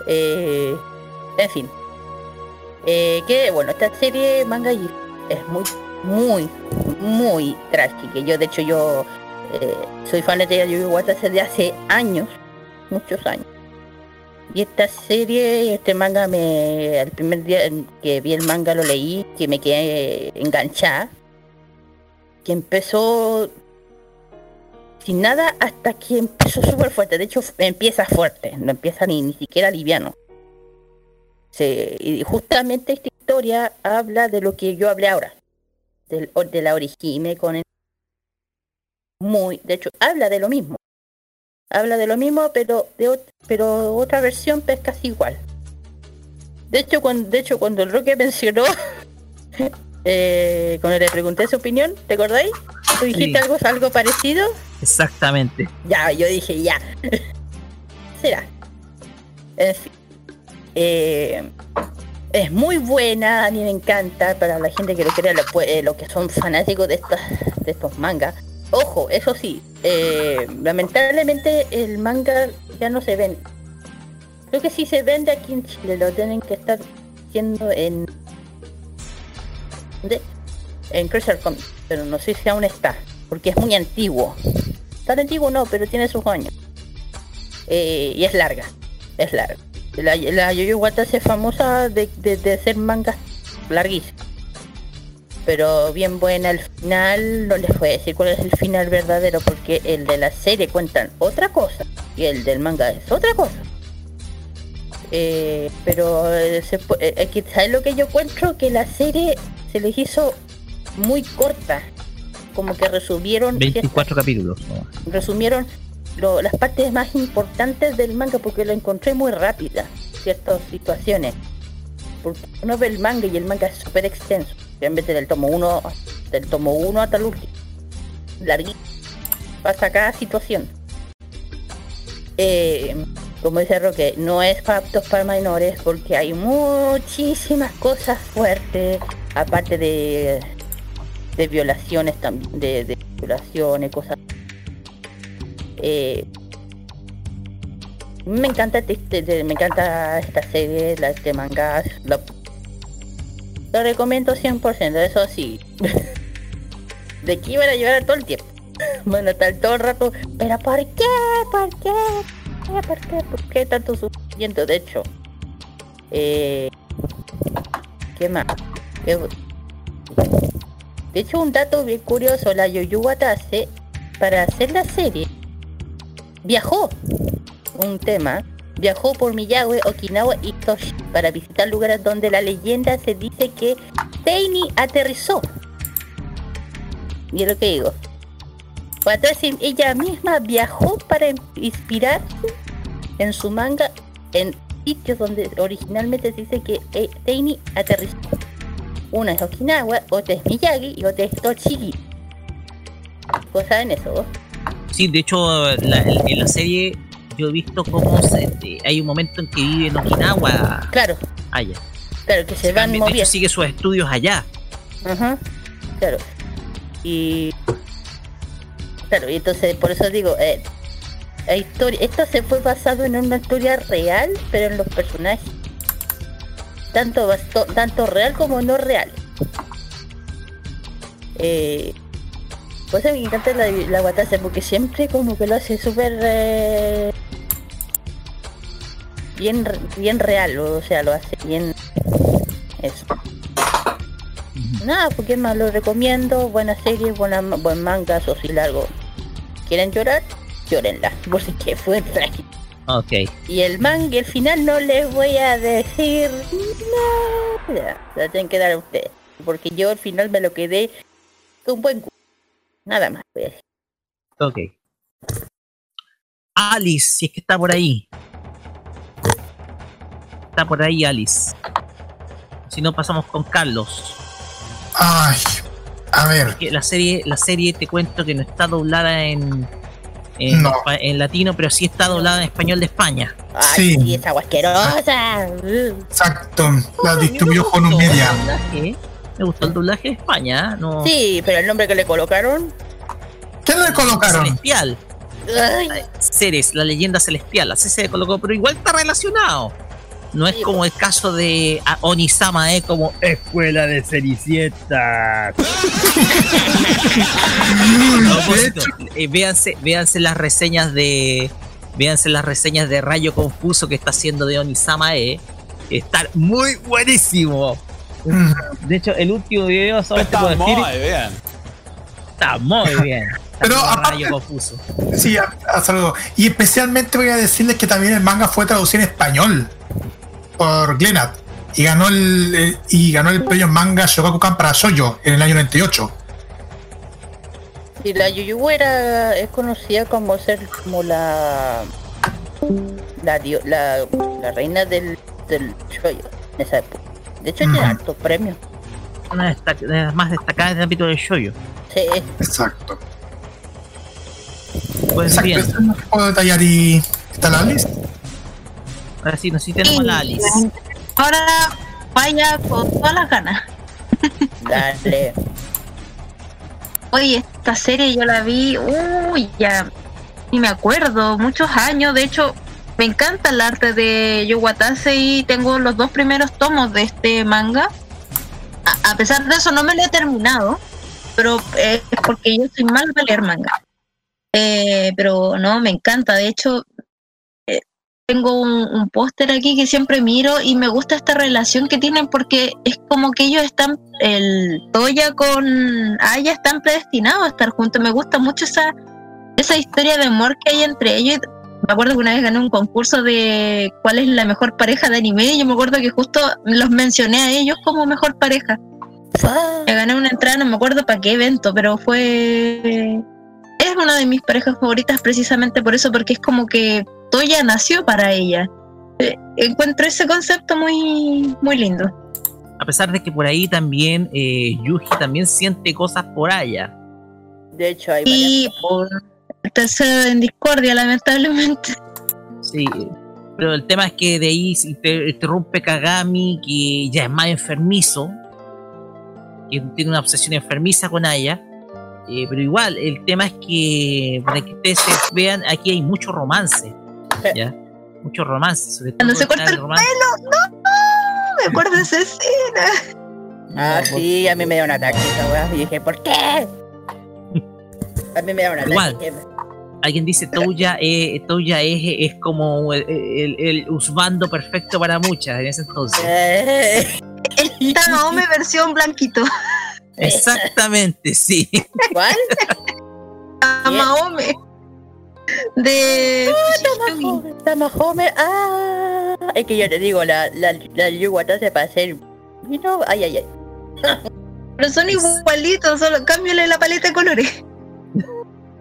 [SPEAKER 4] Eh, en fin. Eh, que bueno, esta serie manga es muy, muy, muy trágica. Yo, de hecho, yo eh, soy fanática de Yu Yu Watase desde hace años, muchos años. Y esta serie, este manga, me el primer día que vi el manga lo leí, que me quedé enganchada, que empezó sin nada hasta que empezó súper fuerte. De hecho, empieza fuerte, no empieza ni, ni siquiera liviano. Y justamente esta historia habla de lo que yo hablé ahora, del, de la origine con el muy, de hecho, habla de lo mismo. Habla de lo mismo, pero de pero otra versión pues casi igual. De hecho, cuando, de hecho, cuando el Roque mencionó, eh, cuando le pregunté su opinión, ¿te acordáis? ¿Tú dijiste
[SPEAKER 3] Sí.
[SPEAKER 4] algo, algo parecido?
[SPEAKER 3] Exactamente.
[SPEAKER 4] Ya, yo dije ya. Será. En fin. Eh, es muy buena, a mí me encanta, para la gente que lo crea, lo, puede- eh, lo que son fanáticos de, estas, de estos mangas. Ojo, eso sí, eh, lamentablemente el manga ya no se vende. Creo que sí se vende aquí en Chile, lo tienen que estar haciendo en... ¿dónde? En Crystal Comics, pero no sé si aún está, porque es muy antiguo. Tan antiguo no, pero tiene sus años. Eh, y es larga, es larga. La, la Yoyo Watase es famosa de, de, de mangas larguísimos. Pero bien buena el final, no les voy a decir cuál es el final verdadero, porque el de la serie cuentan otra cosa y el del manga es otra cosa. Eh, pero eh, se eh, ¿sabes lo que yo encuentro? Que la serie se les hizo muy corta. Como que resumieron ciertas
[SPEAKER 3] 24 capítulos.
[SPEAKER 4] resumieron lo- las partes más importantes del manga porque lo encontré muy rápida ciertas situaciones porque uno ve el manga y el manga es súper extenso realmente del tomo 1 del tomo 1 hasta el último. Larguísimo. Pasa cada situación. Eh, como dice Roque, no es para aptos para menores porque hay muchísimas cosas fuertes, aparte de, de violaciones también, de, violaciones, cosas. Eh, me encanta este, este- me encanta esta serie, la este manga, lo, lo recomiendo 100%, eso sí. de aquí van a llevar todo el tiempo. A estar todo el rato, pero ¿por qué? ¿Por qué? ¿Por qué? ¿Por qué? ¿Por qué tanto sufrimiento? De hecho, eh, ¿qué más? De hecho, un dato bien curioso, la Yoyu Watase, para hacer la serie, viajó un tema, viajó por Miyagi, Okinawa y Toshi para visitar lugares donde la leyenda se dice que Teini aterrizó. Y es lo que digo. Watashi ella misma viajó para inspirarse en su manga en sitios donde originalmente se dice que eh, Teini aterrizó. Una es Okinawa, otra es Miyagi y otra es Tochigi. ¿Vos saben eso? vos?
[SPEAKER 3] Sí, de hecho, en la serie yo he visto cómo se- eh, hay un momento en que vive en Okinawa.
[SPEAKER 4] Claro,
[SPEAKER 3] Allá.
[SPEAKER 4] claro, que se van
[SPEAKER 3] de hecho,
[SPEAKER 4] moviendo.
[SPEAKER 3] sigue sus estudios allá.
[SPEAKER 4] Ajá, claro. Y. Claro, y entonces por eso digo, eh, la historia, esto se fue basado en una historia real, pero en los personajes. Tanto, basto- tanto real como no real. Eh, pues a mí me encanta la, la Watase porque siempre como que lo hace súper eh, bien, bien real, o sea, lo hace bien eso. Nada, porque más lo recomiendo, buena serie, buena, buen manga, eso sí largo. ¿Quieren llorar? Llórenla, porque fue trágico.
[SPEAKER 3] Ok.
[SPEAKER 4] Y el manga, el final no les voy a decir nada. La tienen que dar a ustedes. Porque yo al final me lo quedé con buen gusto. Nada más voy a decir.
[SPEAKER 3] Ok. Alice, si es que está por ahí. Está por ahí Alice. Si no, pasamos con Carlos.
[SPEAKER 1] Ay, a ver,
[SPEAKER 3] Que la serie, la serie te cuento que no está doblada en, en,
[SPEAKER 1] No.
[SPEAKER 3] en latino, pero sí está doblada en español de España.
[SPEAKER 4] ¡Ay,
[SPEAKER 1] Sí.
[SPEAKER 4] sí, esa asquerosa!
[SPEAKER 1] Exacto, la distribuyó con un media.
[SPEAKER 3] Me gustó el doblaje de España, ¿eh? no.
[SPEAKER 4] Sí, pero el nombre que le colocaron.
[SPEAKER 1] ¿Qué le colocaron?
[SPEAKER 3] Celestial.
[SPEAKER 4] Ay,
[SPEAKER 3] Ceres, la leyenda celestial, así se colocó, pero igual está relacionado. No es como el caso de ah, Onisama, ¿eh? Como escuela de Cenicienta. Eh, véanse, véanse las reseñas de. Véanse las reseñas de Rayo Confuso que está haciendo de Onisama E. Está muy buenísimo. De hecho, el último video solamente
[SPEAKER 12] Está
[SPEAKER 3] puedo decir.
[SPEAKER 12] muy bien.
[SPEAKER 3] Está muy bien.
[SPEAKER 1] Pero aparte-
[SPEAKER 3] Confuso.
[SPEAKER 1] Sí, a, a saludo. Y especialmente voy a decirles que también el manga fue traducido en español por Glenat y ganó el eh, y ganó el premio manga Shogakukan para Shoujo en el año 98.
[SPEAKER 4] Y la Yuyu era es conocida como ser como la la la, la reina del del shoyo en esa época. De hecho tiene hartos premios.
[SPEAKER 3] Una destac- de las más destacadas del ámbito del shoyo.
[SPEAKER 4] Sí,
[SPEAKER 1] Exacto.
[SPEAKER 3] Pues
[SPEAKER 1] Exacto,
[SPEAKER 3] bien,
[SPEAKER 1] eso puedo detallar y está la lista.
[SPEAKER 3] ahora sí, nos sí tenemos a la Alice.
[SPEAKER 5] Ahora vaya con todas las ganas.
[SPEAKER 4] dale.
[SPEAKER 5] Oye, esta serie yo la vi, uy, ya ni me acuerdo, muchos años. De hecho, me encanta el arte de Yuwatase y tengo los dos primeros tomos de este manga. A, pesar de eso, no me lo he terminado, pero eh, es porque yo soy mal para leer manga. Eh, pero no, me encanta. De hecho, eh, tengo un, un póster aquí que siempre miro y me gusta esta relación que tienen porque es como que ellos están, el Toya con Aya están predestinados a estar juntos. Me gusta mucho esa, esa historia de amor que hay entre ellos. Me acuerdo que una vez gané un concurso de cuál es la mejor pareja de anime y yo me acuerdo que justo los mencioné a ellos como mejor pareja. Me gané una entrada, no me acuerdo para qué evento, pero fue. Es una de mis parejas favoritas precisamente por eso, porque es como que Toya nació para ella. Eh, Encuentro ese concepto muy, muy lindo.
[SPEAKER 3] A pesar de que por ahí también eh, Yuji también siente cosas por allá.
[SPEAKER 4] De hecho hay varias
[SPEAKER 5] Y por el tercero en discordia, lamentablemente.
[SPEAKER 3] Sí. Pero el tema es que de ahí se inter- interrumpe Kagami, que ya es más enfermizo, que tiene una obsesión enfermiza con ella. Eh, pero igual, el tema es que, para que ustedes se vean, aquí hay mucho romance. ¿Ya? Mucho romance. Sobre
[SPEAKER 5] Cuando se corta el
[SPEAKER 3] romance.
[SPEAKER 5] No me acuerdo de esa escena.
[SPEAKER 4] Ah,
[SPEAKER 3] No,
[SPEAKER 4] sí, a mí me da un ataque esa weá. Y dije, ¿por qué? A mí me da un ataque.
[SPEAKER 3] Igual. Alguien dice Touya, eh, Touya es, es como el, el, el husbando perfecto para muchas en ese entonces.
[SPEAKER 4] Eh,
[SPEAKER 5] El Tamaome versión blanquito.
[SPEAKER 3] Exactamente, sí.
[SPEAKER 4] ¿Cuál?
[SPEAKER 5] Tamaome. De.
[SPEAKER 4] Tamahome, Tamahome, ah. Es que yo te digo, la, la, la Yuwata se para hacer. You know, ay, ay, ay.
[SPEAKER 5] Pero son igualitos, solo cámbiale la paleta de colores.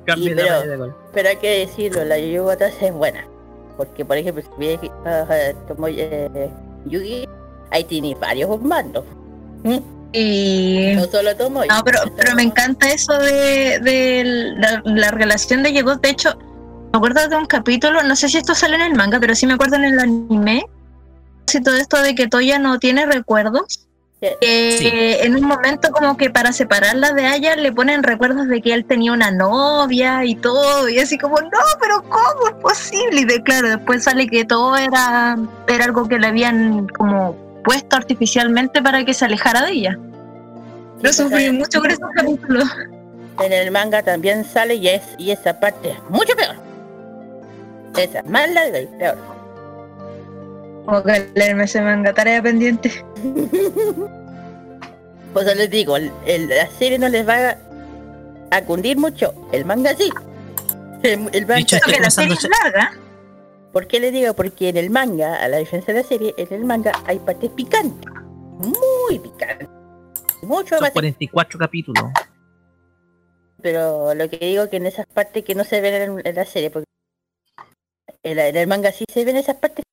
[SPEAKER 3] Cambia
[SPEAKER 4] Sí,
[SPEAKER 3] la
[SPEAKER 4] pero-
[SPEAKER 3] manera de gol.
[SPEAKER 4] Pero hay que decirlo, la Yuwata es buena. Porque, por ejemplo, si viene uh, como eh, Yugi, ahí tiene varios mandos.
[SPEAKER 5] Y.
[SPEAKER 4] No solo Tomoy.
[SPEAKER 5] No, pero, pero me encanta eso de, de la, la relación de Yegot. De hecho, me acuerdo de un capítulo, no sé si esto sale en el manga, pero sí me acuerdo en el anime. Si todo esto de que Toya no tiene recuerdos. Que
[SPEAKER 3] Sí.
[SPEAKER 5] en un momento como que para separarla de Aya le ponen recuerdos de que él tenía una novia y todo y así como no pero cómo es posible y de claro después sale que todo era era algo que le habían como puesto artificialmente para que se alejara de ella
[SPEAKER 4] Sí,
[SPEAKER 5] sufrí mucho con esos capítulos
[SPEAKER 4] En el manga también sale y es y esa parte es mucho peor. Esa es más larga y peor.
[SPEAKER 5] Como que leerme ese manga tarea pendiente
[SPEAKER 4] Pues yo les digo, el- el- la serie no les va a, a cundir mucho. El manga sí. El, el manga,
[SPEAKER 3] Dicho esto,
[SPEAKER 5] porque la serie es
[SPEAKER 3] pasando-
[SPEAKER 5] larga
[SPEAKER 4] ¿Por qué les digo? Porque en el manga, a la diferencia de la serie, en el manga hay partes picantes. Muy picantes. Mucho
[SPEAKER 3] Son
[SPEAKER 4] más.
[SPEAKER 3] 44 capítulos.
[SPEAKER 4] Pero lo que digo que en esas partes que no se ven en, en la serie, porque en, la- en el manga sí se ven esas partes.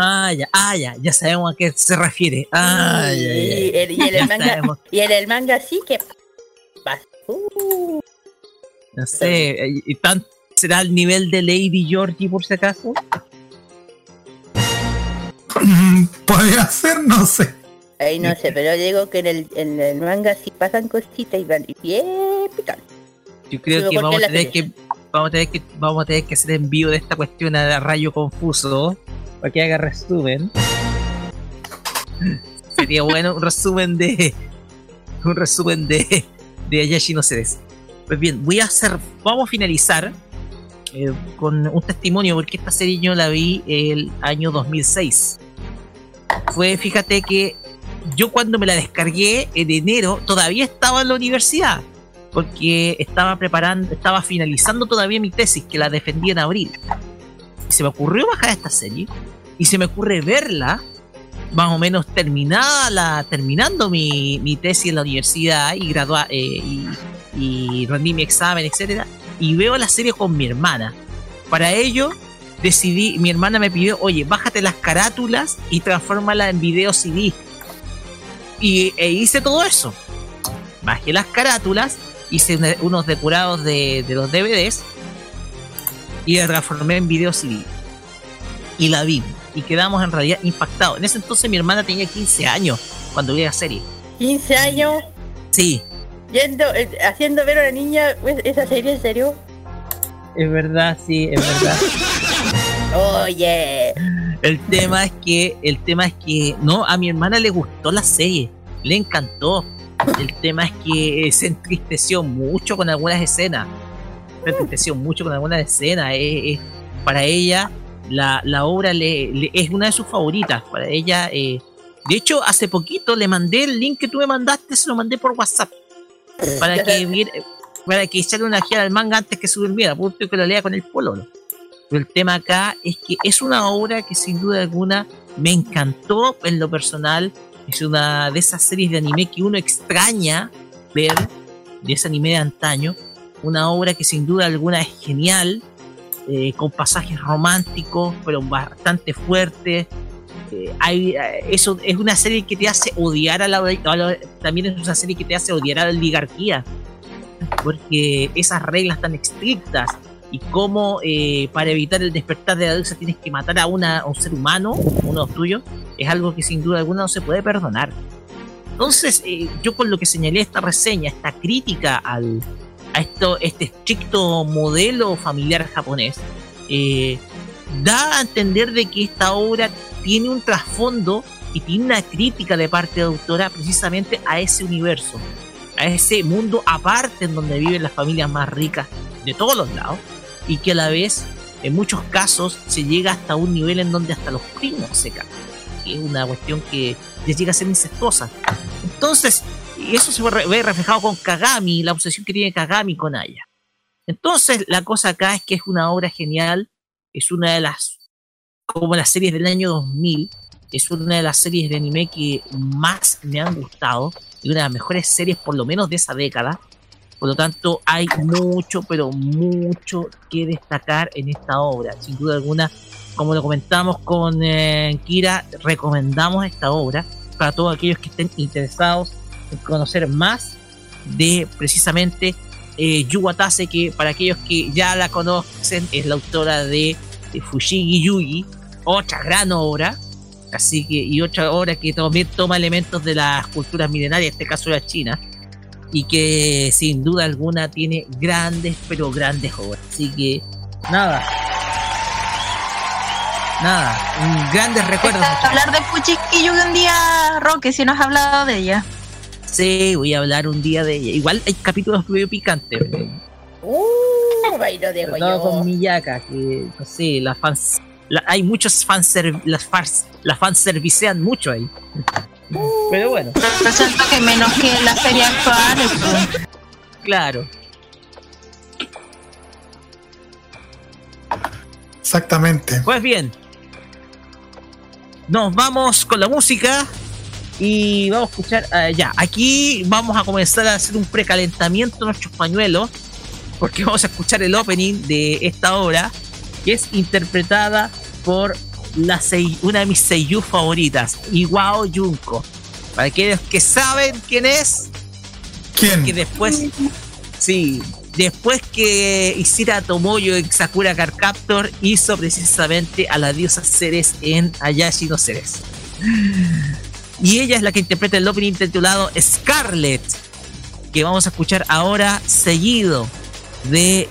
[SPEAKER 3] Ah, ya, ah, ya, ya sabemos a qué se refiere. Ah, ya, ya, ya.
[SPEAKER 4] y, el- y en el manga,
[SPEAKER 3] sabemos.
[SPEAKER 4] y en el manga sí que pasa. Uh,
[SPEAKER 3] No sé, ¿y- y tan, ¿será el nivel de Lady Georgie por si acaso?
[SPEAKER 1] Podría ser, no sé.
[SPEAKER 4] ahí no sé, pero digo que en el, en el manga sí pasan cositas y van y bien picantes.
[SPEAKER 3] Yo creo que
[SPEAKER 4] ¿por qué
[SPEAKER 3] vamos a tener que vamos a tener que vamos a tener que hacer envío de esta cuestión a Rayo Confuso para que haga resumen. Sería bueno un resumen de un resumen de de Ayashi no Ceres. Pues bien, voy a hacer vamos a finalizar eh, con un testimonio porque esta serie yo la vi el año 2006. Fue, fíjate que yo cuando me la descargué en enero todavía estaba en la universidad porque estaba preparando, estaba finalizando todavía mi tesis que la defendí en abril. Y se me ocurrió bajar esta serie y se me ocurre verla más o menos terminada la, terminando mi, mi tesis en la universidad y graduar y, y rendí mi examen, etcétera, y veo la serie con mi hermana. Para ello decidí, mi hermana me pidió, oye, bájate las carátulas y transfórmala en video CD. Y e hice todo eso. Bajé las carátulas hice una- unos depurados de, de los DVDs y la transformé en video CD. Y la vi. Y quedamos en realidad impactados. En ese entonces mi hermana tenía 15 años cuando vi la serie.
[SPEAKER 4] 15 años
[SPEAKER 3] Sí,
[SPEAKER 4] yendo, eh, haciendo ver a una niña esa serie, ¿en serio?
[SPEAKER 3] es verdad, sí, es verdad.
[SPEAKER 4] Oye,
[SPEAKER 3] El tema es que, el tema es que, no, a mi hermana le gustó la serie, le encantó. El tema es que se entristeció mucho con algunas escenas. Se entristeció mucho con algunas escenas. Es- es- para ella, la, la obra le, le- es una de sus favoritas. Para ella, eh, de hecho, hace poquito le mandé el link que tú me mandaste, se lo mandé por WhatsApp. Para que para que echarle una gira al manga antes que se durmiera, punto que lo lea con el pololo. Pero el tema acá es que es una obra que sin duda alguna me encantó en lo personal. Es una de esas series de anime que uno extraña ver, de ese anime de antaño. Una obra que sin duda alguna es genial, eh, con pasajes románticos, pero bastante fuertes. Eh, hay, eh, eso es una serie que te hace odiar a la, a la- también es una serie que te hace odiar a la oligarquía porque esas reglas tan estrictas y cómo eh, para evitar el despertar de la diosa tienes que matar a, un ser humano, uno de los tuyos, es algo que sin duda alguna no se puede perdonar. Entonces, eh, yo con lo que señalé esta reseña, esta crítica al, a esto, este estricto modelo familiar japonés, eh, da a entender de que esta obra tiene un trasfondo y tiene una crítica de parte de la autora precisamente a ese universo, a ese mundo aparte en donde viven las familias más ricas de todos los lados y que a la vez en muchos casos se llega hasta un nivel en donde hasta los primos se caen, es una cuestión que les llega a ser incestuosa. Entonces, eso se ve reflejado con Kagami, la obsesión que tiene Kagami con Aya. Entonces, la cosa acá es que es una obra genial, es una de las, como las series del año 2000, es una de las series de anime que más me han gustado y una de las mejores series por lo menos de esa década. Por lo tanto, hay mucho, pero mucho que destacar en esta obra. Sin duda alguna, como lo comentamos con eh, Kira, recomendamos esta obra para todos aquellos que estén interesados en conocer más de precisamente eh, Yuwatase, que para aquellos que ya la conocen, es la autora de, de Fushigi Yugi, otra gran obra Así que, y otra obra que también toma elementos de las culturas milenarias, en este caso la China, y que sin duda alguna tiene grandes, pero grandes obras. Así que, nada. Nada, un grandes recuerdos.
[SPEAKER 5] hablar de Fuchiki un día, Roque, si no has hablado de ella.
[SPEAKER 3] Sí, voy a hablar un día de ella. Igual hay capítulos muy picantes.
[SPEAKER 4] Uh, bailo de
[SPEAKER 3] Todo con Miyaka, que no sé, las fans hay muchos fans, las fans, las fans servicean mucho ahí. Pero bueno.
[SPEAKER 5] Resulta que menos que la serie actual. Pues.
[SPEAKER 3] Claro.
[SPEAKER 1] Exactamente.
[SPEAKER 3] Pues bien. Nos vamos con la música y vamos a escuchar uh, ya. Aquí vamos a comenzar a hacer un precalentamiento de nuestros pañuelos porque vamos a escuchar el opening de esta obra que es interpretada por la una de mis seiyuu favoritas, Iwao Junko. Para aquellos que saben quién es,
[SPEAKER 1] ¿quién?
[SPEAKER 3] Que después, sí, después que hiciera Tomoyo en Sakura Card Captor, hizo precisamente a la diosa Ceres en Ayashi no Ceres. Y ella es la que interpreta el opening titulado Scarlet, que vamos a escuchar ahora seguido de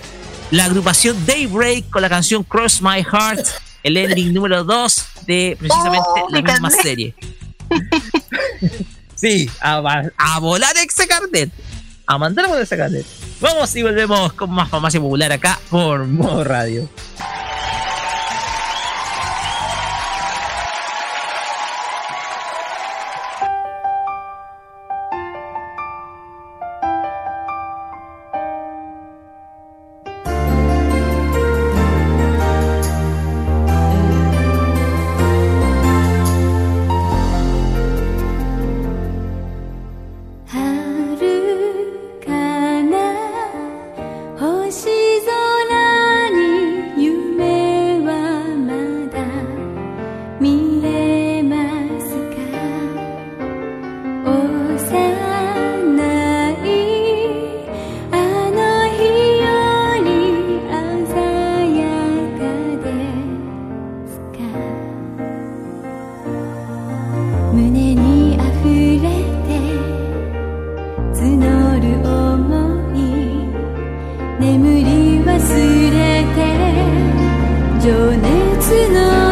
[SPEAKER 3] la agrupación Daybreak con la canción Cross My Heart, el ending número 2 de precisamente oh, la misma serie. sí, a, volar ese carnet. A mandar a volar ese carnet. Vamos y volvemos con más farmacia popular acá por modo radio.
[SPEAKER 13] 眠
[SPEAKER 6] り忘れて情熱の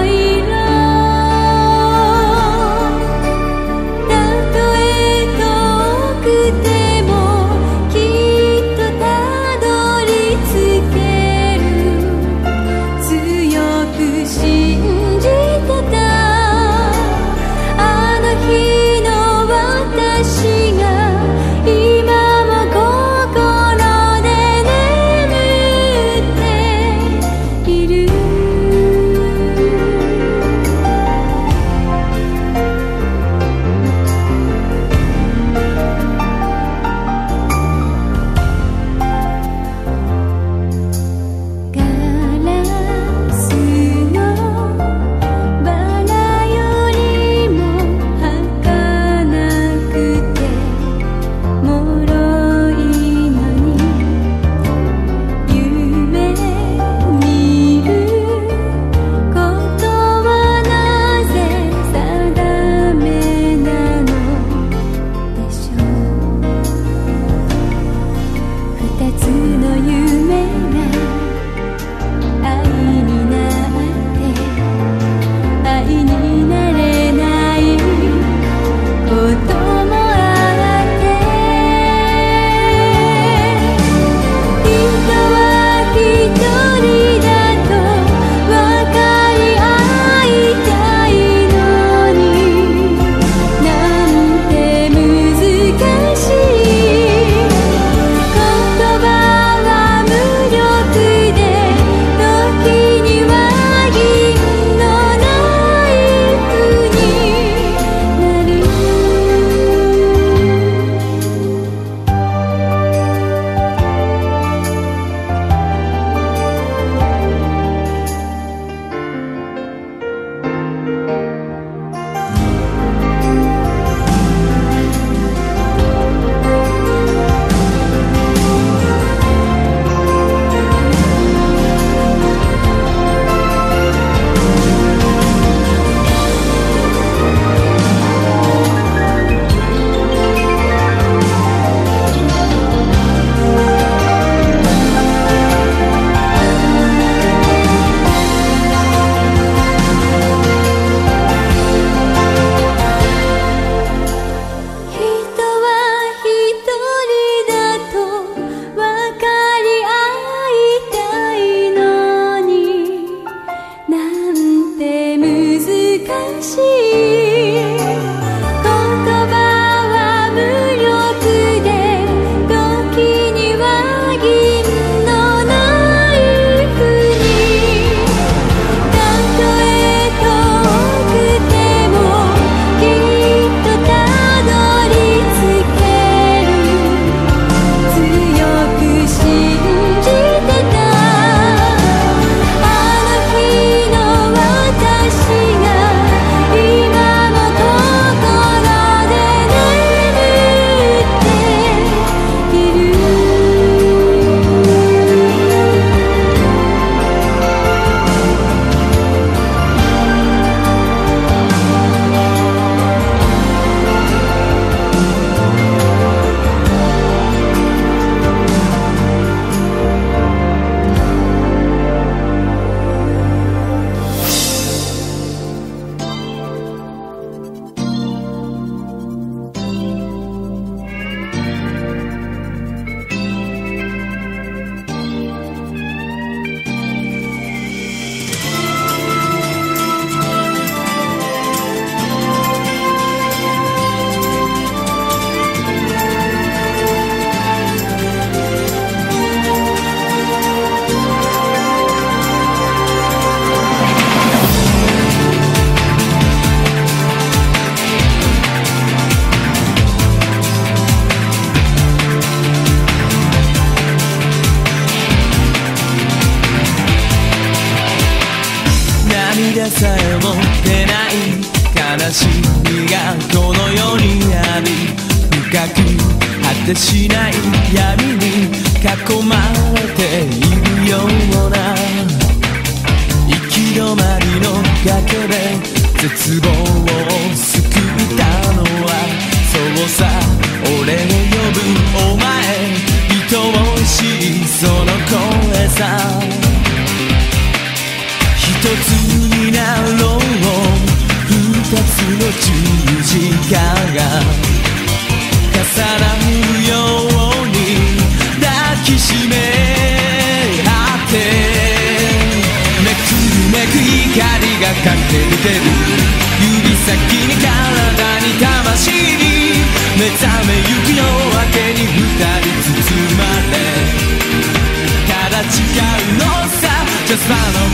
[SPEAKER 6] Follow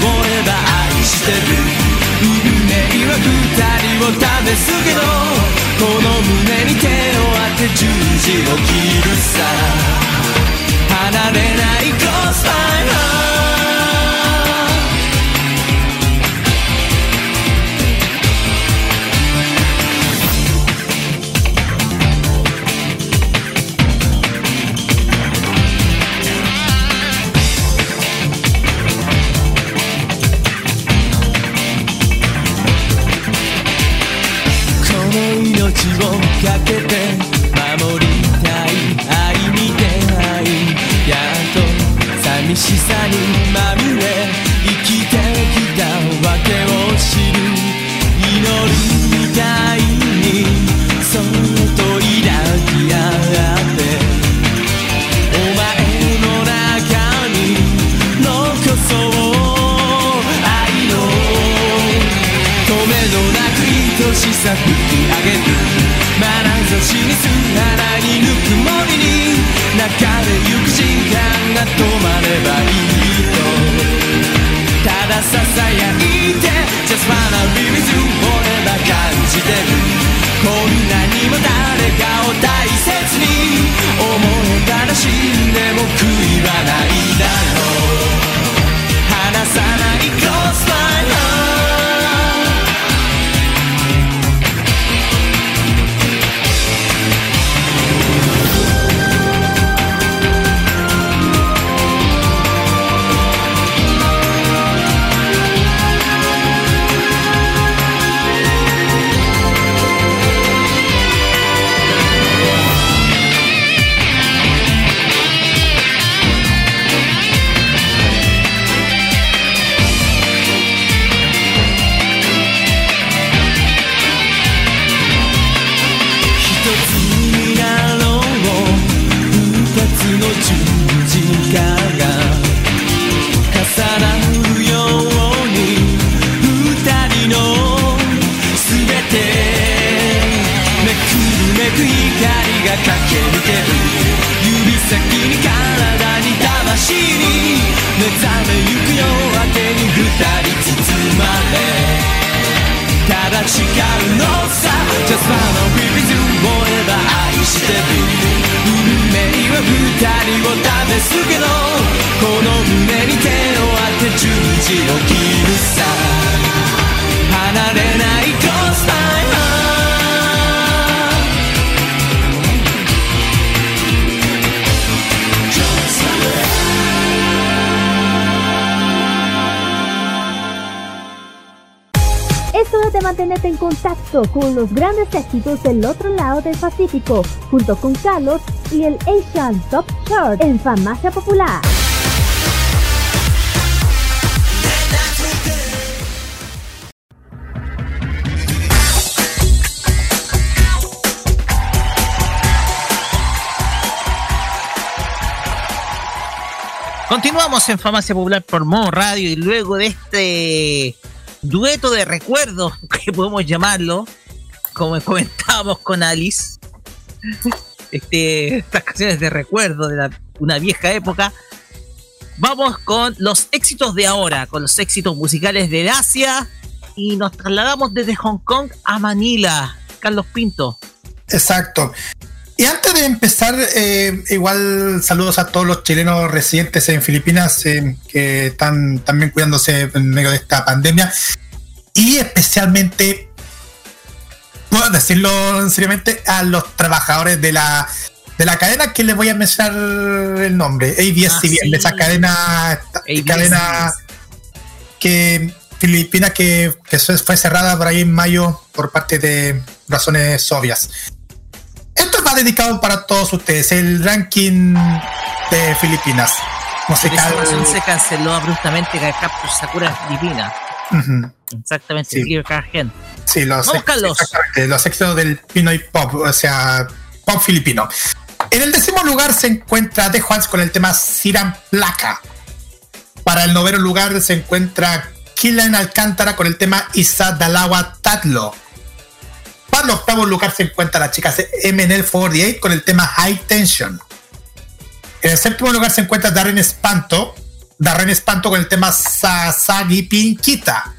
[SPEAKER 6] 俺
[SPEAKER 9] 愛してる。運命は二人を試すけどこの胸に手を当て十字を切るさ。
[SPEAKER 2] Éxitos del otro lado del Pacífico, junto con Carlos y el Asian Top Chart en Farmacia Popular.
[SPEAKER 3] Continuamos en Farmacia Popular por Modo Radio y luego de este dueto de recuerdos, que podemos llamarlo, como comentábamos con Alice, este, estas canciones de recuerdo de una vieja época, vamos con los éxitos de ahora, con los éxitos musicales del Asia y nos trasladamos desde Hong Kong a Manila. Carlos Pinto.
[SPEAKER 1] Exacto. Y antes de empezar, eh, igual saludos a todos los chilenos residentes en Filipinas eh, que están también cuidándose en medio de esta pandemia. Y especialmente, puedo decirlo seriamente, a los trabajadores de la, de la cadena que les voy a mencionar el nombre, ABS
[SPEAKER 3] Ah, sí.
[SPEAKER 1] esa cadena,
[SPEAKER 3] ABS.
[SPEAKER 1] cadena que Filipinas que, que fue cerrada por ahí en mayo por parte de razones obvias. Esto va dedicado para todos ustedes, el ranking de Filipinas. Musical.
[SPEAKER 3] se canceló abruptamente que Capture Sakura Filipina.
[SPEAKER 1] Ujú.
[SPEAKER 3] Exactamente,
[SPEAKER 1] Sí. Sí, los, los éxitos del Pinoy Pop, o sea, pop filipino. En el décimo lugar se encuentra The Juans con el tema Siran Placa. Para el noveno lugar se encuentra Kilan Alcántara con el tema Isa Dalawa Tatlo. Para el octavo lugar se encuentra la chica MNL48 con el tema High Tension. En el séptimo lugar se encuentra Darren Espanto. Darren Espanto con el tema Sasagi Pinquita.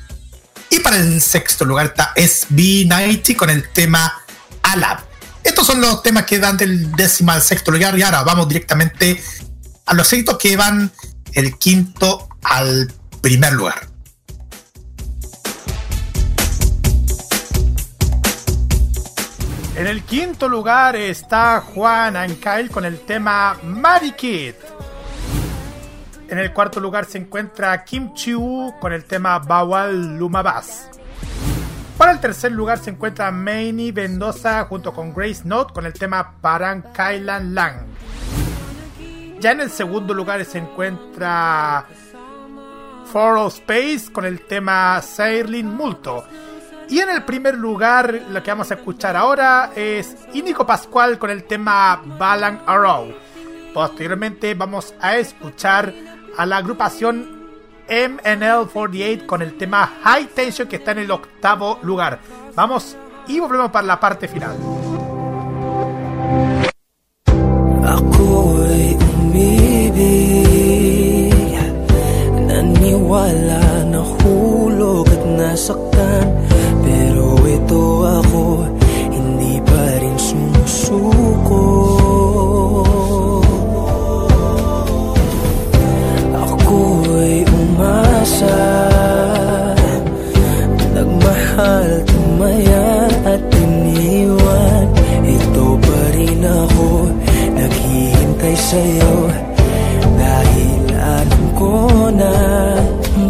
[SPEAKER 1] Y para el sexto lugar está SB90 con el tema Alab. Estos son los temas que dan del décimo al sexto lugar. Y ahora vamos directamente a los éxitos que van el quinto al primer lugar. En el quinto lugar está Juan Ancail con el tema Marikit. En el cuarto lugar se encuentra Kim Chiu con el tema Bawal Lumabas. Para el tercer lugar se encuentra Maini Mendoza junto con Grace Note con el tema Parang Kailan Lang. Ya en el segundo lugar se encuentra For Space con el tema Sailin Multo. Y en el primer lugar, lo que vamos a escuchar ahora es Inico Pascual con el tema Balang Arrow. Posteriormente vamos a escuchar a la agrupación MNL48 con el tema High Tension que está en el octavo lugar. Vamos y volvemos para la parte final.
[SPEAKER 9] Sa'yo. Dahil alam ko na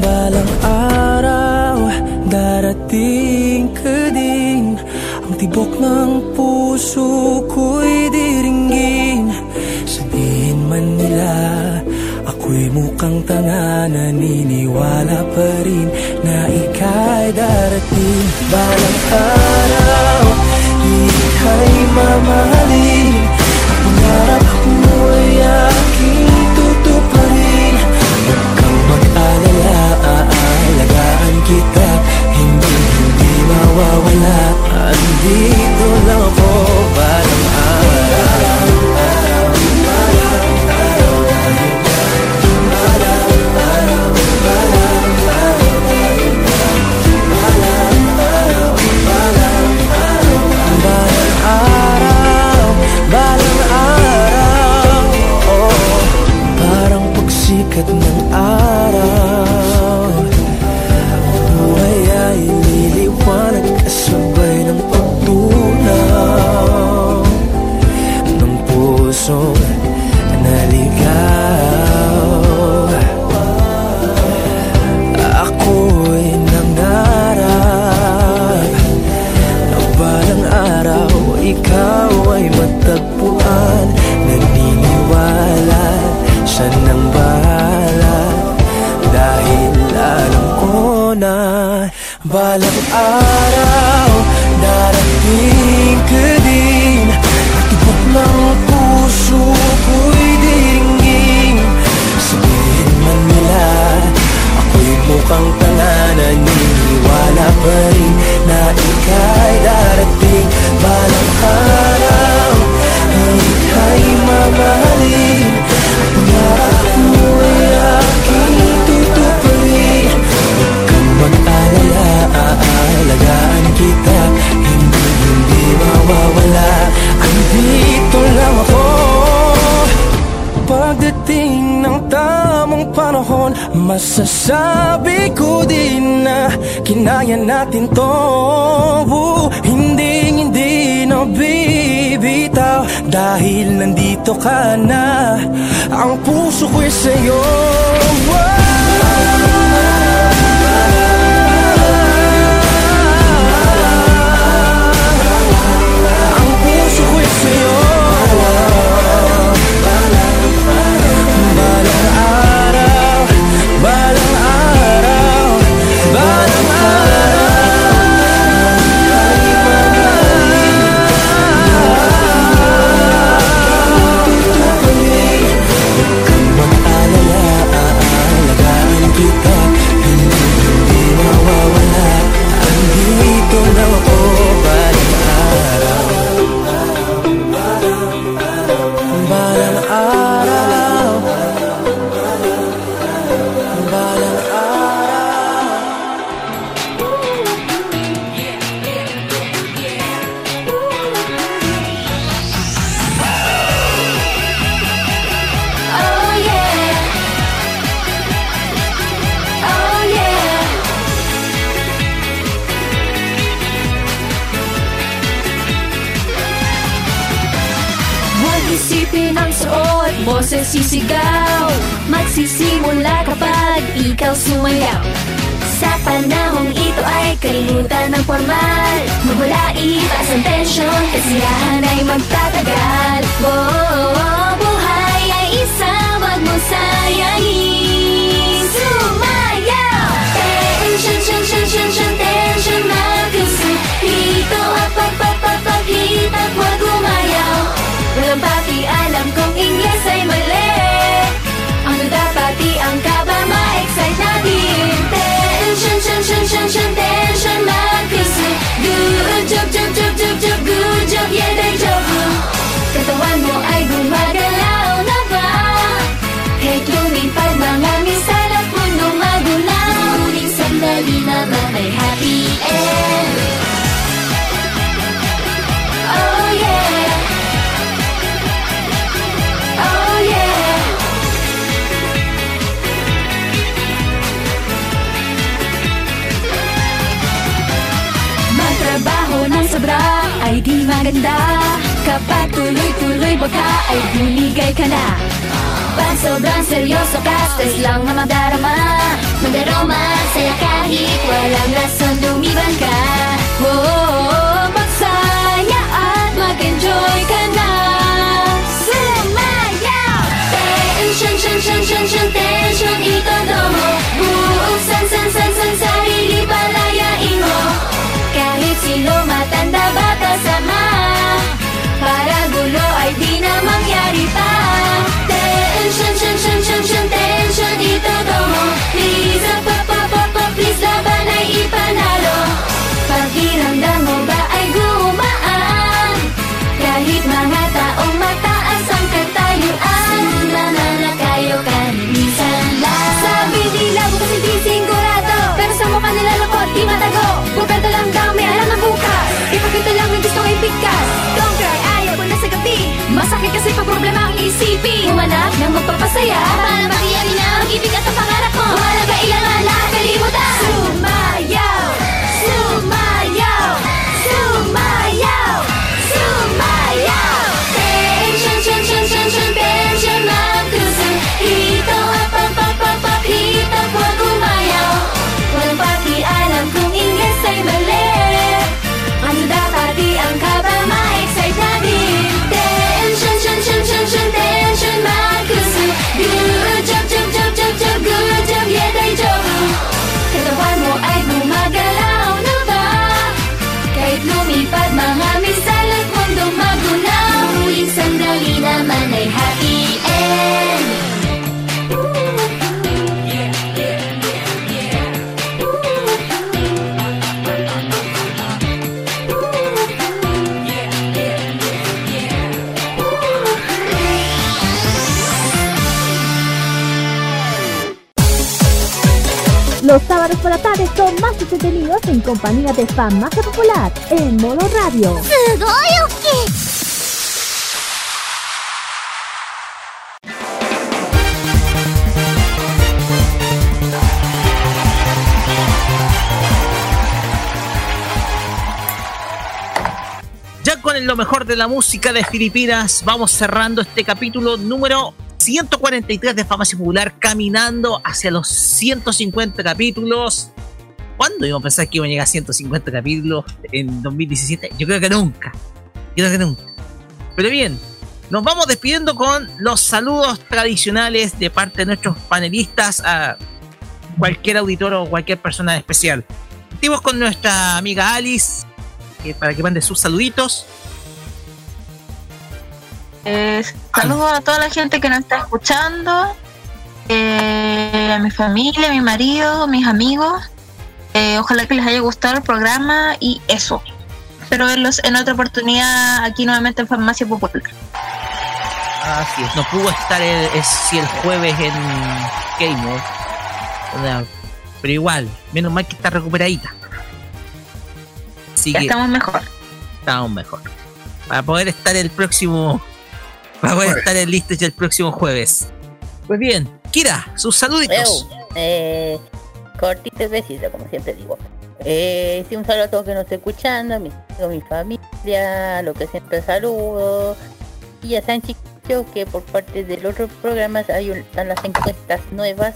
[SPEAKER 9] Balang araw Darating ka din. Ang tibok ng puso ko'y diringgin. Sabihin man nila Ako'y mukhang tanga Naniniwala pa rin Na ika'y darating. Balang araw Ika'y mamahalin Ang pangarap mo'y aking tutuparin Huwag kang kita. Hindi, hindi mawawala. Andito lang ako Balang araw 几个能爱 Balang araw Darating ka din. At tibok ng puso ko'y diringgin Sabihin man nila Ako'y mukhang tanga Naniniwala pa rin Na ika'y darating. Balang araw Ang ika'y mamahalin Aalagaan kita Hindi, hindi mawawala. Andito lang ako. Pagdating ng tamang panahon Masasabi ko din na Kinaya natin to. Uh, Hindi, hindi na bibitaw. Dahil nandito ka na Ang puso ko'y sa'yo. Ang
[SPEAKER 7] boses sisigaw Magsisimula kapag ikaw sumayaw. Sa panahong ito ay kalimutan ng formal. Mawala itas ang tensyon, kasiyahan ay magtatagal. Oh, buhay ay isa, wag mo sayangin Sumayaw! Tension, syon, tension maganda. Kapag tuloy-tuloy baka ay buligay ka na. Pag sobrang seryoso ka, stress lang ang madarama. Madaroma, saya kahit walang rason lumiban ka. Oh, magsaya at mag-enjoy ka na. Sumayaw! Tension, syon, syon, syon, syon, tension, itodo mo Buong san, san, san, san, sarili mo Sino matanda bata sama. Para gulo ay di na mangyari pa. Tension, syon, syon, syon, syon, tension, itodo mo. Please, ah, pa, pa, pa, pa, please, laban ay ipanalo. Pakiramdam mo ba ay gumaan? Kahit mga taong mataas ang katayuan. Nananakayo ka minsan lang Sabi nila bukas hindi sigurado Pero sa mukha nila lukot, di matago. Bubenta Ipakita lang ang gusto ay bigkas Don't cry, ayaw ko na sa gabi. Masakit kasi pag problema ang isipin. Humanap ng magpapasaya. Para makiyarin na ang ibig at ang pangarap mo. Wala kailangan lahat kalimutan Sumayaw! Sumayaw! Sumayaw! Sumayaw! Tension, tension, up, up, up, hito, huwag umayaw Walang pakialam kung Ingles ay mali chocolatares son más entretenidos en
[SPEAKER 2] compañía de Farmacia Popular en modo radio.
[SPEAKER 3] Ya con lo mejor de la música de Filipinas, vamos cerrando este capítulo número 143 de Famacia Popular, caminando hacia los 150 capítulos. ¿Cuándo íbamos a pensar que iba a llegar a 150 capítulos en 2017? Yo creo que nunca. Yo creo que nunca. Pero bien, nos vamos despidiendo con los saludos tradicionales de parte de nuestros panelistas a cualquier auditor o cualquier persona especial. Partimos con nuestra amiga Alice, para que mande sus saluditos.
[SPEAKER 5] Eh, saludos a toda la gente que nos está escuchando, eh, a mi familia, a mi marido, a mis amigos. Eh, ojalá que les haya gustado el programa y eso. Espero verlos en otra oportunidad aquí nuevamente en Farmacia Popular.
[SPEAKER 3] Así es, no pudo estar el, el jueves en Game World. O sea, Pero igual, menos mal que está recuperadita. Así
[SPEAKER 5] Ya
[SPEAKER 3] que
[SPEAKER 5] estamos mejor.
[SPEAKER 3] estamos mejor. Para poder estar el próximo. Poder
[SPEAKER 1] Jueves.
[SPEAKER 3] estar en listos ya el próximo jueves. Pues bien, Kira, sus saluditos.
[SPEAKER 4] Eh, cortito y besito, como siempre digo. Eh, sí, un saludo a todos que nos estén escuchando, a mis amigos, mi familia, lo que siempre saludo. Y ya saben chiquillos que por parte de los otros programas hay un- están las encuestas nuevas.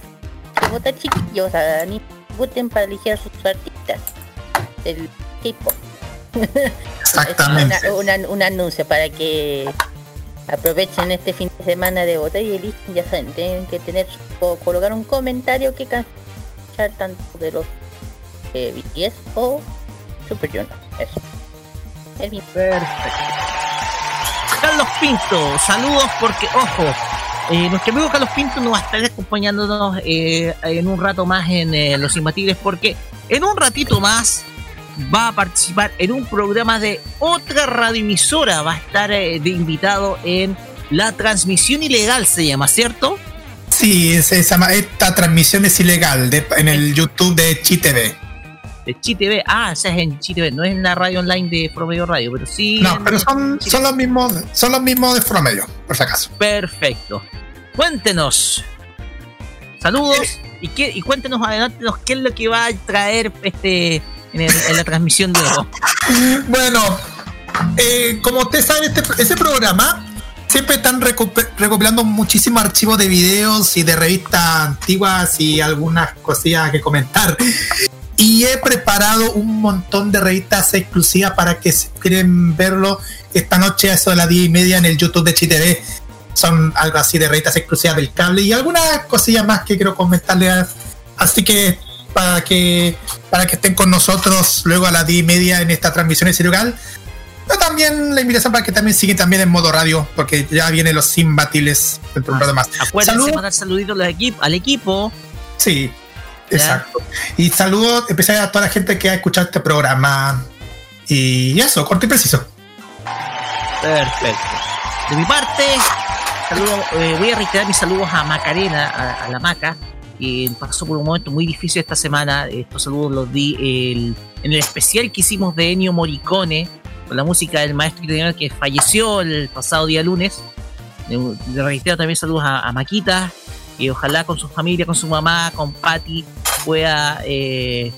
[SPEAKER 4] Que votan chiquillos, a, ni voten para elegir a sus artistas del K-pop.
[SPEAKER 1] Exactamente.
[SPEAKER 4] Una- una- un anuncio para que aprovechen este fin de semana de votar y eligen, ya saben, tienen que tener o colocar un comentario que cantar tanto de los eh, BTS o Super Junior. Eso. Es mi-
[SPEAKER 3] Carlos Pinto, saludos porque, ojo, eh, nuestro amigo Carlos Pinto nos va a estar acompañándonos eh, en un rato más en eh, Los Imbatibles porque en un ratito más va a participar en un programa de otra radioemisora, va a estar eh, de invitado en La Transmisión Ilegal, se llama, ¿cierto?
[SPEAKER 1] Sí, es- ma- esta transmisión es ilegal de- en el YouTube de ChiTV.
[SPEAKER 3] De ChiTV, ah, esa es en ChiTV, no es en la radio online de Promedio Radio, pero sí.
[SPEAKER 1] No, pero son, son los mismos, son los mismos de Promedio, por si acaso.
[SPEAKER 3] Perfecto. Cuéntenos. Saludos y, qué, y cuéntenos adelántenos qué es lo que va a traer este en, el- en la transmisión de hoy.
[SPEAKER 1] Bueno, eh, como ustedes saben, este, ese programa siempre están recopilando muchísimos archivos de videos y de revistas antiguas y algunas cosillas que comentar. Y he preparado un montón de revistas exclusivas para que si quieren verlo esta noche a eso de las 10 y media en el YouTube de ChiTV. Son algo así de revistas exclusivas del cable y algunas cosillas más que quiero comentarles. Así que para que para que estén con nosotros luego a las 10 y media en esta transmisión en Cirugal. Pero también la invitación para que también siguen también en modo radio, porque ya vienen los imbatibles dentro de un rato más.
[SPEAKER 3] Acuérdense
[SPEAKER 1] Saludos.
[SPEAKER 3] de mandar saluditos al equipo, al equipo.
[SPEAKER 1] Sí,
[SPEAKER 3] Ya.
[SPEAKER 1] exacto. Y saludos especiales a toda la gente que ha escuchado este programa. Y eso, corto y preciso.
[SPEAKER 3] Perfecto. De mi parte, saludo, eh, voy a reiterar mis saludos a Macarena, a, a la Maca, que pasó por un momento muy difícil esta semana. Estos saludos los di el- en el especial que hicimos de Ennio Morricone, con la música del maestro italiano que falleció el pasado día lunes. Le, reitero también saludos a, a Maquita, y ojalá con su familia, con su mamá, con Patty, pueda eh,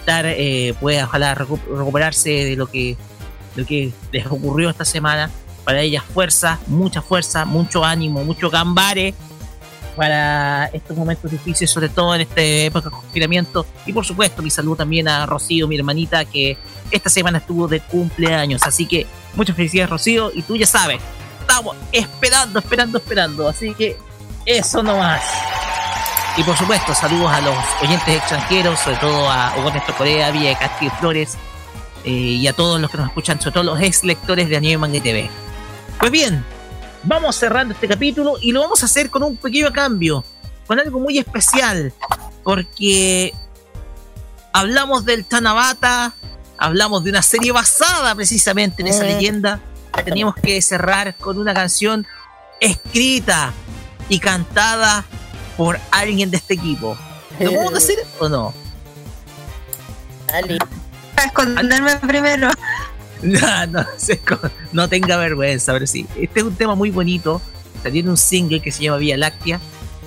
[SPEAKER 3] estar, eh, pueda ojalá recu- recuperarse de lo que lo que les ocurrió esta semana. Para ellas fuerza, mucha fuerza, mucho ánimo, mucho gambare para estos momentos difíciles, sobre todo en esta época de confinamiento. Y por supuesto, mi saludo también a Rocío, mi hermanita, que esta semana estuvo de cumpleaños. Así que muchas felicidades, Rocío. Y tú ya sabes, estamos esperando, esperando, esperando. Así que eso nomás. Y por supuesto, saludos a los oyentes extranjeros, sobre todo a Hugo Néstor Corea, Villa de Castillo Flores, eh, y a todos los que nos escuchan, sobre todo los ex lectores de Anime Manga TV. Pues bien, vamos cerrando este capítulo y lo vamos a hacer con un pequeño cambio, con algo muy especial, porque hablamos del Tanabata, hablamos de una serie basada precisamente en esa
[SPEAKER 4] Mm.
[SPEAKER 3] leyenda. Teníamos que cerrar con una canción escrita y cantada por alguien de este equipo. ¿Lo podemos hacer o no?
[SPEAKER 4] Ali,
[SPEAKER 5] A esconderme primero.
[SPEAKER 3] No, no, no tenga vergüenza, pero sí. Este es un tema muy bonito. En un single que se llama Vía Láctea.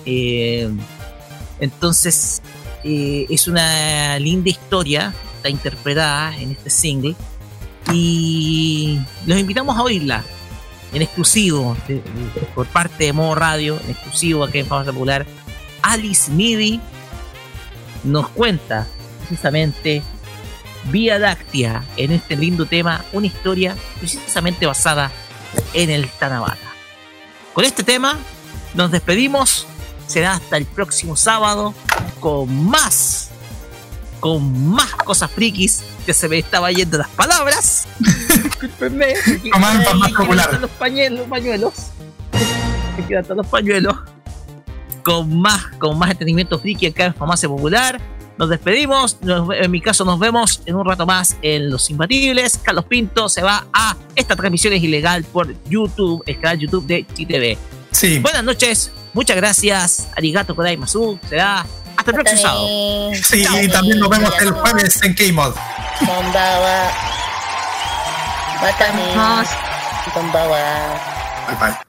[SPEAKER 3] Eh, entonces, eh, es una linda historia. Está interpretada en este single. Y los invitamos a oírla en exclusivo por parte de Modo Radio, en exclusivo aquí en Famosa Popular. Alice Midi nos cuenta precisamente Vía Láctea en este lindo tema, una historia precisamente basada en el Tanabata. Con este tema nos despedimos, será hasta el próximo sábado con más, con más cosas frikis, que se me estaba yendo las palabras.
[SPEAKER 14] Con más popular.
[SPEAKER 3] los pañuelos, pañuelos. Me quedan todos los pañuelos. Con más, con más entretenimiento friki acá en Farmacia Popular. Nos despedimos. Nos- en mi caso, nos vemos en un rato más en Los Imbatibles. Carlos Pinto se va a esta transmisión es ilegal por YouTube, el canal YouTube de GTV.
[SPEAKER 14] Sí.
[SPEAKER 3] Buenas noches, muchas gracias. Arigato Kodaimasu. Será hasta el próximo sábado.
[SPEAKER 14] Sí, y también nos vemos el jueves en K-Mod. Bye bye.